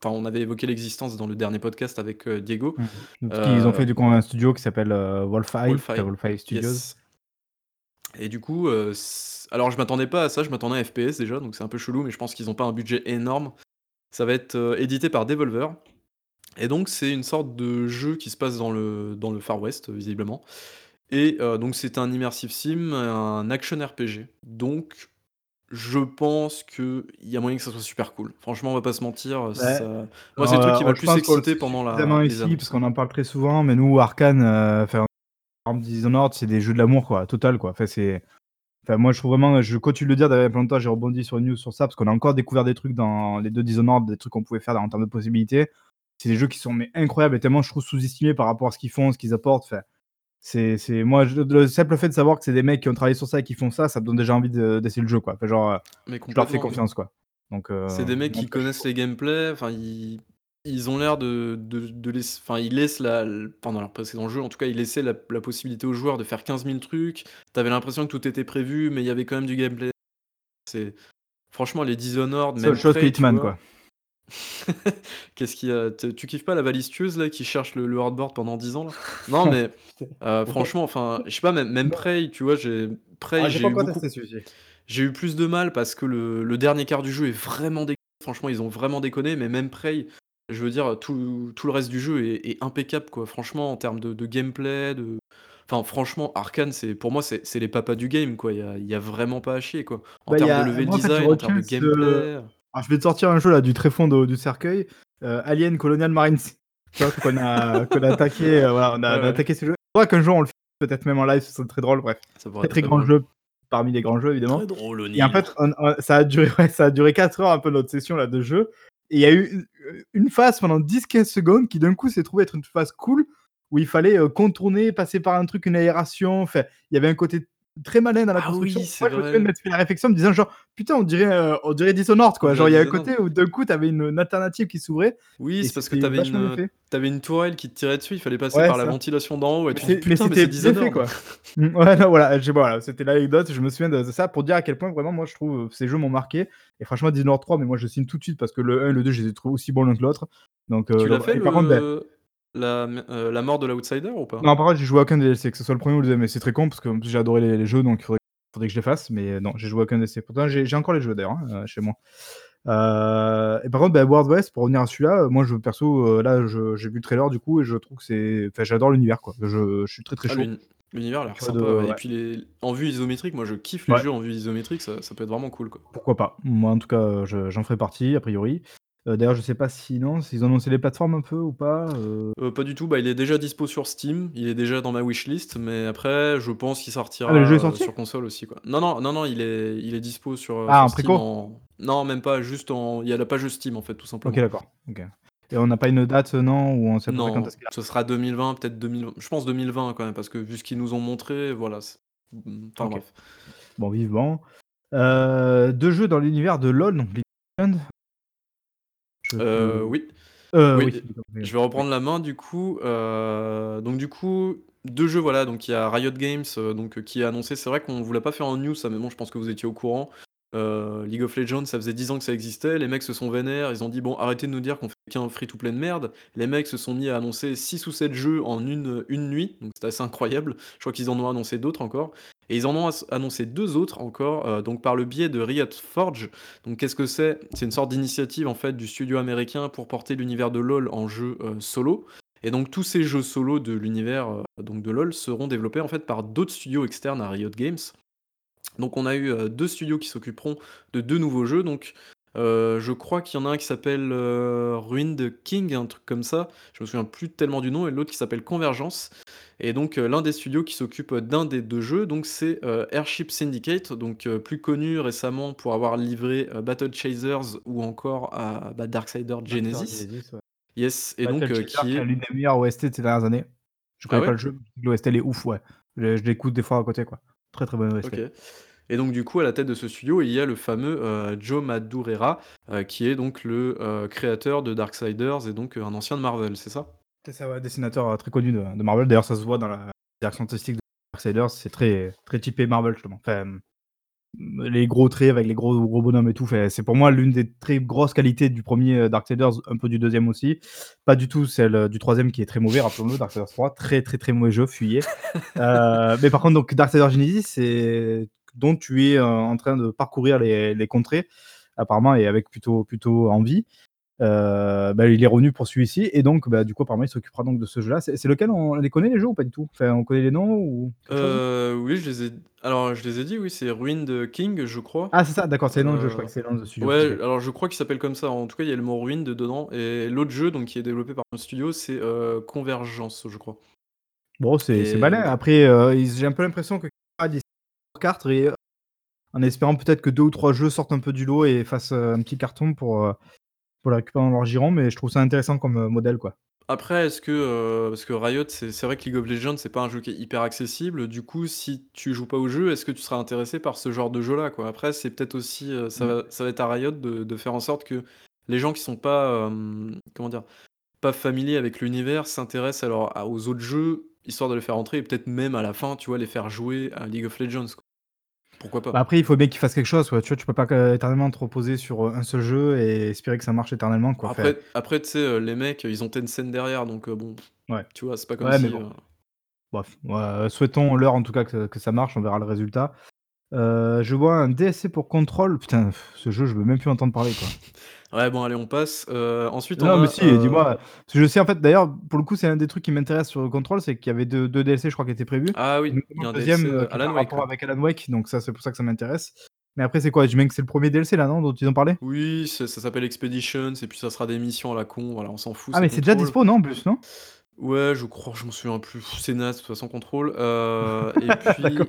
enfin on avait évoqué l'existence dans le dernier podcast avec, heu, Diego. Mmh mh. Parce qu'ils ont fait du coup un studio qui s'appelle, heu, Wolfeye, Wolfeye, Wolfeye Studios. yes. Et du coup, alors je m'attendais pas à ça, je m'attendais à FPS déjà donc c'est un peu chelou mais je pense qu'ils ont pas un budget énorme. Ça va être, édité par Devolver et donc c'est une sorte de jeu qui se passe dans le dans le Far West visiblement et donc c'est un immersive sim, un action RPG donc je pense qu'il y a moyen que ça soit super cool. Franchement on va pas se mentir, Ouais, ça moi c'est le truc qui m'a le plus excité pendant la ici parce qu'on en parle très souvent, mais nous Arcane, heu, enfin Dishonored, c'est des jeux de l'amour quoi, total quoi. Enfin c'est enfin moi je trouve vraiment je continue de le dire d'ailleurs il y a pas longtemps j'ai rebondi sur une news sur ça parce qu'on a encore découvert des trucs dans les 2 Dishonored, des trucs qu'on pouvait faire en termes de possibilités. C'est des jeux qui sont mais incroyables et tellement je trouve sous-estimés par rapport à ce qu'ils font, ce qu'ils apportent, enfin c'est c'est moi je le simple fait de savoir que c'est des mecs qui ont travaillé sur ça et qui font ça, ça me donne déjà envie de d'essayer le jeu quoi. Enfin genre, Mais je leur fais confiance quoi. Donc heu, C'est des mecs qui connaissent les gameplays, enfin ils ils ont l'air de de de laiss enfin ils laissent la pendant leur précédent jeu en tout cas, ils laissaient la la possibilité aux joueurs de faire 15 000 trucs. Tu avais l'impression que tout était prévu mais il y avait quand même du gameplay. C'est franchement les Dishonored, même chose que Hitman vois? quoi. *laughs* Qu'est-ce qu'il y a? T tu kiffes pas la valise tueuse là qui cherche le le hardboard pendant 10 ans là? *laughs* Non mais heu, *laughs* ouais. franchement enfin je sais pas même même Non. Prey, tu vois? J'ai Ah Prey j'ai j'ai pas eu encore beaucoup testé celui-ci. j'ai eu plus de mal parce que le le dernier quart du jeu est vraiment dé franchement ils ont vraiment déconné mais même Prey, je veux dire tout tout le reste du jeu est est impeccable quoi. Franchement en termes de de gameplay, de enfin franchement Arcane c'est pour moi c'est c'est les papas du game quoi, il y a il y a vraiment pas à chier quoi. En Bah il y termes de a level moi en fait je design, en termes de ce gameplay. Alors je vais te sortir un jeu là du tréfonds de du cercueil, heu, Alien Colonial Marines. *laughs* Tu vois? Qu'on a qu'on a attaqué, heu, voilà on a ouais. attaqué ce jeu. Faudra qu'un jour on le fasse peut-être même en live, ce serait très drôle bref. Ça Très, très très grand jeu, parmi les grands jeux Très évidemment drôle et en fait on on ça a duré ouais ça a duré 4 heures un peu notre session là de jeu et il y a eu u une phase pendant 10-15 secondes qui d'un coup s'est trouvée être une phase cool où il fallait, contourner, passer par un truc, une aération, enfin il y avait un côté très malin dans la Ah construction. oui, c'est Moi je me souviens de vrai. m'être fait la réflexion en me disant genre: «Putain on dirait, heu, on dirait Dishonored On quoi». Genre il y a un côté où d'un coup tu avais une une alternative qui s'ouvrait Oui, c'est parce que c'était tu avais une, avais une tourelle qui te tirait dessus, il fallait passer Ouais par la ventilation d'en haut et tu mais «Putain mais c'était Dishonored!» quoi. *laughs* Mmh, ouais non voilà, je voilà, c'était l'anecdote, je me souviens de de ça pour dire à quel point vraiment moi je trouve, heu, ces jeux m'ont marqué et franchement Dishonored 3 mais moi je signe tout de suite parce que le 1 et le 2 je les ai trouvés aussi bons l'un que l'autre donc heu, tu l'as fait par contre beh le la heu, la mort de l'Outsider ou pas? Non par contre j'ai joué à aucun DLC, que ce soit le 1er ou le 2 mais c'est très con parce plus j'ai adoré les les jeux donc il faudrait faudrait que je les fasse mais non, j'ai joué à aucun DLC. Pourtant j'ai encore les jeux d'ailleurs, hein, heu, chez moi. Et par contre, bah, Wild West pour revenir à celui-là, moi je perso, là j'ai vu le trailer du coup et je trouve que c'est enfin j'adore l'univers quoi. Je je suis très, très Ah chaud. l'uni l'univers a l'air de sympa ouais et puis les en vue isométrique, moi je kiffe les Ouais. jeux en vue isométrique, ça ça peut être vraiment cool quoi. Pourquoi pas? Moi en tout cas, heu, je j'en ferai partie a priori. Heu, d'ailleurs je sais pas sinon s'ils ont annoncé les plateformes un peu ou pas, heu? Heu, pas du tout, bah, il est déjà dispo sur Steam, il est déjà dans ma wishlist mais après je pense qu'il Ah mais le jeu est sortira, sorti? sur console aussi quoi. Non, non, non, non, il est il est dispo sur, Ah sur en Steam préco? en non même pas, juste en il y a la page Steam en fait tout OK simplement. d'accord, OK et on n'a pas une date, non? Ou on sait à peu près quand est-ce Non, qu'il ce sera 2020, peut-être 2000 je pense 2020 quand même parce que vu ce qu'ils nous ont montré, voilà c mmh, enfin OK. bref. Bon vivement. Heu, 2 jeux dans l'univers de LOL donc League of Legends. Je te oui. of Legends, je vais reprendre la main du coup, donc du coup 2 jeux voilà, donc il y a Riot Games, donc qui a annoncé c'est vrai qu'on vous l'a pas fait en news ça mais bon je pense que vous étiez au courant. Heu, League of Legends ça faisait 10 ans que ça existait, les mecs se sont vénères, ils ont dit: «Bon arrêtez de nous dire qu'on f» qu'un free-to-play de merde. Les mecs se sont mis à annoncer 6 ou 7 jeux en une, une nuit, donc c'est assez incroyable. Je crois qu'ils en ont annoncé d'autres encore. Et ils en ont annoncé deux autres encore, euh, donc par le biais de Riot Forge. Donc qu'est-ce que c'est? C'est une sorte d'initiative en fait du studio américain pour porter l'univers de LoL en jeu euh, solo. Et donc tous ces jeux solo de l'univers euh, de LoL seront développés en fait par d'autres studios externes à Riot Games. Donc on a eu deux studios qui s'occuperont de deux nouveaux jeux. Donc je crois qu'il y en a un qui s'appelle Ruined King, un truc comme ça. Je me souviens plus tellement du nom, et l'autre qui s'appelle Convergence. Et donc l'un des studios qui s'occupe d'un des deux jeux, donc c'est Airship Syndicate, donc plus connu récemment pour avoir livré Battle Chasers ou encore à bah, Darksider Genesis. Yes, et donc qui est l'une des meilleures OST de ces dernières années. Je connais ah pas le jeu, l'OST elle est ouf, ouais. Je, l'écoute des fois à côté, quoi. Très très bonne OST. Et donc du coup, à la tête de ce studio, il y a le fameux euh, Joe Madureira, euh, qui est donc le euh, créateur de Darksiders et donc un ancien de Marvel, c'est ça? C'est ça, ouais, dessinateur très connu de, Marvel. D'ailleurs, ça se voit dans la direction artistique de Darksiders, c'est très, très typé Marvel, justement. Enfin, les gros traits avec les gros, gros bonhommes et tout. C'est pour moi l'une des très grosses qualités du premier Darksiders, un peu du deuxième aussi. Pas du tout celle du troisième qui est très mauvais, rappelons-le, Darksiders 3. Très, très, très mauvais jeu, fuyez. *laughs* mais par contre, donc Darksiders Genesis, c'est dont tu es euh, en train de parcourir les, contrées, apparemment, et avec plutôt, plutôt envie. Euh, bah, il est revenu pour celui-ci et donc bah, du coup apparemment il s'occupera donc de ce jeu là c'est lequel? On les connaît les jeux ou pas du tout? Enfin on connaît les noms ou euh, oui je les ai alors je les ai dit oui c'est Ruined King je crois. Ah c'est ça d'accord c'est le nom de jeu je crois que c'est le nom de studio. ouais alors je crois qu'il s'appelle comme ça. En tout cas il y a le mot Ruined dedans et l'autre jeu donc qui est développé par un studio c'est Convergence je crois. Bon c'est malin. après j'ai un peu l'impression que des cartes et en espérant peut-être que deux ou trois jeux sortent un peu du lot et fassent un petit carton pour, pour les récupérer dans leur giron, mais je trouve ça intéressant comme modèle, quoi. Après, est-ce que, parce que Riot, c'est vrai que League of Legends, c'est pas un jeu qui est hyper accessible. Du coup, si tu joues pas au jeu, est-ce que tu seras intéressé par ce genre de jeu-là, quoi? Après, c'est peut-être aussi, ça mmh. va ça va être à Riot de faire en sorte que les gens qui sont pas, comment dire? Pas familiers avec l'univers s'intéressent alors aux autres jeux, histoire de les faire entrer et peut-être même à la fin, tu vois, les faire jouer à League of Legends, pourquoi pas bah, Après, il faut bien qu'il fasse quelque chose. Tu vois, tu peux pas éternellement te reposer sur un seul jeu et espérer que ça marche éternellement. Quoi. Après, après tu sais, les mecs, ils ont scène derrière, donc bon, ouais. tu vois, c'est pas comme si. Bref, souhaitons leur en tout cas que, que, ça marche, on verra le résultat. je vois un DSC pour contrôle. Putain, ce jeu, je veux même plus entendre parler. Quoi. *laughs* Ouais, bon, allez, on passe. Euh, ensuite, on Non, mais si, dis-moi. Parce que je sais, en fait, d'ailleurs, pour le coup, c'est un des trucs qui m'intéresse sur le contrôle, c'est qu'il y avait deux, deux DLC, je crois, qui étaient prévus. Ah oui, il y a un deuxième DLC euh, Alan Wake. avec Alan Wake, donc ça, c'est pour ça que ça m'intéresse. Mais après, c'est quoi? Je que c'est le premier DLC là, non? Dont ils ont parlé? Oui, ça s'appelle Expeditions, et puis ça sera des missions à la con, voilà, on s'en fout, Ah, mais c'est déjà dispo, non, en plus, non? Ouais, je crois, je m'en souviens plus. C'est naze, de toute façon, contrôle. Euh, *laughs* et puis,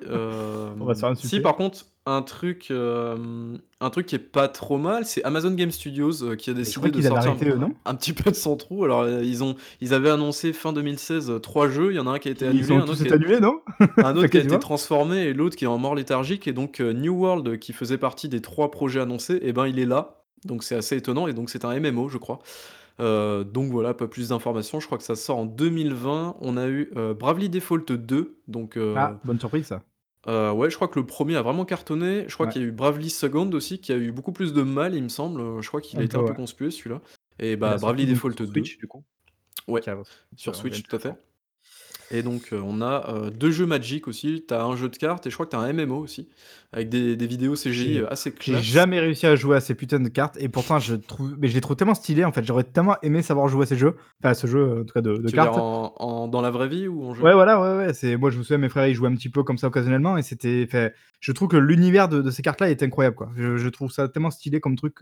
On va se faire si par contre, un truc, euh, un truc qui est pas trop mal, c'est Amazon Game Studios euh, qui a décidé de sortir un, un petit peu de son trou. Alors, ils ont, ils avaient annoncé fin 2016 trois jeux. Il y en a un qui a été annulé, un autre, qui annulé, non un autre qui a été *laughs* transformé et l'autre qui est en mort léthargique. Et donc, New World, qui faisait partie des trois projets annoncés, et eh ben il est là. Donc, c'est assez étonnant. Et donc, c'est un MMO, je crois. Euh, donc voilà, pas plus d'informations. Je crois que ça sort en 2020. On a eu euh, Bravely Default 2. Donc, euh, ah, bonne surprise ça. ouais, je crois que le premier a vraiment cartonné. Je crois qu'il y a eu Bravely Second aussi, qui a eu beaucoup plus de mal, il me semble. Je crois qu'il a été un peu conspué celui-là. Et bah, Bravely Default 2. Switch, du coup. Ouais, sur Switch, tout à fait. Et donc, on a deux jeux Magic aussi. Tu as un jeu de cartes et je crois que tu as un MMO aussi, avec des, des vidéos CGI assez claires. J'ai jamais réussi à jouer à ces putains de cartes et pourtant, je trouve, mais je les trouve tellement stylés en fait. J'aurais tellement aimé savoir jouer à ces jeux, enfin à ce jeu en tout cas de, de cartes. en, dans la vraie vie ou en jeu? Ouais, voilà, ouais, ouais. C'est moi, je me souviens, mes frères ils jouaient un petit peu comme ça occasionnellement et c'était, fait, je trouve que l'univers de, de, ces cartes-là est incroyable quoi. Je, je, trouve ça tellement stylé comme truc.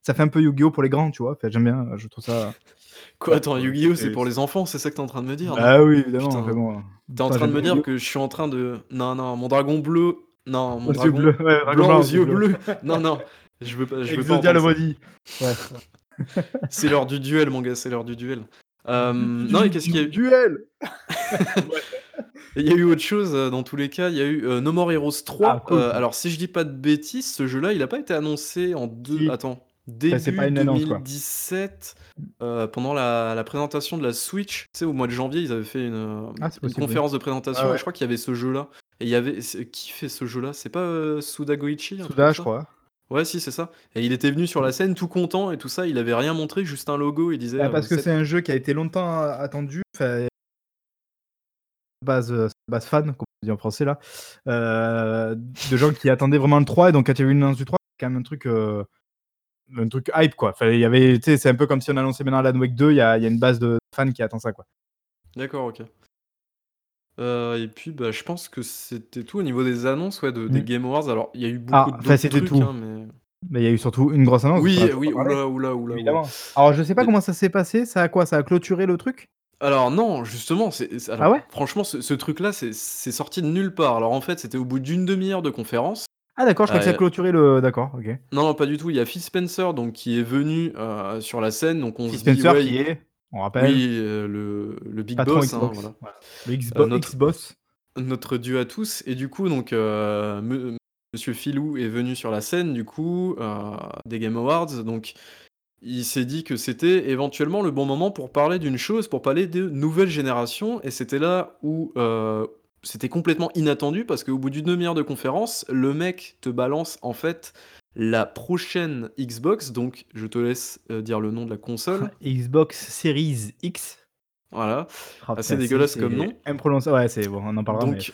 ça fait un peu Yu-Gi-Oh pour les grands, tu vois. J'aime bien. Je trouve ça. *laughs* Quoi, attends, Yu-Gi-Oh! c'est pour les enfants, c'est ça que t'es en train de me dire? Ah oui, évidemment, T'es en train de me dire que je suis en train de. Non, non, mon dragon bleu. Non, mon dragon bleu, blanc aux yeux bleus. Non, non, je veux pas. Je veux pas le. Ouais. *laughs* c'est l'heure du duel, mon gars, c'est l'heure du duel. Euh, non, et qu'est-ce qu'il y a eu Duel Il y a eu autre chose euh, dans tous les cas. Il y a eu euh, No More Heroes 3. Ah, euh, alors, si je dis pas de bêtises, ce jeu-là, il a pas été annoncé en deux. Attends début pas 2017, euh, pendant la, présentation de la Switch, tu sais, au mois de janvier, ils avaient fait une, ah, conférence de présentation, ah et je crois qu'il y avait ce jeu-là. Et il y avait. Qui fait ce jeu-là? C'est pas euh, Suda Goichi Suda, je crois. Ouais, si, c'est ça et il était venu sur la scène tout content et tout ça, il avait rien montré, juste un logo, il disait, Bah, heu, parce que cette c'est un jeu qui a été longtemps a attendu, base, base fan, comme on dit en français là, de gens qui attendaient vraiment le 3 et donc quand il y a eu une annonce du 3, c'est quand même un truc, un truc hype quoi. Enfin, il y avait c'est un peu comme si on annonçait maintenant Alan Wake 2, il y y a une base de fans qui attend ça, quoi. D'accord, OK. Heu et puis, bah, je pense que c'était tout au niveau des annonces, ouais, de des Mmh. Game Awards. Alors, il y a eu beaucoup Ah, d'autres c'était trucs, tout. hein, mais Mais il y a eu surtout une grosse annonce, Oui, oui, là, ouh là. Évidemment. Alors je sais pas Mais comment ça s'est passé, ça a quoi? Ça a clôturé le truc? Alors non, justement, c'est Ah ouais? franchement, ce ce truc-là, c'est c'est sorti de nulle part. Alors en fait, c'était au bout d'1 1/2 heure de conférence, Ah d'accord, je crois que ça clôturé le d'accord, OK. Non, non, pas du tout. Il y a Phil Spencer donc qui est venu, heu, sur la scène, donc on Phil se dit: Spencer «Ouais, qui il» est? On rappelle? oui, heu, le le big Patron boss, hein, Xbox, voilà. Le Heu, Xbo notre X-boss. notre dieu à tous et du coup donc me monsieur Philou est venu sur la scène du coup, des Game Awards, donc il s'est dit que c'était éventuellement le bon moment pour parler d'une chose, pour parler de nouvelle génération et c'était là où, c'était complètement inattendu parce qu'au bout d'1/2 heure de conférence, le mec te balance en fait la prochaine Xbox, donc je te laisse, heu, dire le nom de la console. *laughs* Xbox Series X. Voilà, Ah assez dégueulasse comme nom. imprononçable, ouais, c'est bon, on en parlera mais Donc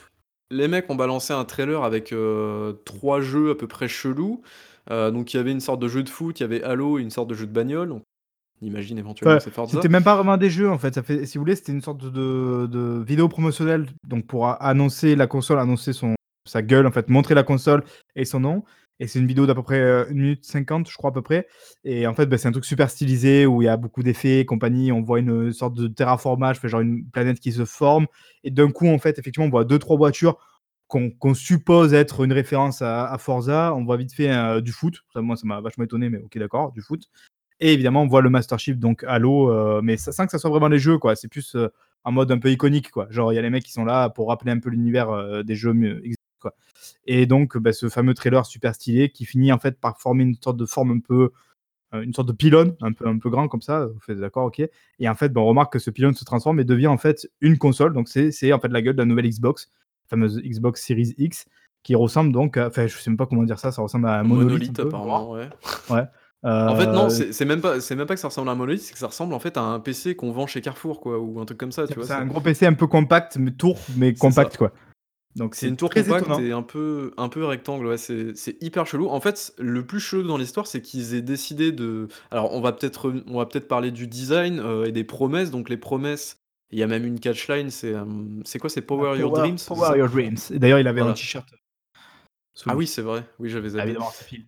les mecs ont balancé un trailer avec, heu, 3 jeux à peu près chelous. Heu, donc il y avait une sorte de jeu de foot, il y avait Halo et une sorte de jeu de bagnole, imagine éventuellement Enfin, que c'est Forza. c'était même pas vraiment des jeux en fait, ça fait si vous voulez, c'était une sorte de de vidéo promotionnelle, donc pour annoncer la console, annoncer son sa gueule en fait, montrer la console et son nom et c'est une vidéo d'à peu près, heu, 1 minute 50 je crois à peu près et en fait, bah, c'est un truc super stylisé où il y a beaucoup d'effets et compagnie. On voit une, sorte de terraformage, genre une planète qui se forme et d'un coup en fait, effectivement, on voit 2-3 voitures qu'on suppose être une référence à à Forza. On voit vite fait, heu, du foot, ça moi ça m'a vachement étonné, mais OK d'accord, du foot et évidemment on voit le Master Chief donc Halo, heu, mais ça sans que ça soit vraiment les jeux quoi, c'est plus, heu, en mode un peu iconique quoi. Genre il y a les mecs qui sont là pour rappeler un peu l'univers, heu, des jeux quoi. Et donc bah, ce fameux trailer super stylé qui finit en fait par former une sorte de forme un peu, une sorte de pylône un peu un peu grand comme ça, vous êtes d'accord, OK. Et en fait, bah, on remarque que ce pylône se transforme et devient en fait une console, donc c'est en fait la gueule de la nouvelle Xbox, fameuse Xbox Series X qui ressemble donc enfin je sais même pas comment dire ça, ça ressemble à un Un monolithe un monolithe apparemment, ouais. ouais, En fait non, heu c'est même pas c'est même pas que ça ressemble à un monolithe, c'est que ça ressemble en fait à un PC qu'on vend chez Carrefour quoi ou un truc comme ça, tu C'est vois? c'est un gros PC un peu compact, mais tour, mais ça. compact quoi, donc C'est une tour compacte étonnant. et un peu un peu rectangle, ouais, c'est hyper chelou. En fait, le plus chelou dans l'histoire, c'est qu'ils aient décidé de alors on va peut-être on va peut-être parler du design, heu et des promesses, donc les promesses, il y a même une catchline, c'est, hem, c'est quoi? C'est Ah Power Your power Dreams, power your dreams et d'ailleurs il avait un t-shirt Ah oui, c'est vrai, oui, j'avais Ah évidemment, c'est.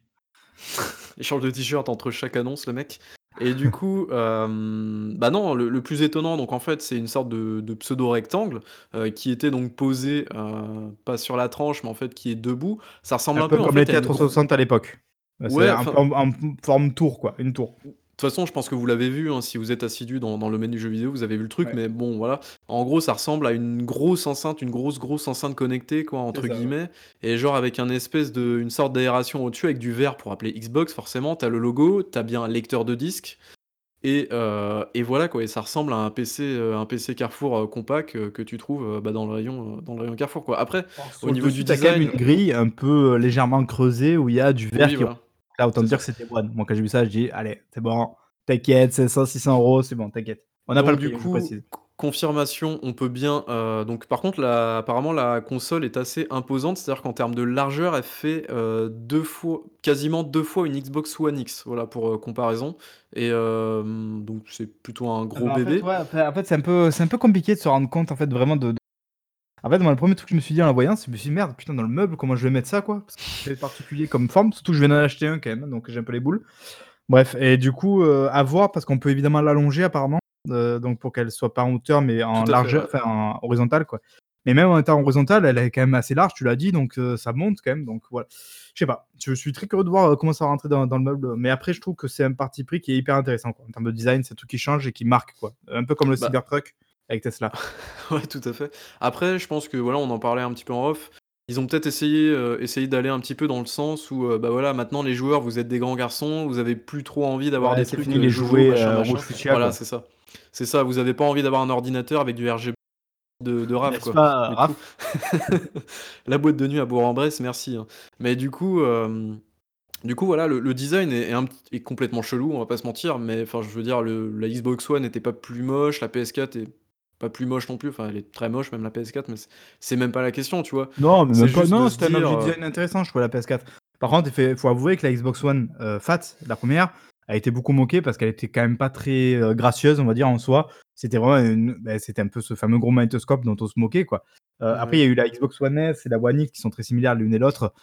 Il change de t-shirt entre chaque annonce le mec et du coup, hem, *laughs* bah, non, le le plus étonnant donc en fait, c'est une sorte de de pseudo rectangle, heu, qui était donc posé, heu, pas sur la tranche, mais en fait qui est debout. Ça ressemble Un un peu peu en comme les fait à une gros T360 à l'époque. C'est ouais, en en forme tour quoi, une tour. De toute façon, je pense que vous l'avez vu, hein, si vous êtes assidu dans dans le domaine du jeu vidéo, vous avez vu le truc, Ouais. mais bon voilà. En gros, ça ressemble à une grosse enceinte, une grosse, grosse enceinte «connectée» quoi, C'est entre ça, ouais. guillemets et genre avec un espèce de une sorte d'aération au-dessus avec du verre pour appeler Xbox forcément. Tu as le logo, tu as bien un lecteur de disque et heu et voilà quoi et ça ressemble à un PC, heu, un PC Carrefour, heu, compact, que tu trouves, bah, dans le rayon, dans le rayon Carrefour quoi. Après, Alors au sur le niveau du dessus, tu as quand même design une grille un peu, légèrement creusée où il y a du verre Oui qui voilà, là autant c'est te dire ça. que c'était one. Moi quand j'ai vu ça, je dis: «Allez, c'est bon, t'inquiète, 500-600 €, c'est bon, t'inquiète». On n'a pas le du prix, coup, précise. confirmation, on peut bien, heu donc par contre la apparemment la console est assez imposante, c'est-à-dire qu'en termes de largeur, elle fait, heu, 2 fois quasiment 2 fois une Xbox One X, voilà pour, heu, comparaison et donc c'est plutôt un Ah gros bah, en fait, bébé. ouais, en fait, c'est un peu c'est un peu compliqué de se rendre compte en fait vraiment de de en fait, moi le 1er truc que je me suis dit en la voyant, c'est je me suis dit: «Merde, putain dans le meuble, comment je vais mettre ça quoi?» parce que c'est particulier comme forme, surtout que je viens d'en acheter un quand même, donc j'ai un peu les boules. Bref et du coup, heu, à voir parce qu'on peut évidemment l'allonger apparemment, heu, donc pour qu'elle soit pas en hauteur, mais Tout en fait, largeur, ouais. enfin en horizontale quoi. Mais même en étant horizontale, elle est quand même assez large, tu l'as dit, donc heu, ça monte quand même, donc voilà. Je sais pas, je suis très curieux de voir, comment ça va rentrer dans dans le meuble, mais après je trouve que c'est un parti pris qui est hyper intéressant quoi. En termes de design, c'est truc qui change et qui marque quoi. Un peu comme le Bah Cybertruck avec Tesla. *laughs* ouais, tout à fait. Après, je pense que voilà, on en parlait un petit peu en off. Ils ont peut-être essayé, heu, essayé d'aller un petit peu dans le sens où, heu, bah, voilà, maintenant les joueurs, vous êtes des grands garçons, vous avez plus trop envie d'avoir Ouais, des c'est trucs, fini heu, les jojo, jouets, machin, heu, rouge fuchsia Voilà, quoi. c'est ça. C'est ça, vous avez pas envie d'avoir un ordinateur avec du RGB de de raf N'est-ce quoi. pas, Du coup, Raph? *laughs* la boîte de nuit à Bourg-en-Bresse, merci, hein. Mais du coup, hem Du coup, voilà, le le design est est un pt est complètement chelou, on va pas se mentir, mais enfin, je veux dire, le la Xbox One était pas plus moche, la PS4 est pas plus moche non plus, enfin, elle est très moche même la PS4, mais c'est c'est même pas la question, tu vois? Non, mais C'est même pas non, c'était un heu design intéressant, je trouve, la PS4. Par contre, il faut avouer que la Xbox One, heu, Fat, la 1re, a été beaucoup moquée parce qu'elle était quand même pas très, heu, gracieuse, on va dire, en soi. C'était vraiment une beh, c'était un peu ce fameux gros magnétoscope dont on se moquait, quoi. Après, il y a eu la Xbox One S et la One X qui sont très similaires l'une et l'autre,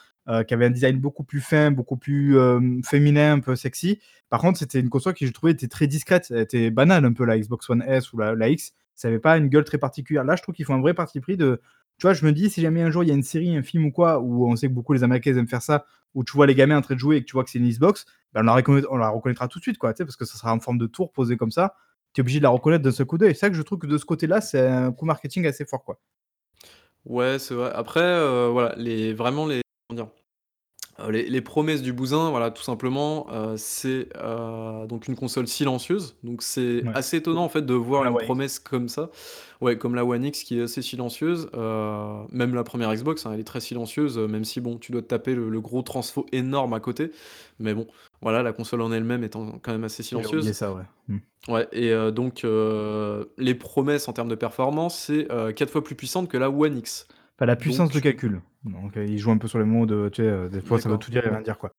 qui avaient un design beaucoup plus fin, beaucoup plus, féminin, un peu sexy. Par contre, c'était une console qui, je trouvais, était très discrète. Elle était banale un peu, la Xbox One S ou la la X. Ça avait pas une gueule très particulière. Là, je trouve qu'ils font un vrai parti pris de tu vois, je me dis, si jamais un jour il y a une série, un film ou quoi, où on sait que beaucoup les Américains aiment faire ça, où tu vois les gamins en train de jouer et que tu vois que c'est une Xbox, bah, on la on la reconnaîtra tout de suite, quoi, parce que ça sera en forme de tour posée comme ça. Tu es obligé de la reconnaître d'un seul coup d'œil. C'est ça que je trouve que de ce côté-là, c'est un coup marketing assez fort, quoi. Ouais, c'est vrai. Après, heu, voilà, les vraiment les comment dire? Heu, les les promesses du bousin, voilà, tout simplement, heu, c'est, heu, donc une console silencieuse. Donc c'est Ouais. assez étonnant, en fait, de Comme voir la une One X. promesse comme ça. Ouais, comme la One X qui est assez silencieuse, heu, même la 1re Xbox, hein, elle est très silencieuse, heu, même si bon, tu dois te taper le le gros transfo énorme à côté. Mais bon, voilà, la console en elle-même étant quand même assez J'avais oublié silencieuse. ça, ouais. Mmh. Ouais et heu, donc heu, les promesses en termes de performance, c'est, heu, 4 fois plus puissante que la One X. Enfin, la puissance de calcul. Donc heu, ils jouent un peu sur les mots de tu sais, heu, des fois ça veut tout dire et rien dire, quoi.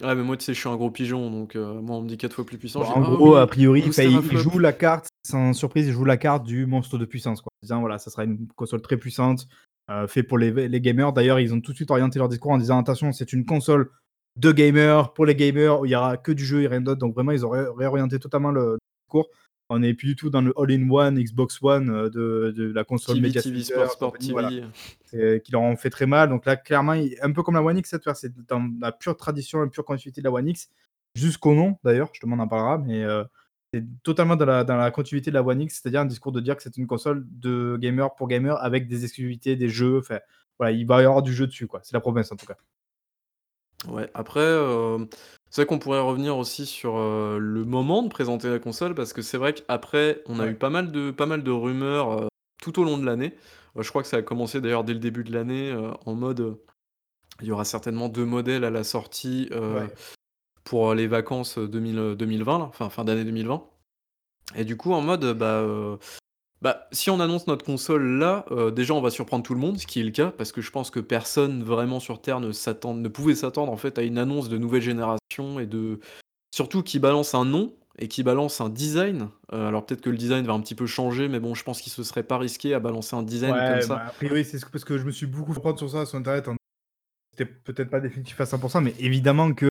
Ouais, mais moi, tu sais, je suis un gros pigeon, donc heu, moi, on me dit 4 fois plus puissant, Bon, je dis: en «Ah gros, a oui, priori, flop». jouent la carte, sans surprise, ils jouent la carte du monstre de puissance, quoi. En disant, voilà, ça sera une console très puissante, heu, fait pour les les gamers. D'ailleurs, ils ont tout de suite orienté leur discours en disant: «Attention, c'est une console de gamers, pour les gamers, où il y aura que du jeu et rien d'autre». Donc vraiment, ils ont ré réorienté totalement le discours. On est plus du tout dans le all-in-one Xbox One, heu, de de la console TV, Media TV, Center sport, sport, voilà. TV. Qui leur ont fait très mal. Donc là, clairement, un peu comme la One X, cette fois, c'est dans la pure tradition, la pure continuité de la One X, jusqu'au nom d'ailleurs, justement, on en parlera, mais heu, c'est totalement dans la dans la continuité de la One X, c'est-à-dire un discours de dire que c'est une console de gamers pour gamers avec des exclusivités, des jeux, enfin, voilà, il va y avoir du jeu dessus, quoi. C'est la promesse, en tout cas. Ouais, après, hem, c'est vrai qu'on pourrait revenir aussi sur, heu, le moment de présenter la console parce que c'est vrai qu'après, on a Ouais. eu pas mal de pas mal de rumeurs, heu, tout au long de l'année. Heu, je crois que ça a commencé d'ailleurs dès le début de l'année, heu, en mode, heu, il y aura certainement 2 modèles à la sortie, heu, Ouais. pour, heu, les vacances, heu, 2000, heu, 2020 là, enfin fin d'année 2020 et du coup en mode, heu, bah, heu, bah, si on annonce notre console là, heu, déjà on va surprendre tout le monde, ce qui est le cas parce que je pense que personne vraiment sur terre ne s'attend ne pouvait s'attendre en fait à une annonce de nouvelle génération et de surtout qui balance un nom et qui balance un design. Heu, alors peut-être que le design va un petit peu changer, mais bon, je pense qu'ils se seraient pas risqués à balancer un design comme Ouais, ça. bah, a priori, c'est ce parce que je me suis beaucoup fait prendre sur ça sur internet en c'était peut-être pas définitif à 100% mais évidemment que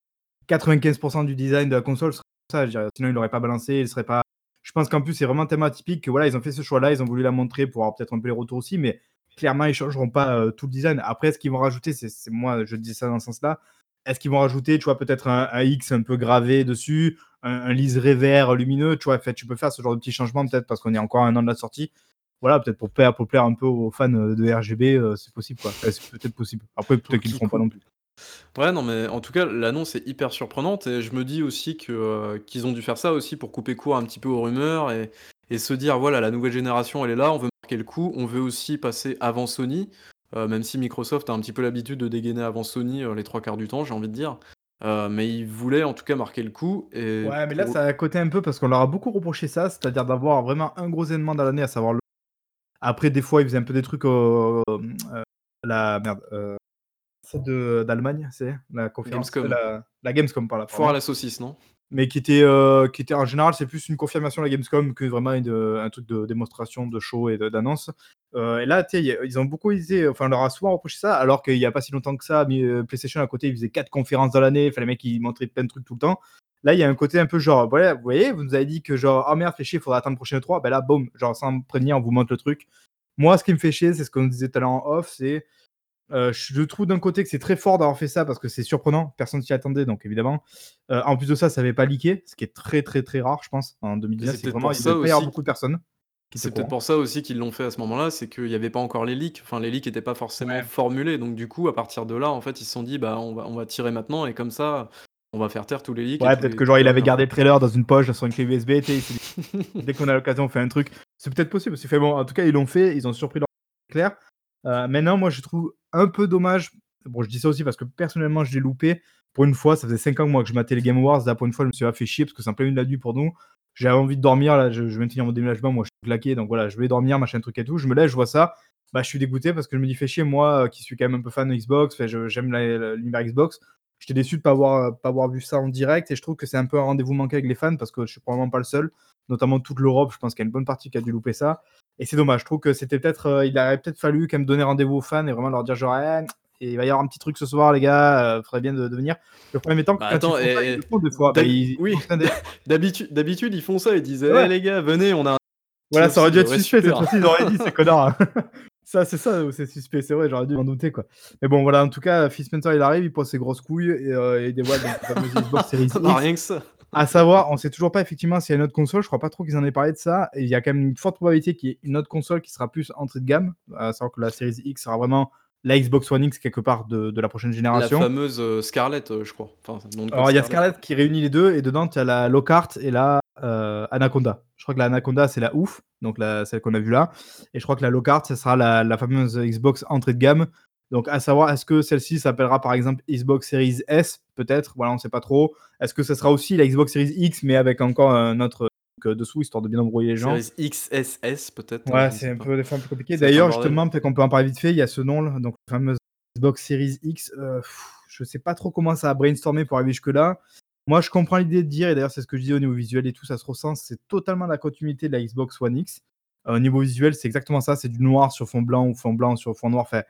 95% du design de la console serait ça, je veux dire, sinon ils l'auraient pas balancé, il serait pas je pense qu'en plus, c'est vraiment tellement atypique que voilà, ils ont fait ce choix-là, ils ont voulu la montrer pour avoir peut-être un peu les retours aussi, mais clairement, ils changeront pas, heu, tout le design. Après, ce qu'ils vont rajouter, c'est moi, je dis ça dans ce sens-là. Est-ce qu'ils vont rajouter, tu vois, peut-être un un X un peu gravé dessus, un un liseré vert lumineux, tu vois? Enfin, tu peux faire ce genre de petits changements peut-être parce qu'on est encore à 1 an de la sortie. Voilà, peut-être pour plaire pour plaire un peu aux fans, heu, de RGB, heu, c'est possible, quoi. Enfin, c'est peut-être possible. Après, peut-être qu'ils le feront pas non plus. Ouais, non, mais en tout cas, l'annonce est hyper surprenante et je me dis aussi que, heu, qu'ils ont dû faire ça aussi pour couper court un petit peu aux rumeurs et et se dire: «Voilà, la nouvelle génération, elle est là, on veut marquer le coup, on veut aussi passer avant Sony». Heu, même si Microsoft a un petit peu l'habitude de dégainer avant Sony, heu, les 3/4 du temps, j'ai envie de dire. Heu, mais ils voulaient en tout cas marquer le coup et Ouais, mais là, pour ça a coté un peu parce qu'on leur a beaucoup reproché ça, c'est-à-dire d'avoir vraiment un gros événement dans l'année, à savoir le après des fois, ils faisaient un peu des trucs, heu, hem, heu, la merde, heu, d'Allemagne, c'est la conférence, Gamescom. la la Gamescom, voilà, Foire à la saucisse, non? Mais qui était, heu, qui était en général, c'est plus une confirmation de la Gamescom que vraiment une, heu, un truc de démonstration, de show et de d'annonce. Heu et là, tu ils ont beaucoup hésité, enfin, on leur a souvent reproché ça, alors qu'il y a pas si longtemps que ça, PlayStation à côté, ils faisaient 4 conférences dans l'année, enfin, les mecs, ils montraient plein de trucs tout le temps. Là, il y a un côté un peu genre: «Ouais, vous voyez, vous nous avez dit que genre, oh merde, fait chier, il faudra attendre le prochain E3». Bah là, boum, genre sans prévenir, on vous montre le truc. Moi, ce qui me fait chier, c'est ce qu'on disait tout à l'heure en off, c'est, heu, je trouve d'un côté que c'est très fort d'avoir fait ça parce que c'est surprenant, personne s'y attendait donc évidemment. Heu, en plus de ça, ça avait pas leaké, ce qui est très, très, très rare, je pense, en Et 2019. c'est C'est vraiment il devait y avoir beaucoup de personnes c'est peut-être pour ça aussi qu'ils l'ont fait à ce moment-là, c'est qu'il y avait pas encore les leaks. Enfin, les leaks étaient pas forcément Ouais. formulés, donc du coup, à partir de là, en fait, ils se sont dit: «Bah, on va on va tirer maintenant et comme ça, on va faire taire tous les leaks Ouais, peut-être les que genre, il avait rumeurs». gardé le trailer dans une poche sur une clé USB, *laughs* «Dès qu'on a l'occasion, on fait un truc». C'est peut-être possible aussi, enfin bon, en tout cas, ils l'ont fait, ils ont surpris leur clair. Heu, maintenant, moi, je trouve un peu dommage bon, je dis ça aussi parce que personnellement, je l'ai loupé, pour une fois, ça faisait 5 ans que moi que je matais les Game Awards. Là, pour une fois, je me suis fait chier parce que c'est plein milieu de la nuit pour nous. J'avais envie de dormir. Là, je, je viens de finir mon déménagement. Moi, je suis claqué. Donc voilà, je vais dormir, machin, truc et tout. Je me lève, je vois ça. Bah, je suis dégoûté parce que je me dis, fais chier, moi euh, qui suis quand même un peu fan de Xbox. J'aime l'univers Xbox. J'étais déçu de pas avoir, pas avoir vu ça en direct. Et je trouve que c'est un peu un rendez-vous manqué avec les fans parce que je suis probablement pas le seul. Notamment toute l'Europe. Je pense qu'il y a une bonne partie qui a dû louper ça. Et c'est dommage. Je trouve que c'était peut-être, euh, il aurait peut-être fallu quand même donner rendez-vous aux fans et vraiment leur dire genre, Eh, et il va y avoir un petit truc ce soir, les gars. euh, faudrait bien de, de venir. Le premier temps, Bah, quand attends, ils font ça, et- ils le font des fois. Bah, ils- oui. *laughs* D'habitude, d'habitude, ils font ça, ils disent Ouais. Eh, les gars, venez, on a un. Voilà, ça aurait dû être suspect cette fois-ci. Ils auraient dit, c'est connard. *laughs* ça, c'est ça, c'est suspect. C'est vrai, j'aurais dû m'en douter, quoi. Mais bon, voilà, en tout cas, Spencer, il arrive, il pose ses grosses couilles et, euh, et dévoile donc, la fameuse Xbox *laughs* Series X. Rien que ça. À savoir, on sait toujours pas effectivement s'il y a une autre console. Je crois pas trop qu'ils en aient parlé de ça. Et il y a quand même une forte probabilité qu'il y ait une autre console qui sera plus entrée de gamme. À savoir que la Series X sera vraiment la Xbox One X quelque part de, de la prochaine La génération. fameuse euh, Scarlett, euh, je crois. Enfin, Alors, il y a Scarlett. Scarlett qui réunit les deux, et dedans, tu as la Lockhart et la euh, Anaconda. Je crois que la Anaconda, c'est la ouf, donc la, celle qu'on a vue là. Et je crois que la Lockhart, ce sera la, la fameuse Xbox entrée de gamme. Donc, à savoir, est-ce que celle-ci s'appellera par exemple Xbox Series S Peut-être, voilà, on sait pas trop. Est-ce que ce sera aussi la Xbox Series X, mais avec encore un autre truc dessous, histoire de bien embrouiller les gens? Série XSS, peut-être. hein, Ouais, ne c'est un peu des fois un peu compliqué. D'ailleurs, justement, peut-être qu'on peut en parler vite fait. Il y a ce nom-là, donc la fameuse Xbox Series X. euh, pff, je sais pas trop comment ça a brainstormé pour arriver jusque-là. Moi, je comprends l'idée de dire, et d'ailleurs, c'est ce que je disais au niveau visuel et tout, ça se ressent. C'est totalement la continuité de la Xbox One X. Euh, au niveau visuel, c'est exactement ça. C'est du noir sur fond blanc ou fond blanc sur fond noir. Enfin,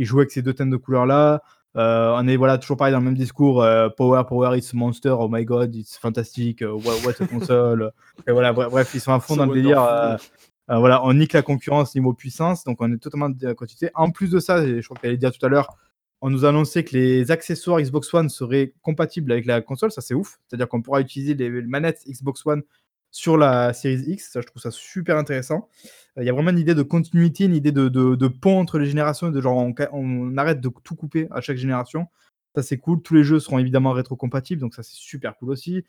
ils jouent avec ces deux teintes de couleurs-là. Euh, on est voilà, toujours pareil dans le même discours. euh, power, power, it's monster. Oh my god, it's fantastic. euh, what, what a console. *laughs* Et voilà, bref, bref, ils sont à fond dans le délire. euh, voilà, on nique la concurrence niveau puissance, donc on est totalement la quantité. En plus de ça, je crois que tu allais dire tout à l'heure, on nous a annoncé que les accessoires Xbox One seraient compatibles avec la console, ça c'est ouf. C'est-à-dire qu'on pourra utiliser les manettes Xbox One sur la Series X, ça je trouve ça super intéressant. Euh, Il y a vraiment une idée de continuité, une idée de, pont entre les générations, de genre on, on arrête de tout couper à chaque génération. Ça c'est cool, tous les jeux seront évidemment rétrocompatibles, donc ça c'est super cool aussi.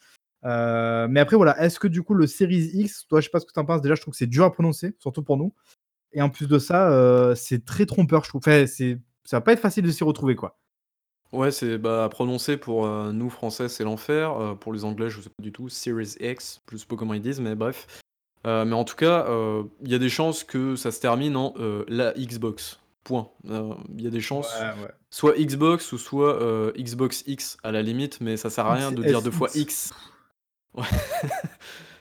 Euh, mais après, voilà, est-ce que du coup le Series X, toi, je sais pas ce que tu en penses, déjà, je trouve que c'est dur à prononcer, surtout pour nous. Et en plus de ça, euh, c'est très trompeur, je trouve. Enfin, c'est, ça va pas être facile de s'y retrouver, quoi. Ouais, c'est bah, à prononcer pour euh, nous français, c'est l'enfer. Euh, pour les anglais, je sais pas du tout. Series X, je sais pas comment ils disent, mais bref. Euh, mais en tout cas, euh, il y a des chances que ça se termine en euh, la Xbox. Point. Euh, Il y a des chances, ouais. soit Xbox ou soit euh, Xbox X à la limite, mais ça sert à rien de dire deux fois X. *laughs* Ouais.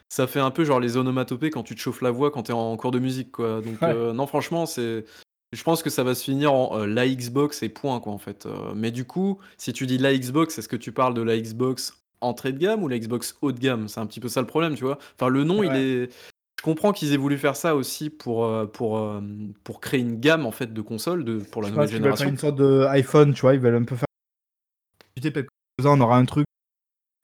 ça fait un peu genre les onomatopées quand tu te chauffes la voix quand t'es en cours de musique, quoi. Donc Ouais. euh, non, franchement, c'est. Je pense que ça va se finir en euh, la Xbox et point, quoi, en fait. Euh, mais du coup, si tu dis la Xbox, est-ce que tu parles de la Xbox entrée de gamme ou la Xbox haut de gamme? C'est un petit peu ça le problème, tu vois. Enfin, le nom, il Ouais. est. Je comprends qu'ils aient voulu faire ça aussi pour, euh, pour, pour créer une gamme en fait de consoles de, pour la Je nouvelle pense qu'ils veulent faire génération. une sorte de iPhone, tu vois, ils veulent un peu faire. Peut-être on aura un truc.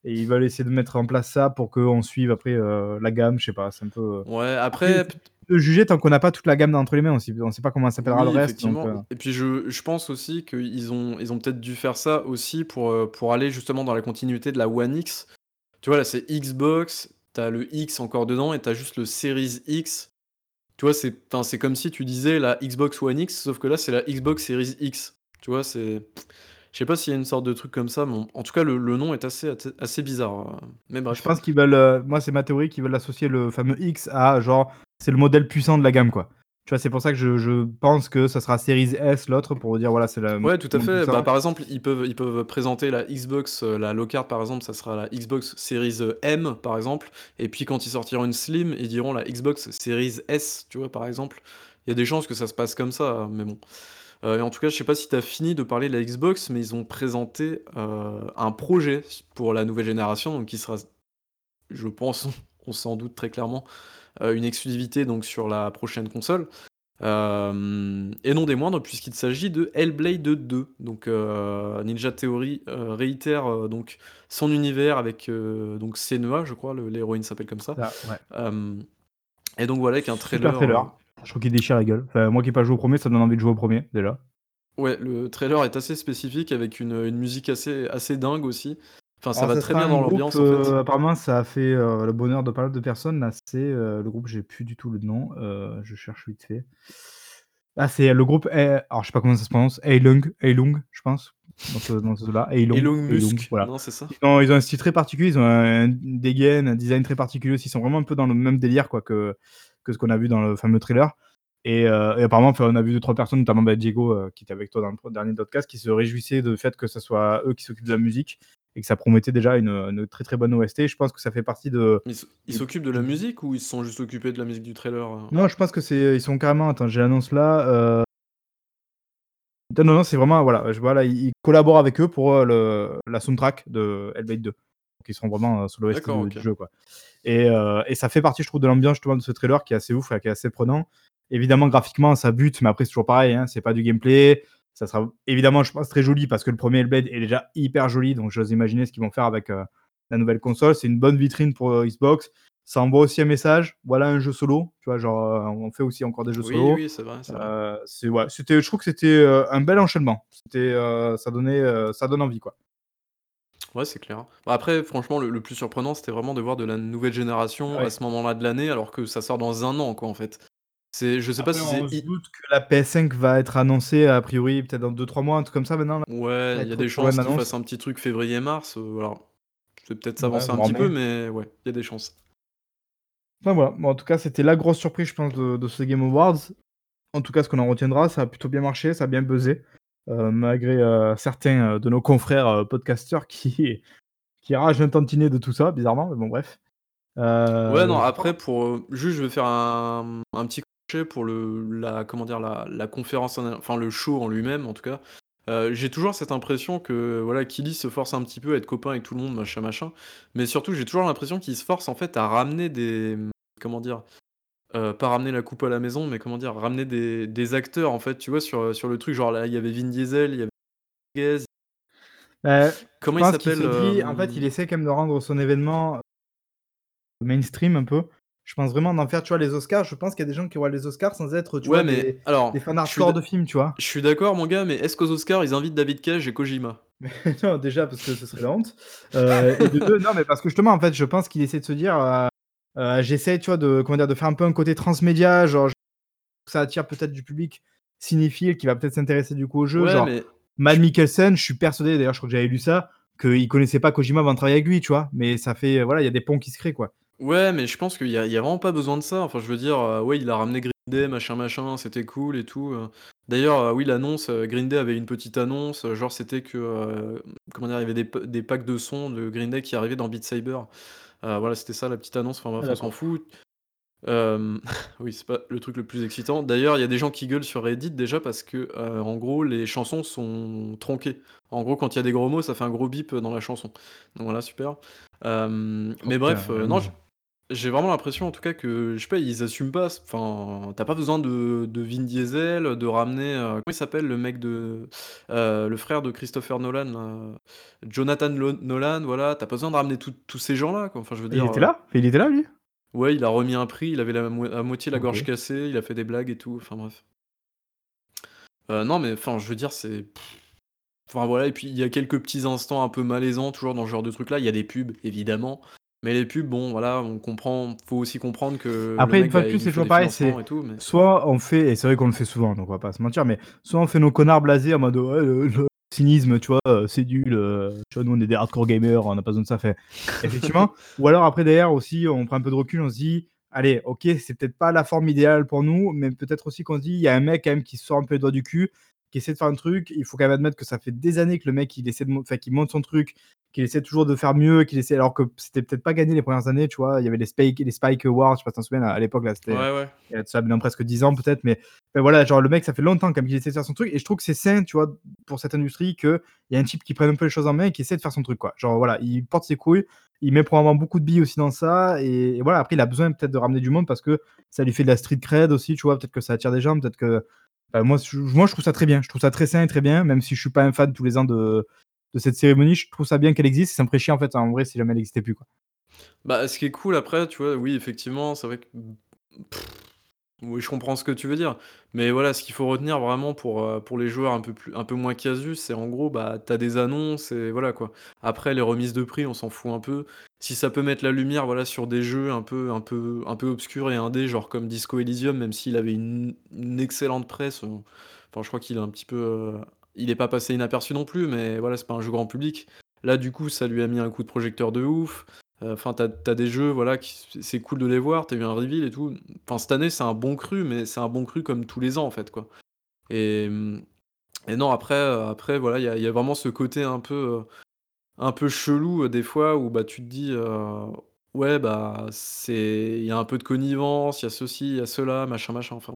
Et ils veulent essayer de mettre en place ça pour qu'on suive après euh, la gamme, je sais pas, c'est un peu. euh, Ouais, après, Après, de juger tant qu'on n'a pas toute la gamme entre les mains aussi. On sait pas comment ça s'appellera Oui, le reste. Donc, euh, Et puis je, je pense aussi qu'ils ont, ils ont peut-être dû faire ça aussi pour, pour aller justement dans la continuité de la One X. Tu vois, là c'est Xbox, t'as le X encore dedans et t'as juste le Series X. Tu vois, c'est comme si tu disais la Xbox One X, sauf que là c'est la Xbox Series X. Tu vois, c'est. Je sais pas s'il y a une sorte de truc comme ça, mais en- en tout cas le, le nom est assez, assez bizarre. euh. Mais bref. Je pense qu'ils veulent, euh, moi c'est ma théorie, qu'ils veulent associer le fameux X à genre, c'est le modèle puissant de la gamme quoi. Tu vois, c'est pour ça que je, je pense que ça sera Series S l'autre pour dire voilà, c'est la. Ouais, tout à fait. Bah, par exemple, ils peuvent, ils peuvent présenter la Xbox, euh, la low card par exemple, ça sera la Xbox Series euh, M par exemple. Et puis quand ils sortiront une Slim, ils diront la Xbox Series S, tu vois, par exemple. Il y a des chances que ça se passe comme ça, mais bon. Euh, et en tout cas, je sais pas si tu as fini de parler de la Xbox, mais ils ont présenté euh, un projet pour la nouvelle génération, donc qui sera, je pense, *laughs* on s'en doute très clairement, euh, une exclusivité donc sur la prochaine console. Et non des moindres, puisqu'il s'agit de Hellblade 2. Donc Ninja Theory réitère donc son univers avec donc Senua, je crois, l'héroïne s'appelle comme ça. Ouais. Et donc voilà, avec un Super trailer. Je trouve qu'il déchire la gueule. Enfin, moi qui n'ai pas joué au premier, ça donne envie de jouer au premier déjà. ouais, le trailer est assez spécifique avec une, une musique assez, assez dingue aussi. Enfin, ça Alors, va ça très bien un dans l'ambiance en fait. euh, apparemment, ça a fait euh, le bonheur de pas mal de personnes. Là, c'est euh, le groupe, j'ai plus du tout le nom. je cherche vite fait. Ah, c'est le groupe alors je sais pas comment ça se prononce, Heilung Heilung, je pense, dans ce dans ce là, Heilung Heilung, Musk, voilà. non, c'est ça? Ils ont ils ont un style très particulier, ils ont un une dégaine, un design très particulier aussi. Ils sont vraiment un peu dans le même délire quoi que que ce qu'on a vu dans le fameux trailer et heu et apparemment, on a vu 2-3 personnes, notamment, bah, Diego, heu, qui était avec toi dans le dernier podcast, qui se réjouissaient du fait que ça soit eux qui s'occupent de la musique et que ça promettait déjà une, très, très bonne OST. Je pense que ça fait partie de Ils s'occupent de la musique ou ils se sont juste occupés de la musique du trailer, heu? Non, je pense que c'est ils sont carrément attends, j'ai l'annonce là, heu non, non, non, c'est vraiment voilà, je vois là, ils collaborent avec eux pour, le la soundtrack de Hellblade 2. Ils seront vraiment, heu, sur D'accord, du jeu, quoi et heu et ça fait partie, je trouve, de l'ambiance justement de ce trailer qui est assez ouf, qui est assez prenant. Évidemment, graphiquement, ça bute, mais après, c'est toujours pareil, hein, c'est pas du gameplay. Ça sera évidemment, je pense, très joli parce que le 1er Hellblade est déjà hyper joli, donc j'ose imaginer ce qu'ils vont faire avec, heu, la nouvelle console. C'est une bonne vitrine pour, Xbox. Ça envoie aussi un message, voilà un jeu solo, tu vois? Genre, on fait aussi encore des jeux Oui, solo. oui, c'est vrai, c'est vrai. Ouais, c'était je trouve que c'était, un bel enchaînement. C'était, ça donnait, ça donne envie, quoi. Ouais, c'est clair. Bah, après, franchement, le le plus surprenant, c'était vraiment de voir de la nouvelle génération à Ouais. ce moment-là de l'année, alors que ça sort dans 1 an, quoi, en fait. C'est je sais pas Après, si on c'est se i doute que la PS5 va être annoncée a priori peut-être dans 2-3 mois, un truc comme ça maintenant là? Ouais, il y a être des chances qu'ils l'annonce. fassent un petit truc février-mars, heu, alors, c'est peut-être Ouais, s'avancer un voire petit peu, mai. mais ouais, il y a des chances. Enfin voilà, bon en tout cas, c'était la grosse surprise, je pense, de de ce Game Awards. En tout cas, ce qu'on en retiendra, ça a plutôt bien marché, ça a bien buzzé, malgré, heu, certains, heu, de nos confrères, podcasteurs *laughs* qui qui ragent un tantinet de tout ça, bizarrement, mais bon bref. Ouais, non, après pour, juste je vais faire un, un petit crochet pour le la comment dire? La la conférence enfin le show en lui-même en tout cas. J'ai toujours cette impression que voilà, Killy se force un petit peu à être copain avec tout le monde, machin, machin. Mais surtout, j'ai toujours l'impression qu'il se force en fait à ramener des, comment dire? Heu, pas ramener la coupe à la maison, mais comment dire? Ramener des des acteurs en fait, tu vois? Sur, heu, sur le truc, genre là, il y avait Vin Diesel, il y avait Bah, je comment il pense qu'il s'appelle, se dit en fait, il hem? essaie quand même de rendre son événement mainstream un peu. Je pense vraiment d'en faire, tu vois, les Oscars, je pense qu'il y a des gens qui voient les Oscars sans être, tu Ouais, vois, mais des des alors, fans je suis hardcore d de films, tu vois? je suis d'accord mon gars, mais est-ce qu'aux Oscars, ils invitent David Cage et Kojima? Mais *laughs* non, déjà parce que ce serait la honte, heu et de 2, non, mais parce que justement, en fait, je pense qu'il essaie de se dire, heu heu: «J'essaie, tu vois, de comment dire? De faire un peu un côté transmédia, genre ça attire peut-être du public cinéphile qui va peut-être s'intéresser du coup au jeu». Ouais, Genre mais je Mikkelsen, je suis persuadé, d'ailleurs je crois que j'avais lu ça, qu'il connaissait pas Kojima avant de travailler avec lui, tu vois? Mais ça fait, voilà, il y a des ponts qui se créent, quoi. Ouais, mais je pense qu'il y a il y a vraiment pas besoin de ça. Enfin, je veux dire, ouais, il a ramené Green Day, machin, machin, c'était cool et tout. D'ailleurs, oui, l'annonce, Green Day avait une petite annonce, genre c'était que, comment dire? Il y avait des packs de sons de Green Day qui arrivaient dans Beat Saber. Heu, voilà, c'était ça la petite annonce, enfin Ah bref, on s'en fout. Hem, *laughs* oui, c'est pas le truc le plus excitant. D'ailleurs, il y a des gens qui gueulent sur Reddit déjà parce que, heu, en gros, les chansons sont tronquées. En gros, quand il y a des gros mots, ça fait un gros bip, heu, dans la chanson. Donc voilà, super. Oh mais bref, non. J'ai vraiment l'impression en tout cas que, je sais pas, ils assument pas enfin, tu as pas besoin de de Vin Diesel, de ramener, heu, comment il s'appelle le mec de heu, le frère de Christopher Nolan là? Jonathan Lo Nolan, voilà, tu as pas besoin de ramener tous tous ces gens-là, quoi. Enfin, je veux Il dire, était heu là? Il était là, lui? Ouais, il a remis un prix, il avait la mo à moitié la gorge OK. cassée, il a fait des blagues et tout, enfin bref. Heu, non, mais enfin, je veux dire, c'est enfin voilà et puis il y a quelques petits instants un peu malaisants toujours dans ce genre de truc là. Il y a des pubs évidemment, mais les pubs, bon voilà, on comprend faut aussi comprendre que Après, une fois de plus, c'est toujours pareil, c'est mais soit on fait et c'est vrai qu'on le fait souvent, donc on va pas se mentir, mais soit on fait nos connards blasés en mode: «Ouais, le le cynisme, tu vois, heu, c'est nul, heu, tu vois, nous on est des hardcore gamers, on a pas besoin de ça». Enfin, effectivement, *laughs* ou alors après derrière aussi, on prend un peu de recul, on se dit: «Allez, OK, c'est peut-être pas la forme idéale pour nous», mais peut-être aussi qu'on se dit: «Il y a un mec quand même qui sort un peu les doigts du cul, qui essaie de faire un truc». Il faut quand même admettre que ça fait des années que le mec il essaie de enfin qu'il monte son truc, qu'il essaie toujours de faire mieux, qu'il essaie alors que c'était peut-être pas gagné les premières années, tu vois? Il y avait les Spike les Spike Awards, je sais pas si tu t'en souviens à l'époque là, c'était ouais, ouais. a ça maintenant presque 10 ans peut-être, mais voilà, genre le mec ça fait longtemps quand même qu'il essaie de faire son truc et je trouve que c'est sain, tu vois? Pour cette industrie qu'il y a un type qui prenne un peu les choses en main et qui essaie de faire son truc, quoi. Genre voilà, il porte ses couilles, il met probablement beaucoup de billes aussi dans ça et et voilà, après il a besoin peut-être de ramener du monde parce que ça lui fait de la street cred aussi, tu vois? Peut-être que ça attire des gens, peut-être que enfin moi je moi je trouve ça très bien, je trouve ça très sain et très bien, même si je suis pas un fan tous les ans de cette cérémonie, je trouve ça bien qu'elle existe ça me ferait chier en fait. En vrai si jamais elle existait plus, quoi. Bah, ce qui est cool après, tu vois, oui, effectivement, c'est vrai que Oui, je comprends ce que tu veux dire. Mais voilà, ce qu'il faut retenir vraiment pour, pour les joueurs un peu moins casus, c'est en gros, bah, tu as des annonces et voilà quoi. Après les remises de prix, on s'en fout un peu. Si ça peut mettre la lumière, voilà, sur des jeux un peu un peu un peu obscurs et indés, genre comme Disco Elysium, même s'il avait une excellente presse, enfin je crois qu'il est un petit peu, heu, il est pas passé inaperçu non plus, mais voilà, c'est pas un jeu grand public. Là, du coup, ça lui a mis un coup de projecteur de ouf. Heu, enfin, tu as des jeux, voilà, qui c'est cool de les voir, tu as eu un reveal et tout. Enfin, cette année, c'est un bon cru, mais c'est un bon cru comme tous les ans, en fait, quoi. Et et non, après, heu, après, voilà, il y a il y a vraiment ce côté un peu, heu, un peu chelou, des fois où, bah, tu te dis, «Ouais, bah, c'est il y a un peu de connivence, il y a ceci, il y a cela, machin, machin», enfin.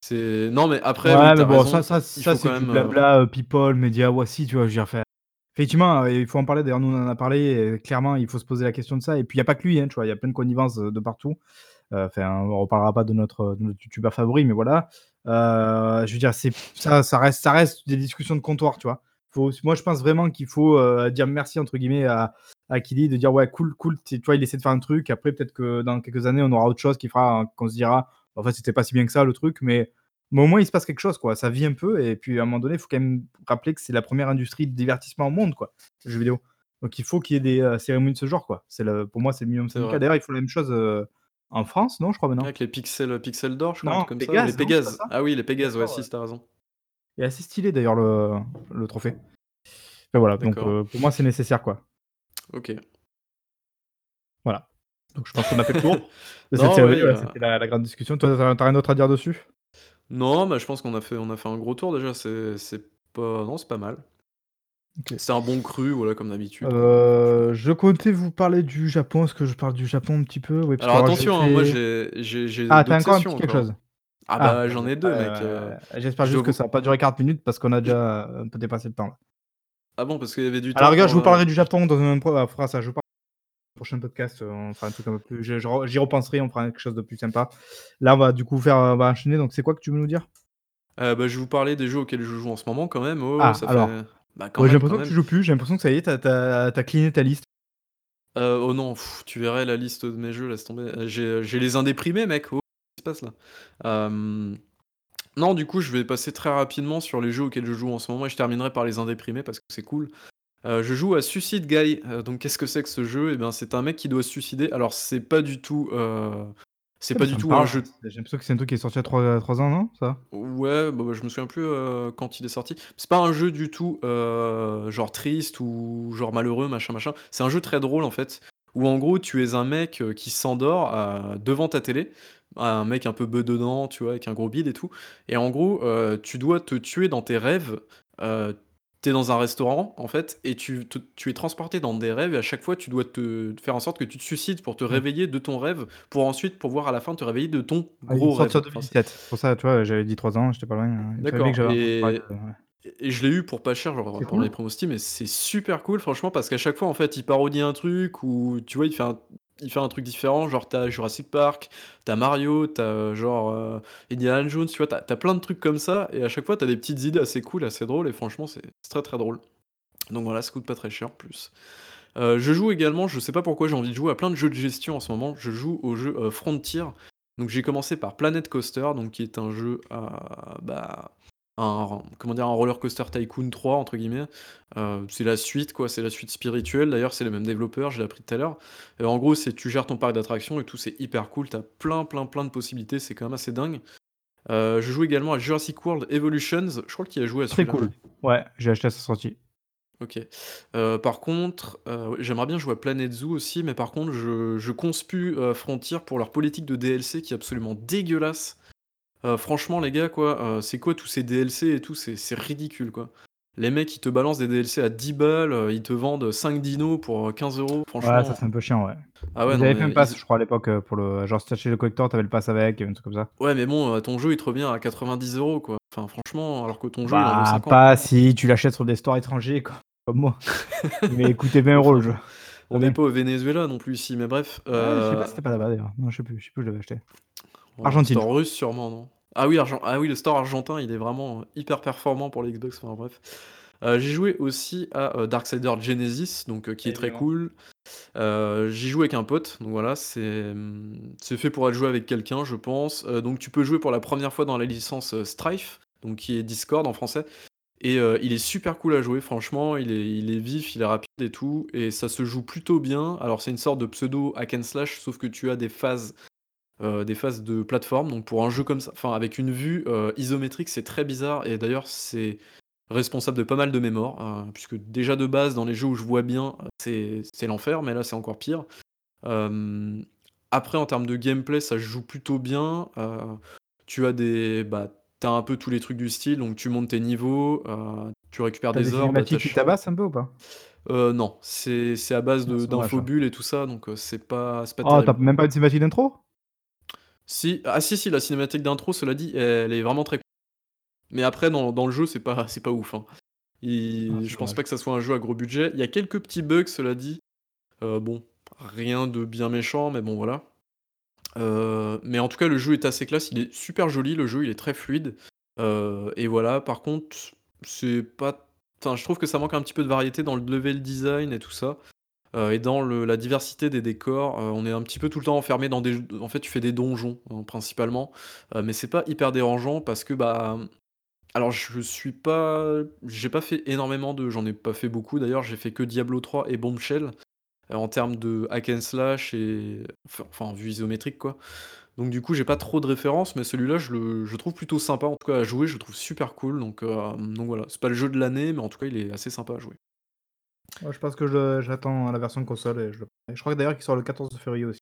C'est non, mais après, oui, Ouais, mais bon, ça raison, ça il ça faut c'est quand du même, blabla, people, médias, voici, tu vois? Je veux dire, enfin, effectivement, heu, il faut en parler. D'ailleurs, nous, on en a parlé clairement, il faut se poser la question de ça et puis il y a pas que lui, hein, tu vois? Il y a plein de connivence, heu, de partout. Heu, enfin, on reparlera pas de notre, youtubeur favori, mais voilà. Je veux dire, ça reste des discussions de comptoir, tu vois? Moi, je pense vraiment qu'il faut, dire «merci» entre guillemets à Kili, de dire: «Ouais, cool, cool», tu vois? Il essaie de faire un truc, après peut-être que dans quelques années, on aura autre chose qui fera qu'on se dira: «En fait, c'était pas si bien que ça le truc», mais mais au moins il se passe quelque chose, quoi. Ça vit un peu et puis à un moment donné, il faut quand même rappeler que c'est la première industrie de divertissement au monde, quoi, le jeu vidéo. Donc il faut qu'il y ait des, heu, cérémonies de ce genre, quoi. C'est le pour moi, c'est le minimum syndical. D'ailleurs, ils font la même chose, heu, en France, non, je crois maintenant? Avec les Pixel, heu, Pixel d'or, je crois, Non, comme ça? Les Pégases. Ah oui, les Pégases, ouais, si, ouais. si, tu as raison. Il est assez stylé d'ailleurs le le trophée. Enfin voilà, donc pour moi, c'est nécessaire, quoi. OK. Voilà. Donc je pense qu'on a fait le tour *laughs* ouais, il c'était la la grande discussion. Toi, tu as tu as rien d'autre à dire dessus? Non, bah, je pense qu'on a fait on a fait un gros tour déjà, c'est c'est pas non, c'est pas mal. C'est un bon cru, voilà, comme d'habitude, franchement. je comptais vous parler du Japon. Est-ce que je parle du Japon un petit peu? Alors alors attention, hein, moi j'ai j'ai j'ai ah, tu as d'autres encore un petit quelque chose? Ah Ah, bah, bah, j'en ai 2 mec, heu, heu, j'espère je juste que ça va pas durer 40 minutes parce qu'on a déjà, un peu dépassé le temps, là. Ah bon, parce qu'il y avait du temps rigueur, je pour, vous parlerai du Japon dans un on fera ça, je vous parle prochain podcast, heu, on fera un truc un peu plus j'y repenserai, on fera quelque chose de plus sympa. Là, on va du coup faire, on va enchaîner, donc c'est quoi que tu veux nous dire? Heu, bah, je vais vous parler des jeux auxquels je joue en ce moment quand même. Ouais, Ah, ça alors, fait bah, ouais, j'ai l'impression que tu joues plus, j'ai l'impression que ça y est, tu as tu as tu as cleané ta liste. Heu, oh non, tu verrais la liste de mes jeux, laisse tomber. Heu, j'ai, les indéprimés mec, oh, qu'est-ce qui se passe là? Non, du coup, je vais passer très rapidement sur les jeux auxquels je joue en ce moment et je terminerai par les indéprimés parce que c'est cool. Heu, je joue à Suicide Guy, heu, donc qu'est-ce que c'est que ce jeu? Et ben, c'est un mec qui doit se suicider. Alors c'est pas du tout, heu, c'est pas du tout un jeu J'ai l'impression que c'est un truc qui est sorti a 3 3 ans, non, ça? Ouais, bah, bah, je me souviens plus, quand il est sorti. C'est pas un jeu du tout, genre triste ou genre malheureux, machin, machin. C'est un jeu très drôle, en fait, où en gros, tu es un mec, qui s'endort, devant ta télé. Un mec un peu bedonnant, tu vois? Avec un gros bide et tout et en gros, tu dois te tuer dans tes rêves. Tu es dans un restaurant, en fait et tu te tu es transporté dans des rêves et à chaque fois, tu dois te faire en sorte que tu te suicides pour te Mmh. réveiller de ton rêve, pour ensuite pouvoir à la fin te réveiller de ton Ah, il est gros sorti rêve. en Enfin, c'est 2017. C'est pour ça, tu vois, j'avais dit 3 ans, j'étais pas loin, hein. Il savait que D'accord j'avais entendu parler et de ouais. et je l'ai eu pour pas cher, genre, C'est pendant les cool. promos Steam et c'est super cool franchement parce qu'à chaque fois, en fait, il parodie un truc ou tu vois, il fait un il fait un truc différent, genre tu as Jurassic Park, tu as Mario, tu as genre, heu, Indiana Jones, tu vois? Tu as plein de trucs comme ça et à chaque fois, tu as des petites idées assez cool, assez drôles et franchement, c'est très, très drôle. Donc voilà, ça coûte pas très cher plus. Heu, je joue également, je sais pas pourquoi j'ai envie de jouer à plein de jeux de gestion en ce moment. Je joue au jeu, Frontier. Donc j'ai commencé par Planet Coaster, donc qui est un jeu, heu, bah, un comment dire? Un Roller Coaster Tycoon 3 entre guillemets. Heu, c'est la suite quoi, c'est la suite spirituelle. D'ailleurs, c'est les mêmes développeurs, je l'ai appris tout à l'heure. Heu, en gros, c'est tu gères ton parc d'attractions et tout, c'est hyper cool. Tu as plein, plein, plein de possibilités, c'est quand même assez dingue. Heu, je joue également à Jurassic World Evolutions. Je crois y as joué à Très celui-là, cool. Ouais, j'ai acheté à sa sortie. OK. Heu, par contre, j'aimerais bien jouer à Planet Zoo aussi, mais par contre, je je conspue, Frontier pour leur politique de DLC qui est absolument dégueulasse. Heu, franchement, les gars, quoi, heu, c'est quoi tous ces DLC et tout? C'est c'est ridicule, quoi. Les mecs, ils te balancent des DLC à 10 balles, heu, ils te vendent 5 dinos pour, heu, 15 €. Ouais, ça, Franchement, c'est un peu chiant, ouais. ah ouais, Ils non, avaient fait un mais pass, ils je crois, à l'époque, pour le genre si tu achetais le collector, tu avais le pass avec, un truc comme ça. ouais, mais bon, ton jeu, il te revient à 90 €, quoi. Enfin, franchement, alors que ton jeu, il en vaut Bah, 50, pas si tu l'achètes sur des stores étrangers co comme moi. *laughs* M'avait coûté 20 € le Enfin, jeu. on n'est pas au Venezuela non plus ici, mais bref, Ouais, je sais pas heu si c'était pas là-bas d'ailleurs. Non, je sais plus, je sais plus où je l'avais acheté. Argentine, crois. russe sûrement, non? Ah oui, ah oui, le store argentin, il est vraiment, hyper performant pour les Xbox, enfin bref. j'ai joué aussi à, Darksider Genesis, donc qui est très cool. j'y joue avec un pote, donc voilà, c'est, c'est fait pour être joué avec quelqu'un, je pense. donc tu peux jouer pour la première fois dans la licence, Strife, donc qui est Discord en français et il est super cool à jouer franchement, il est il est vif, il est rapide et tout et ça se joue plutôt bien. Alors c'est une sorte de pseudo hack and slash sauf que tu as des phases des phases de plateforme. Donc pour un jeu comme ça, enfin avec une vue isométrique, c'est très bizarre. Et d'ailleurs, c'est responsable de pas mal de mémoire, hein, puisque déjà de base, dans les jeux où je vois bien, c'est l'enfer, mais là c'est encore pire. après, en termes de gameplay, ça joue plutôt bien. tu as des. Bah, t'as un peu tous les trucs du style, donc tu montes tes niveaux, tu récupères des, des orbes. cinématiques qui tabassent un peu ou pas? Non, c'est à base d'infobulles et tout ça, donc c'est pas, pas Oh, t'as même pas une cinématique d'intro? Si, ah si, si, la cinématique d'intro, cela dit, elle est vraiment très cool. Mais après, dans, dans le jeu, c'est pas, c'est pas ouf. Hein. Ah, je pense pas que ça soit un jeu à gros budget. Il y a quelques petits bugs, cela dit. Euh, bon, rien de bien méchant, mais bon, voilà. Euh, mais en tout cas, le jeu est assez classe. Il est super joli, le jeu, il est très fluide. Euh, et voilà, par contre, c'est pas. Enfin, je trouve que ça manque un petit peu de variété dans le level design et tout ça. Euh, et dans la diversité des décors, euh, on est un petit peu tout le temps enfermé dans des en fait, tu fais des donjons, hein, principalement, euh, mais c'est pas hyper dérangeant parce que, bah, alors je suis pas j'ai pas fait énormément de j'en ai pas fait beaucoup d'ailleurs, j'ai fait que Diablo 3 et Bombshell, en termes de hack and slash et enfin, vue isométrique, quoi. Donc du coup, j'ai pas trop de références, mais celui-là, je le je trouve plutôt sympa, en tout cas à jouer, je le trouve super cool, donc donc voilà. C'est pas le jeu de l'année, mais en tout cas, il est assez sympa à jouer. Je pense que j'attends la version console et je Je crois d'ailleurs qu'il sort le 14 février aussi.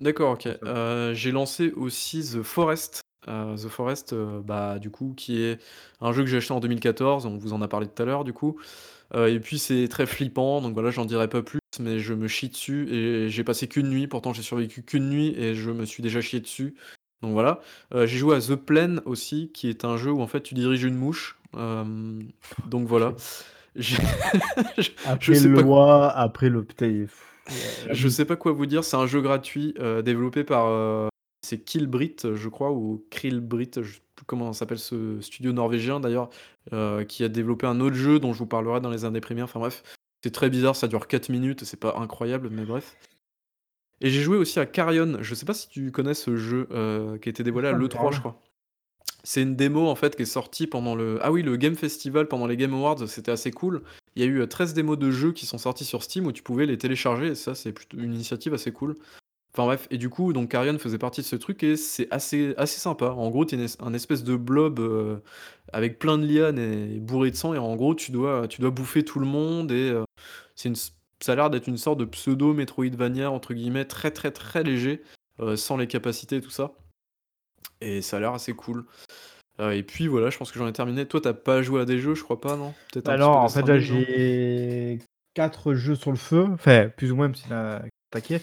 D'accord, OK. Euh, j'ai lancé aussi The Forest. Euh, The Forest, euh, bah, du coup, qui est un jeu que j'ai acheté en 2014, on vous en a parlé tout à l'heure, du coup. et puis c'est très flippant, donc voilà, j'en dirai pas plus, mais je me chie dessus et j'ai passé qu'une nuit, pourtant j'ai survécu qu'une nuit et je me suis déjà chié dessus. Donc voilà. j'ai joué à The Plane aussi, qui est un jeu où en fait tu diriges une mouche. donc voilà. *laughs* *laughs* Après le loi, après le Je sais pas quoi vous dire, c'est un jeu gratuit euh, développé par euh, c'est Killbrit, je crois, ou Krillbrit, je sais plus comment s'appelle ce studio norvégien d'ailleurs, euh, qui a développé un autre jeu dont je vous parlerai dans les années premières. Enfin bref, c'est très bizarre, ça dure 4 minutes, c'est pas incroyable, mais bref. Et j'ai joué aussi à Carrion, je sais pas si tu connais ce jeu qui a été dévoilé à l'E3, je crois. C'est une démo en fait qui est sortie pendant le ah oui, le Game Festival pendant les Game Awards, c'était assez cool. Il y a eu, 13 démos de jeux qui sont sortis sur Steam où tu pouvais les télécharger et ça, c'est plutôt une initiative assez cool. Enfin bref et du coup, donc Carrion faisait partie de ce truc et c'est assez assez sympa. En gros, tu es un espèce de blob, avec plein de lianes et bourré de sang et en gros, tu dois bouffer tout le monde et c'est une ça a l'air d'être une sorte de pseudo Metroidvania entre guillemets très, très, très léger, sans les capacités et tout ça et ça a l'air assez cool. Euh, et puis voilà, je pense que j'en ai terminé. Toi, t'as pas joué à des jeux, je crois pas, non? Peut-être Alors, en fait, là, j'ai 4 jeux sur le feu. Enfin, plus ou moins, même s'il a attaqué.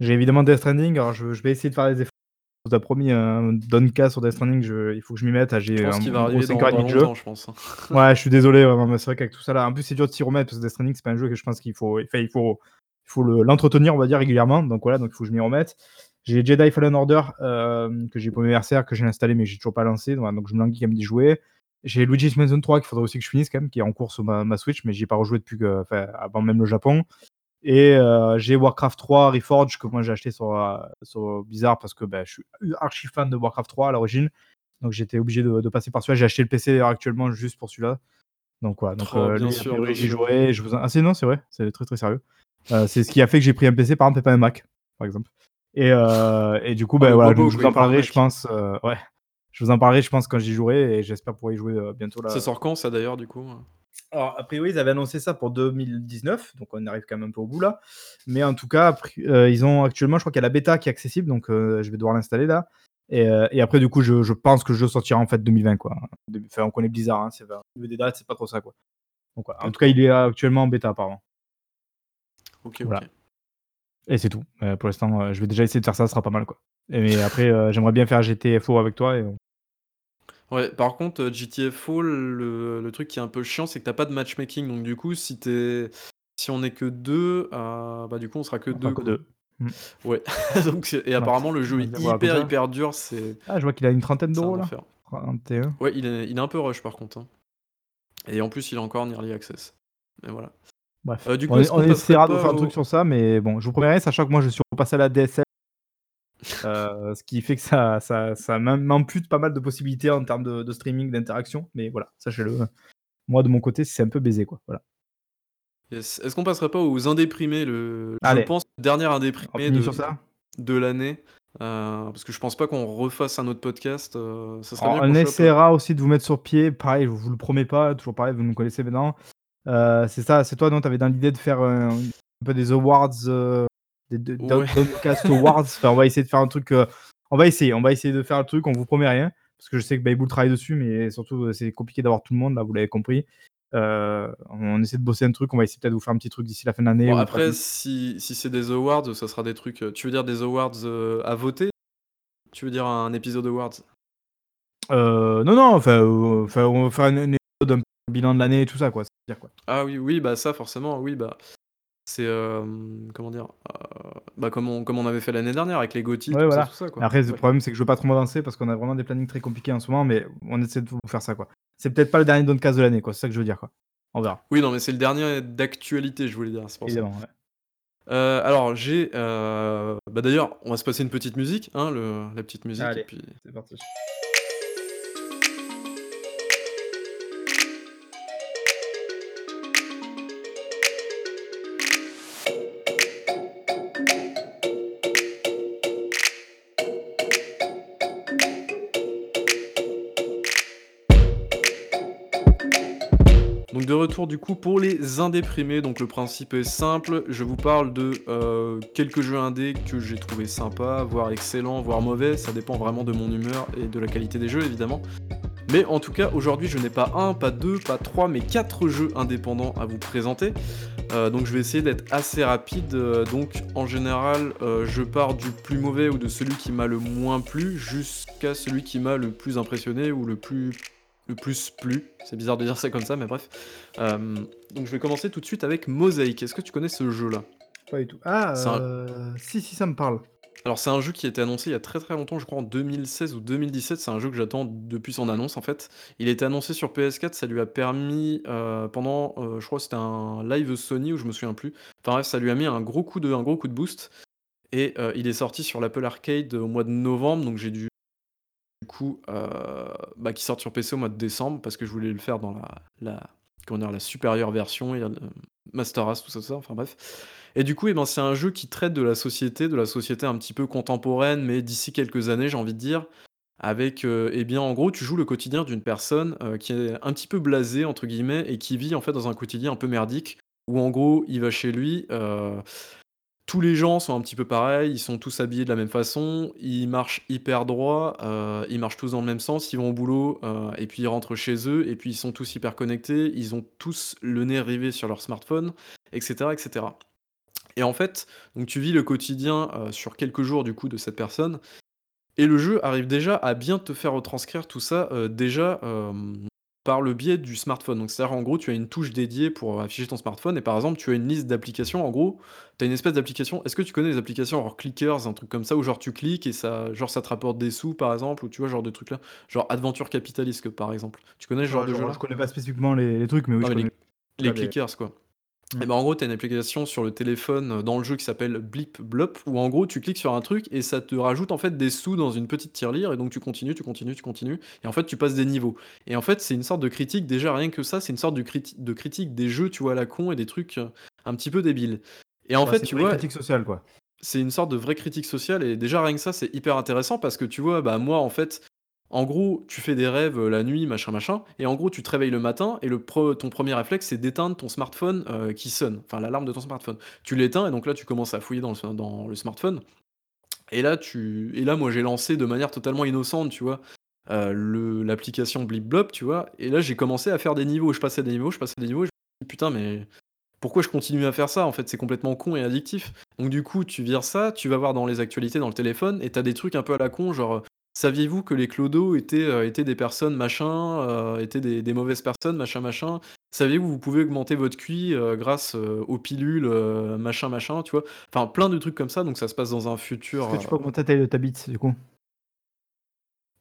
J'ai évidemment Death Stranding. Alors, je, vais essayer de faire les efforts. On vous a promis un Donka sur Death Stranding. Je, il faut que je m'y mette. Ah, j'ai un, va gros 5 heures de jeu. Je pense. Hein. *laughs* ouais, je suis désolé. c'est vrai qu'avec tout ça là, en plus, c'est dur de s'y remettre parce que Death Stranding, c'est pas un jeu que je pense qu'il faut. Enfin, il faut, il faut l'entretenir, on va dire, régulièrement. Donc voilà, donc il faut que je m'y remette. J'ai Jedi Fallen Order euh, que j'ai pour mes anniversaire, que j'ai installé mais j'ai toujours pas lancé, donc je me languis quand même d'y jouer. J'ai Luigi's Mansion 3 qu'il faudrait aussi que je finisse quand même, qui est en cours sur ma, Switch, mais j'y ai pas rejoué depuis que, avant même le Japon. Et euh, j'ai Warcraft 3 Reforged que moi j'ai acheté sur, euh, sur Bizarre parce que ben, je suis archi fan de Warcraft 3 à l'origine. Donc j'étais obligé de, passer par celui-là. J'ai acheté le PC actuellement juste pour celui-là. Donc voilà. Donc bien sûr, j'y joué. Je vous... Ah c'est non, c'est vrai. C'est très très sérieux. c'est ce qui a fait que j'ai pris un PC par exemple et pas un Mac, par exemple. Et, euh, et du coup, ben, voilà, je, vous en parlerai, je pense. Euh, ouais. Je vous en parlerai, je pense, quand j'y jouerai et j'espère pouvoir y jouer euh, bientôt. Là. Ça sort quand, ça d'ailleurs, du coup? Alors, a priori, ils avaient annoncé ça pour 2019, donc on arrive quand même un peu au bout là. Mais en tout cas, ils ont actuellement, je crois qu'il y a la bêta qui est accessible, donc je vais devoir l'installer là. Et, et, après, du coup, je, je, pense que le jeu sortira en fait 2020, quoi. Enfin, on connaît Blizzard, hein, c'est des dates, c'est pas trop ça, quoi. Donc, En tout cas, il est actuellement en bêta, apparemment. Ok, voilà. Et c'est tout. Euh, pour l'instant, euh, je vais déjà essayer de faire ça, ce sera pas mal quoi. Et mais après, euh, j'aimerais bien faire GTFO avec toi et Ouais, par contre, GTFO, le le truc qui est un peu chiant, c'est que t'as pas de matchmaking. Donc du coup, si tu si on est que deux, bah, du coup, on sera que deux. que mmh. Ouais, *laughs* donc et apparemment le jeu est hyper, hyper dur, c'est Ah, je vois qu'il a une trentaine d'euros là? Ouais, il est il est un peu rush par contre, hein. Et en plus, il est encore en early access. Mais voilà. Bref, Euh, du coup, on, essaiera de faire un truc sur ça, mais bon, je vous promets, sachant que moi je suis repassé à la DSL, *laughs* euh, ce qui fait que ça, ça, ça m'ampute pas mal de possibilités en termes de, de streaming, d'interaction, mais voilà, sachez-le. Moi de mon côté, c'est un peu baisé quoi. Voilà. Yes. Est-ce qu'on passerait pas aux indéprimés, le je pense, le dernier indéprimé de de l'année, heu, parce que je pense pas qu'on refasse un autre podcast, heu, ça serait Alors, bien on essaiera aussi de vous mettre sur pied. Pareil, je vous le promets pas, toujours pareil, vous nous connaissez maintenant. Euh, c'est ça, c'est toi, non Tu avais dans l'idée de faire euh, un peu des awards, euh, des Ouais. Don- Doncast Awards. Enfin, on va essayer de faire un truc. euh, on va essayer, on va essayer de faire un truc. On vous promet rien parce que je sais que Bayboul travaille dessus, mais surtout euh, c'est compliqué d'avoir tout le monde là. Vous l'avez compris. Euh, on essaie de bosser un truc. On va essayer peut-être de vous faire un petit truc d'ici la fin de l'année. Bon après si si c'est des awards, ça sera des trucs, tu veux dire des awards, heu, à voter? Tu veux dire un épisode awards? Euh, non, non. Enfin, euh, on va faire un, un épisode, un bilan de l'année et tout ça, quoi. Ah oui, oui, bah ça forcément, oui, bah c'est, hem, comment dire? Heu, bah comme on comme on avait fait l'année dernière avec les GOTY, Ouais, tout voilà. ça, tout ça, quoi. Après, le problème, c'est que je veux pas trop m'avancer parce qu'on a vraiment des plannings très compliqués en ce moment, mais on essaie de vous faire ça, quoi. C'est peut-être pas le dernier Doncast de l'année, quoi. C'est ça que je veux dire, quoi. On verra. Oui, non, mais c'est le dernier d'actualité, je voulais dire, c'est pour ça. Évidemment, ouais. Heu, alors j'ai, bah d'ailleurs, on va se passer une petite musique, hein, le la petite musique et Allez, puis c'est parti. Retour du coup pour les indéprimés, donc le principe est simple, je vous parle de euh, quelques jeux indés que j'ai trouvé sympas, voire excellents, voire mauvais, ça dépend vraiment de mon humeur et de la qualité des jeux évidemment. Mais en tout cas aujourd'hui je n'ai pas un, pas deux, pas trois, mais quatre jeux indépendants à vous présenter. Euh, donc je vais essayer d'être assez rapide. Euh, donc en général je pars du plus mauvais ou de celui qui m'a le moins plu jusqu'à celui qui m'a le plus impressionné ou le plus le plus plu. C'est bizarre de dire ça comme ça, mais bref. Euh, donc je vais commencer tout de suite avec Mosaic. Est-ce que tu connais ce jeu-là? Pas du tout. Ah, un- euh, si, si, ça me parle. Alors c'est un jeu qui a été annoncé il y a très très longtemps, je crois en 2016 ou 2017. C'est un jeu que j'attends depuis son annonce en fait. Il a été annoncé sur PS4, ça lui a permis euh, pendant, je crois c'était un live Sony ou je me souviens plus. Enfin bref, ça lui a mis un gros coup de, un gros coup de boost. Et il est sorti sur l'Apple Arcade au mois de novembre, donc j'ai dû du coup euh, bah, qui sortent sur PC au mois de décembre parce que je voulais le faire dans la, la, la supérieure version, a le Master Race, tout ça, tout ça, enfin bref. Et du coup, eh ben, c'est un jeu qui traite de la société, de la société un petit peu contemporaine, mais d'ici quelques années, j'ai envie de dire, avec, euh, eh bien, en gros, tu joues le quotidien d'une personne euh, qui est un petit peu blasée, entre guillemets, et qui vit en fait dans un quotidien un peu merdique, où en gros, il va chez lui, euh, tous les gens sont un petit peu pareils, ils sont tous habillés de la même façon, ils marchent hyper droit, euh, ils marchent tous dans le même sens, ils vont au boulot euh, et puis ils rentrent chez eux et puis ils sont tous hyper connectés, ils ont tous le nez rivé sur leur smartphone, etc., etc. Et en fait, donc tu vis le quotidien euh, sur quelques jours du coup de cette personne et le jeu arrive déjà à bien te faire retranscrire tout ça déjà par le biais du smartphone. Donc c'est-à-dire en gros tu as une touche dédiée pour afficher ton smartphone et par exemple tu as une liste d'applications. En gros, tu as une espèce d'application. Est-ce que tu connais les applications genre Clickers, un truc comme ça où genre tu cliques et ça genre ça te rapporte des sous par exemple ou tu vois genre de trucs là, genre Adventure Capitaliste par exemple. Tu connais ce genre de je, jeu je connais pas spécifiquement les, les trucs, mais oui, Non, je mais les, connais. les mais- clickers quoi. Et ben en gros, tu as une application sur le téléphone euh, dans le jeu qui s'appelle Blip Blop, où en gros tu cliques sur un truc et ça te rajoute en fait des sous dans une petite tirelire, et donc tu continues, tu continues, tu continues, et en fait tu passes des niveaux. Et en fait, c'est une sorte de critique, déjà rien que ça, c'est une sorte de, criti- de critique des jeux, tu vois, à la con et des trucs euh, un petit peu débiles. Et en Ouais, fait, c'est tu une vraie vois, critique sociale, quoi. c'est une sorte de vraie critique sociale et déjà rien que ça c'est hyper intéressant parce que tu vois bah moi en fait en gros tu fais des rêves euh, la nuit machin machin et en gros tu te réveilles le matin et le ton premier réflexe c'est d'éteindre ton smartphone euh, qui sonne enfin l'alarme de ton smartphone tu l'éteins et donc là tu commences à fouiller dans le, dans le smartphone et là tu et là moi j'ai lancé de manière totalement innocente tu vois euh, l'application Blipblop tu vois et là j'ai commencé à faire des niveaux je passais des niveaux je passais des niveaux et je me dis putain mais pourquoi je continue à faire ça En fait, c'est complètement con et addictif. Donc du coup, tu vires ça, tu vas voir dans les actualités dans le téléphone, et t'as des trucs un peu à la con, genre, saviez-vous que les clodos étaient, euh, étaient des personnes machin, euh, étaient des, des mauvaises personnes, machin machin? Saviez-vous que vous pouvez augmenter votre QI euh, grâce euh, aux pilules, euh, machin machin, tu vois? Enfin, plein de trucs comme ça, donc ça se passe dans un futur... Est-ce que tu euh, peux augmenter la taille de ta bite, du coup?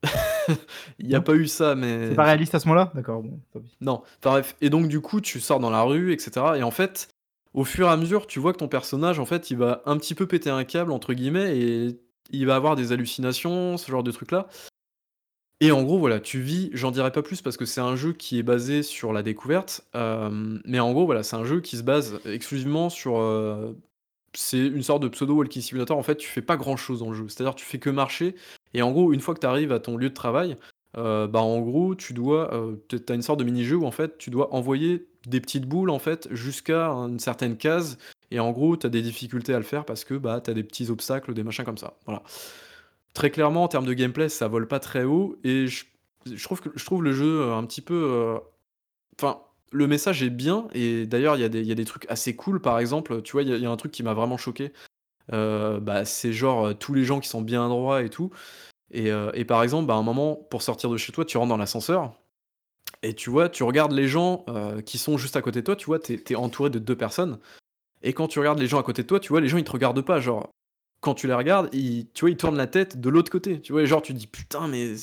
*laughs* Il y a Non? pas eu ça, C'est mais pas réaliste à ce moment-là? D'accord, bon, tant pis. non, enfin bref et donc du coup, tu sors dans la rue et cetera et en fait, au fur et à mesure, tu vois que ton personnage, en fait, il va un petit peu «péter un câble» entre guillemets et il va avoir des hallucinations, ce genre de trucs-là et en gros, voilà, tu vis j'en dirai pas plus parce que c'est un jeu qui est basé sur la découverte, hem, mais en gros, voilà, c'est un jeu qui se base exclusivement sur, heu, c'est une sorte de pseudo walking simulator. En fait, tu fais pas grand-chose dans le jeu. C'est-à-dire, tu fais que marcher et en gros, une fois que tu arrives à ton lieu de travail, heu, bah, en gros, tu dois, heu, tu as une sorte de mini-jeu où en fait, tu dois envoyer des petites boules, en fait, jusqu'à une certaine case. Et en gros, tu as des difficultés à le faire parce que, bah, tu as des petits obstacles, des machins comme ça, voilà. Très clairement, en termes de gameplay, ça vole pas très haut. Et je je trouve le jeu, heu, un petit peu, heu enfin, le message est bien. Et d'ailleurs, il y a des trucs assez cool. Par exemple, tu vois, il y a un truc qui m'a vraiment choqué, heu, bah, c'est genre, tous les gens qui sont bien droits et tout. Et par exemple, bah, à un moment, pour sortir de chez toi, tu rentres dans l'ascenseur et tu vois, tu regardes les gens, heu, qui sont juste à côté de toi, tu vois, tu es entouré de 2 personnes et quand tu regardes les gens à côté de toi, tu vois, les gens, ils te regardent pas, genre quand tu les regardes, ils tu vois, ils tournent la tête de l'autre côté, tu vois? Et genre tu te dis: «Putain, mais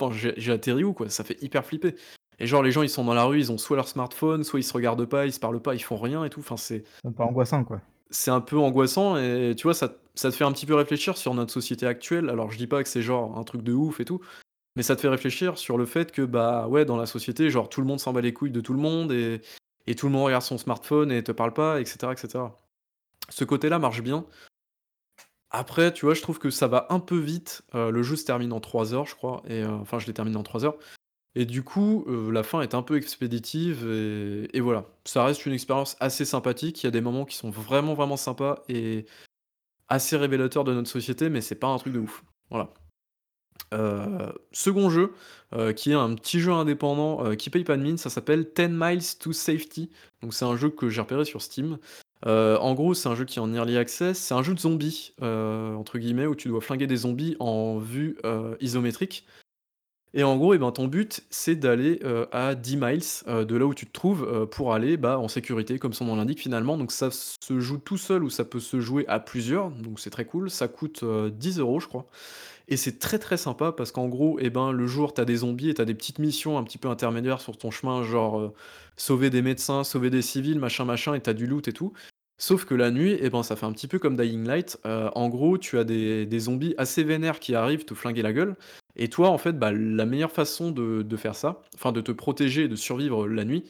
enfin, j'ai atterri où, quoi?» Ça fait hyper flipper et genre les gens, ils sont dans la rue, ils ont soit leur smartphone, soit ils se regardent pas, ils se parlent pas, ils font rien et tout, enfin c'est C'est un peu angoissant, quoi. c'est un peu angoissant et tu vois, ça ça te fait un petit peu réfléchir sur notre société actuelle. Alors je dis pas que c'est genre un truc de ouf et tout, mais ça te fait réfléchir sur le fait que, bah, ouais, dans la société, genre tout le monde s'en bat les couilles de tout le monde et tout le monde regarde son smartphone et te parle pas et cetera et cetera. Ce côté-là marche bien. Après, tu vois, je trouve que ça va un peu vite. Heu, le jeu se termine en 3 heures, je crois et heu, enfin, je l'ai terminé en 3 heures et du coup, heu, la fin est un peu expéditive et et voilà. Ça reste une expérience assez sympathique. Il y a des moments qui sont vraiment, vraiment sympas et assez révélateurs de notre société, mais c'est pas un truc de ouf. Voilà. Heu, second jeu, heu, qui est un petit jeu indépendant, heu, qui paye pas de mine, ça s'appelle Ten Miles to Safety. Donc c'est un jeu que j'ai repéré sur Steam. En gros, c'est un jeu qui est en early access, c'est un jeu de zombies, entre guillemets, où tu dois flinguer des zombies en vue, isométrique et en gros, et ben, ton but, c'est d'aller, à 10 miles, de là où tu te trouves, pour aller, bah, en sécurité, comme son nom l'indique finalement. Donc ça se joue tout seul ou ça peut se jouer à plusieurs, donc c'est très cool. Ça coûte, heu, 10 €, je crois et c'est très, très sympa parce qu'en gros, et ben, le jour, tu as des zombies et tu as des petites missions un petit peu intermédiaires sur ton chemin, genre, heu, sauver des médecins, sauver des civils, machin, machin et tu as du loot et tout. Sauf que la nuit, et ben, ça fait un petit peu comme Dying Light. Heu, en gros, tu as des des zombies assez vénères qui arrivent te flinguer la gueule et toi, en fait, bah, la meilleure façon de de faire ça, enfin de te protéger et de survivre la nuit,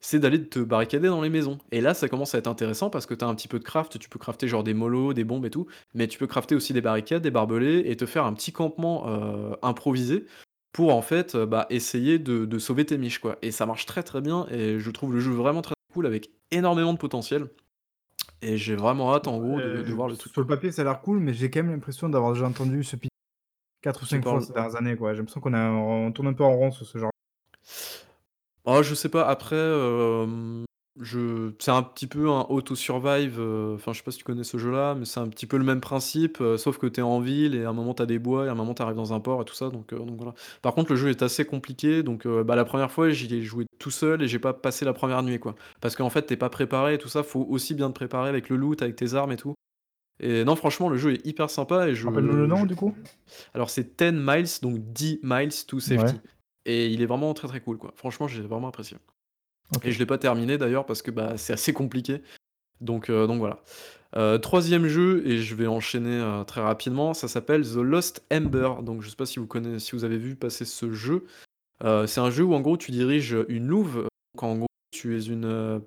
c'est d'aller te barricader dans les maisons. Et là, ça commence à être intéressant parce que tu as un petit peu de craft, tu peux crafter genre des mollos, des bombes et tout, mais tu peux crafter aussi des barricades, des barbelés et te faire un petit campement, heu, improvisé pour en fait, heu, bah, essayer de de sauver tes miches, quoi. Et ça marche très, très bien et je trouve le jeu vraiment très cool avec énormément de potentiel. Et j'ai vraiment hâte en gros de de Heu, voir le truc, sur le papier, ça a l'air cool, mais j'ai quand même l'impression d'avoir déjà entendu ce pitch 4 ou Tu 5 fois ces dernières années, quoi. J'ai l'impression qu'on on tourne un peu en rond sur ce genre Oh, je sais pas, après, hem, je c'est un petit peu un auto survive, heu, enfin, je sais pas si tu connais ce jeu-là, mais c'est un petit peu le même principe, heu, sauf que tu es en ville et à un moment tu as des bois et à un moment tu arrives dans un port et tout ça, donc heu, donc voilà. Par contre, le jeu est assez compliqué, donc heu, bah, la première fois, j'y ai joué tout seul et j'ai pas passé la première nuit, quoi. Parce qu'en fait, tu es pas préparé et tout ça, faut aussi bien te préparer avec le loot, avec tes armes et tout et non, franchement, le jeu est hyper sympa et rappelle-nous le je nom, je du coup? alors c'est 10 miles, donc 10 miles to Ouais, safety et il est vraiment très, très cool, quoi. Franchement, j'ai vraiment apprécié. Et je l'ai pas terminé d'ailleurs parce que, bah, c'est assez compliqué. Donc heu, donc voilà. Heu, 3 jeu et je vais enchaîner, heu, très rapidement, ça s'appelle The Lost Ember. Donc je sais pas si vous connaissez, si vous avez vu passer ce jeu. C'est un jeu où en gros tu diriges, une louve, donc en gros tu es une,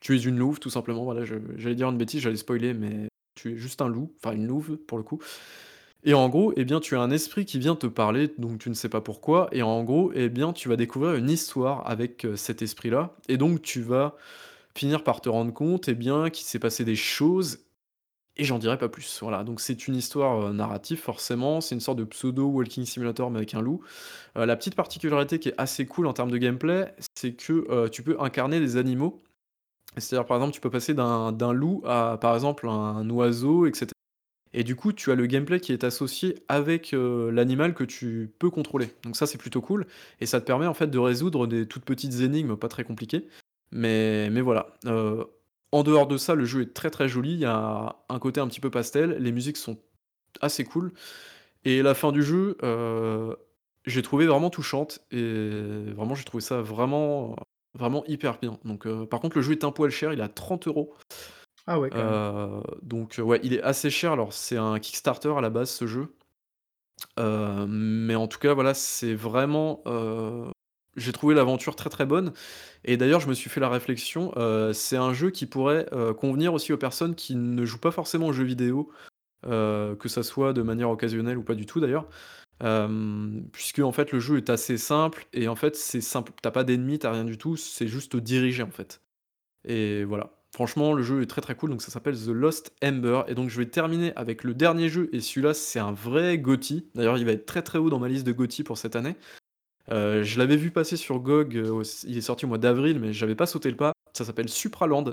tu es une louve tout simplement, voilà, j'allais dire une bêtise, j'allais spoiler, mais tu es juste un loup, enfin une louve pour le coup. Et en gros, eh bien, tu as un esprit qui vient te parler, donc tu ne sais pas pourquoi et en gros, eh bien, tu vas découvrir une histoire avec, heu, cet esprit-là et donc tu vas finir par te rendre compte, eh bien, qu'il s'est passé des choses et j'en dirai pas plus. Voilà, donc c'est une histoire, heu, narrative forcément, c'est une sorte de pseudo walking simulator mais avec un loup. Heu, la petite particularité qui est assez cool en termes de gameplay, c'est que, tu peux incarner des animaux. C'est-à-dire, par exemple, tu peux passer d'un d'un loup à, par exemple, un oiseau et cetera et du coup, tu as le gameplay qui est associé avec, heu, l'animal que tu peux contrôler. Donc ça, c'est plutôt cool et ça te permet en fait de résoudre des toutes petites énigmes pas très compliquées. Mais mais voilà, heu, en dehors de ça, le jeu est très, très joli. Il y a un côté un petit peu pastel, les musiques sont assez cool et la fin du jeu, heu j'ai trouvé vraiment touchante et vraiment j'ai trouvé ça vraiment, vraiment hyper bien. Donc, par contre le jeu est un poil cher, il est à 30 €. Ah ouais, quand même. Heu, donc, heu, ouais, il est assez cher. Alors c'est un Kickstarter à la base ce jeu. Heu, mais en tout cas, voilà, c'est vraiment, j'ai trouvé l'aventure très, très bonne et d'ailleurs je me suis fait la réflexion, c'est un jeu qui pourrait, convenir aussi aux personnes qui ne jouent pas forcément aux jeux vidéo, que ça soit de manière occasionnelle ou pas du tout d'ailleurs. Puisque en fait le jeu est assez simple et en fait c'est simple. Tu pas d'ennemis, tu rien du tout, c'est juste te diriger en fait et voilà. Franchement, le jeu est très, très cool, donc ça s'appelle The Lost Ember et donc je vais terminer avec le dernier jeu et celui-là, c'est un vrai GOTY. D'ailleurs, il va être très, très haut dans ma liste de GOTY pour cette année. Heu, je l'avais vu passer sur GOG, heu, il est sorti au mois d'avril, mais j'avais pas sauté le pas. Ça s'appelle Supraland,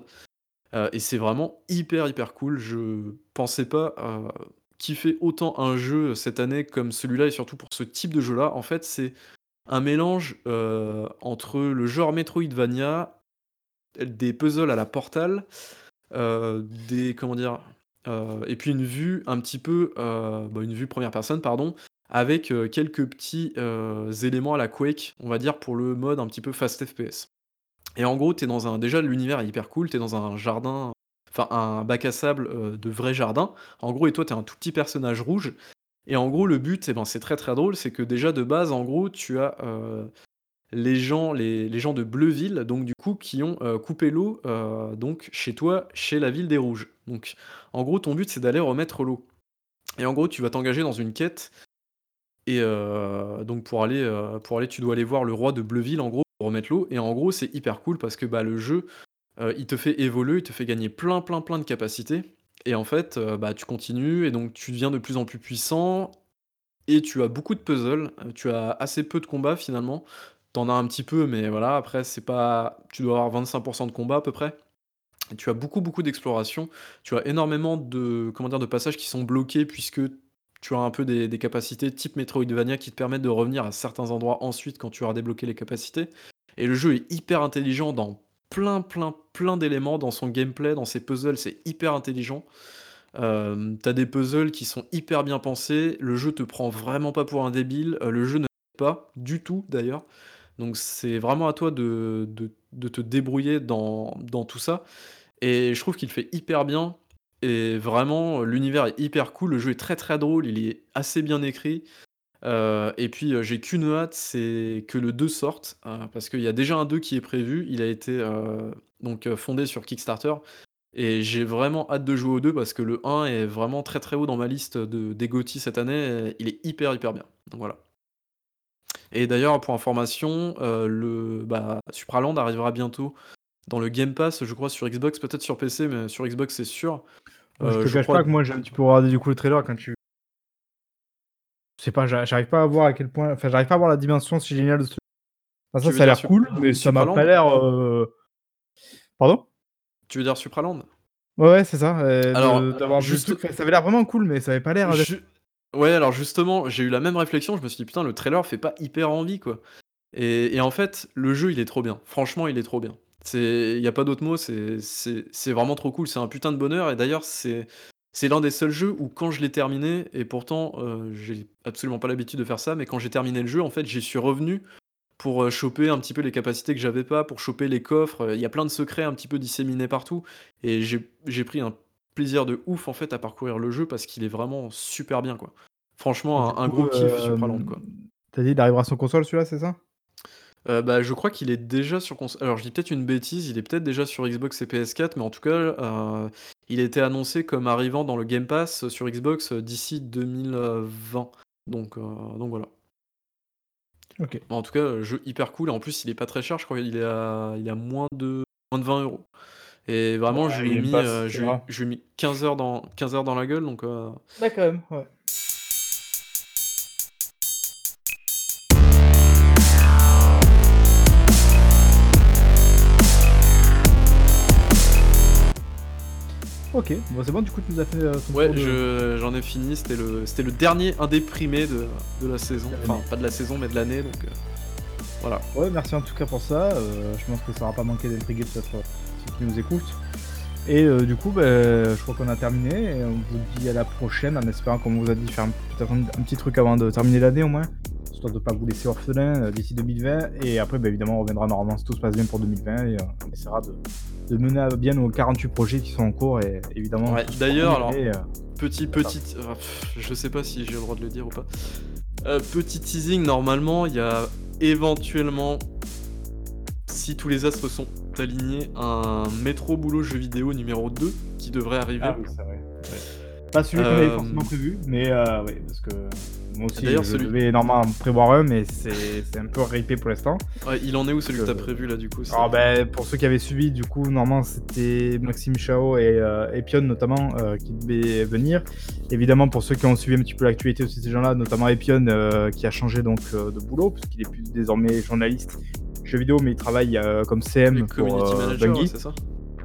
heu et c'est vraiment hyper, hyper cool. Je pensais pas, kiffer autant un jeu cette année comme celui-là et surtout pour ce type de jeu-là. En fait, c'est un mélange, entre le genre Metroidvania des puzzles à la Portal, heu, des comment dire? Heu et puis une vue un petit peu, heu, bah, une vue première personne pardon, avec, quelques petits, éléments à la Quake, on va dire pour le mode un petit peu fast FPS. Et en gros, tu es dans un déjà l'univers est hyper cool, tu es dans un jardin, enfin un bac à sable, de vrai jardin. En gros et toi tu es un tout petit personnage rouge et en gros le but et ben, c'est très, très drôle, c'est que déjà de base en gros tu as, les gens de Bleuville, donc du coup, qui ont, heu, coupé l'eau, heu, donc chez toi, chez la ville des Rouges. Donc en gros, ton but, c'est d'aller remettre l'eau. Et en gros, tu vas t'engager dans une quête. Et heu, donc pour aller, pour aller tu dois aller voir le roi de Bleuville, en gros, pour remettre l'eau. Et en gros, c'est hyper cool parce que, bah, le jeu, il te fait évoluer, il te fait gagner plein, plein, plein de capacités. Et en fait, bah, tu continues et donc tu deviens de plus en plus puissant. Et tu as beaucoup de puzzles, tu as assez peu de combats finalement. T'en as un petit peu, mais voilà, après c'est pas tu dois avoir 25% de combat à peu près. Tu as beaucoup, beaucoup d'exploration. Tu as énormément de comment? De passages qui sont bloqués puisque tu as un peu des capacités type Metroidvania qui te permettent de revenir à certains endroits ensuite quand tu auras débloqué les capacités. Et le jeu est hyper intelligent dans plein, plein, plein d'éléments dans son gameplay, dans ses puzzles, c'est hyper intelligent. Hem, tu des puzzles qui sont hyper bien pensés, le jeu te prend vraiment pas pour un débile, heu, le jeu ne pas du tout d'ailleurs. Donc c'est vraiment à toi de te débrouiller dans tout ça. Et je trouve qu'il fait hyper bien. Et vraiment, l'univers est hyper cool, le jeu est très, très drôle, il est assez bien écrit, heu et puis, heu, j'ai qu'une hâte, c'est que le 2 sorte, heu, parce qu'il y a déjà un 2 qui est prévu. Il a été, donc, fondé sur Kickstarter. Et j'ai vraiment hâte de jouer au 2 parce que le 1 est vraiment très, très haut dans ma liste de des cette année. Il est hyper, hyper bien. Donc voilà. Et d'ailleurs, pour information, heu, le bah, Supraland arrivera bientôt dans le Game Pass, je crois sur Xbox, peut-être sur PC, mais sur Xbox, c'est sûr. Je Heu, te je cache crois pas que moi, j'ai un petit peu regardé du coup le trailer quand tu je sais pas, j'a j'arrive pas à voir à quel point enfin, j'arrive pas à voir la dimension si géniale de ce enfin, tu ça, ça a l'air cool, mais ça m'a pas l'air, heu pardon? Tu veux dire Supraland? Ouais, ouais, c'est ça, Alors, juste truc, ça avait l'air vraiment cool, mais ça avait pas l'air ju ouais, alors justement, j'ai eu la même réflexion, je me suis dit: «Putain, le trailer fait pas hyper envie, quoi» et et en fait, le jeu, il est trop bien. Franchement, il est trop bien. Il y a pas d'autre mot, c'est vraiment trop cool. C'est un putain de bonheur et d'ailleurs, c'est l'un des seuls jeux où quand je l'ai terminé et pourtant, heu, j'ai absolument pas l'habitude de faire ça, mais quand j'ai terminé le jeu, en fait, j'y suis revenu pour, heu, choper un petit peu les capacités que j'avais pas, pour choper les coffres, il y a plein de secrets un petit peu disséminés partout et j'ai pris un plaisir de ouf, en fait, à parcourir le jeu parce qu'il est vraiment super bien, quoi. Franchement, un un gros kiff Supraland, hem, quoi. tu as dit il arrivera sur console celui-là, c'est ça? Heu, bah, je crois qu'il est déjà sur conso alors je dis peut-être une bêtise, il est peut-être déjà sur Xbox et PS4, mais en tout cas, heu, il a été annoncé comme arrivant dans le Game Pass sur Xbox, heu, d'ici 2020. Donc, donc voilà. OK. En tout cas, jeu hyper cool et en plus il est pas très cher, je crois il est à il est à moins de moins de 20 € et vraiment je Ouais, lui ai mis, ça je lui ai ira. je lui ai mis 15 heures dans 15 heures dans la gueule donc, heu Ouais, quand même, ouais. OK, bon, c'est bon, du coup, tu nous as fait, heu, ton ouais, je j'en ai fini, c'était le c'était le dernier indéprimé de de la saison, enfin pas de la saison mais de l'année donc, heu, voilà. Ouais, merci en tout cas pour ça, heu, je pense que ça aura pas manqué d'intriguer peut-être, qui nous écoutent et heu, du coup, beh, je crois qu'on a terminé et on vous dit à la prochaine en espérant, comme on vous a dit, faire un peut-être un petit truc avant de terminer l'année au moins. histoire de pas vous laisser orphelin d'ici 2020. Et après, bah, évidemment, on reviendra normalement si tout se passe bien pour 2020 et on essaiera de, de mener à bien nos 48 projets qui sont en cours. Et évidemment, Ouais, d'ailleurs, alors, euh, Petit, petit, pff, je sais pas si j'ai le droit de le dire ou pas. Euh, petit teasing, normalement, il y a éventuellement, si tous les astres sont alignés, un métro boulot jeu vidéo numéro 2 qui devrait arriver. Ah oui, c'est vrai. Pas celui qu'on avait Euh, forcément prévu, mais euh, oui, parce que moi aussi, je celui- devais normalement en prévoir un, mais c'est c'est un peu ripé pour l'instant. Ouais, il en est où celui que Euh, t'as prévu là du coup Alors ben, pour ceux qui avaient suivi, du coup, normalement c'était Maxime Chao et, euh, et Pion notamment euh, qui devaient venir. Évidemment, pour ceux qui ont suivi un petit peu l'actualité aussi, ces gens-là, notamment Epion euh, qui a changé donc euh, de boulot, puisqu'il est plus désormais journaliste jeux vidéo, mais il travaille euh, comme CM les pour euh, Bungie. ouais, c'est ça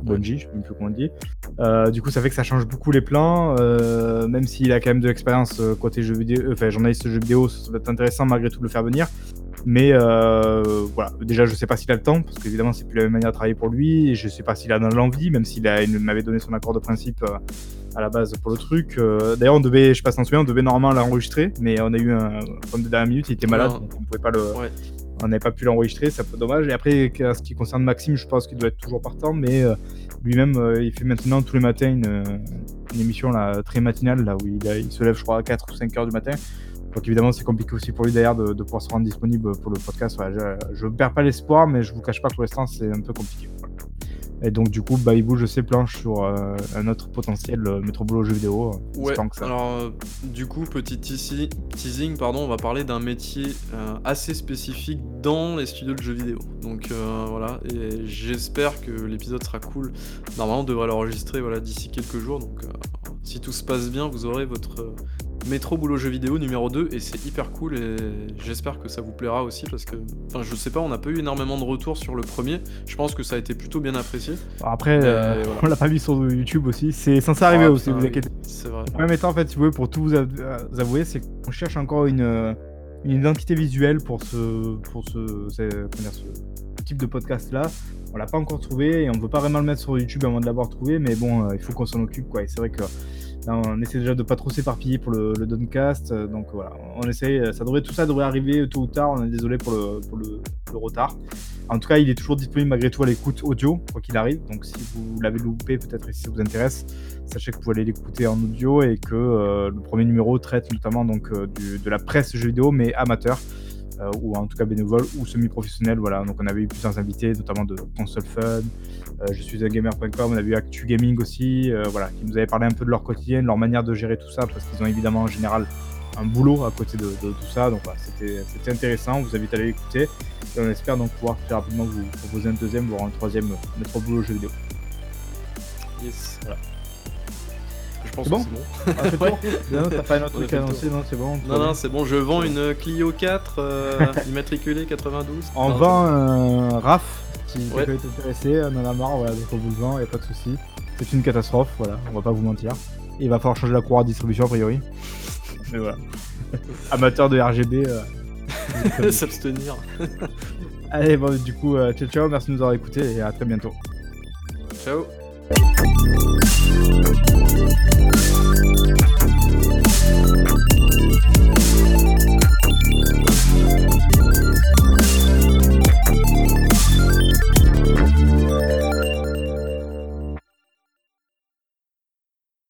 Bungie, je sais même plus comment on dit. Euh, du coup, ça fait que ça change beaucoup les plans, euh, même s'il a quand même de l'expérience euh, côté jeux vidéo, enfin journaliste jeux vidéo, ça va être intéressant malgré tout de le faire venir. Mais voilà, déjà, je sais pas s'il a le temps, parce qu'évidemment, c'est plus la même manière de travailler pour lui, et je sais pas s'il a l'envie, même s'il a- il m'avait donné son accord de principe à la base pour le truc. D'ailleurs, on devait, je sais pas si souviens, on devait normalement l'enregistrer, mais on a eu un problème de dernière minute, il était malade, donc on pouvait pas le, Ouais. On n'avait pas pu l'enregistrer, c'est un peu dommage. Et après, en ce qui concerne Maxime, je pense qu'il doit être toujours partant, mais euh, lui-même, euh, il fait maintenant tous les matins une, une émission là, très matinale, là où il, se lève, je crois, à 4 ou 5 heures du matin. Donc évidemment, c'est compliqué aussi pour lui d'ailleurs de, pouvoir se rendre disponible pour le podcast. Je ne perds pas l'espoir, mais je vous cache pas que pour l'instant, c'est un peu compliqué. Et donc du coup, Babybou, je sais, planche sur euh, un autre potentiel euh, métro boulot jeu vidéo. euh, Ouais, que ça- alors euh, du coup, petit teasi- teasing, pardon, on va parler d'un métier assez spécifique dans les studios de jeux vidéo. Donc voilà, et j'espère que l'épisode sera cool. Normalement, on devrait l'enregistrer voilà, d'ici quelques jours, donc si tout se passe bien, vous aurez votre métro boulot jeux vidéo numéro 2, et c'est hyper cool, et j'espère que ça vous plaira aussi, parce que, enfin, je sais pas, on n'a pas eu énormément de retours sur le premier, je pense que ça a été plutôt bien apprécié. Après, euh, voilà. on l'a pas mis sur YouTube aussi. C'est censé arriver Ah, aussi, putain, vous inquiétez C'est vrai. Le problème étant, en fait, si vous voulez, pour tout vous euh, avouer, c'est qu'on cherche encore une, euh, une identité visuelle pour ce, pour ce, type de podcast-là. On l'a pas encore trouvé et on veut pas vraiment le mettre sur YouTube avant de l'avoir trouvé, mais bon, euh, il faut qu'on s'en occupe, quoi. Et c'est vrai que on essaie déjà de pas trop s'éparpiller pour le, le Doncast, euh, donc on essaye, euh, ça devrait, tout ça devrait arriver tôt ou tard, on est désolé pour le, retard. En tout cas, il est toujours disponible malgré tout à l'écoute audio, quoi qu'il arrive, donc si vous l'avez loupé, peut-être et si ça vous intéresse, sachez que vous pouvez l'écouter en audio et que euh, le premier numéro traite notamment donc de la presse jeux vidéo mais amateur ou en tout cas bénévole ou semi-professionnel voilà. Donc on avait eu plusieurs invités notamment de console fun je suis un gamer.com on a vu Actu Gaming aussi euh, voilà qui nous avaient parlé un peu de leur quotidien de leur manière de gérer tout ça parce qu'ils ont évidemment en général un boulot à côté de, de tout ça donc voilà, c'était intéressant on vous invite à aller l'écouter et on espère donc pouvoir très rapidement vous proposer un deuxième voire un troisième métro boulot jeux vidéo Yes. Voilà. Je pense que c'est bon. Ah, c'est *laughs* bon Non, t'as pas un autre truc à annoncer, non, c'est bon. Non, non, c'est bon, je vends une Clio 4 euh, immatriculée 92. On Non, vend un RAF si ça ouais. peut être intéressé, euh, on en a marre, voilà, donc on vous il a pas de souci. C'est une catastrophe, voilà, on va pas vous mentir. Il va falloir changer la courroie de distribution a priori. Mais voilà. *laughs* Amateur de RGB. Euh, *laughs* S'abstenir. *laughs* Allez, bon, du coup, euh, ciao ciao, merci de nous avoir écoutés et à très bientôt. Ciao.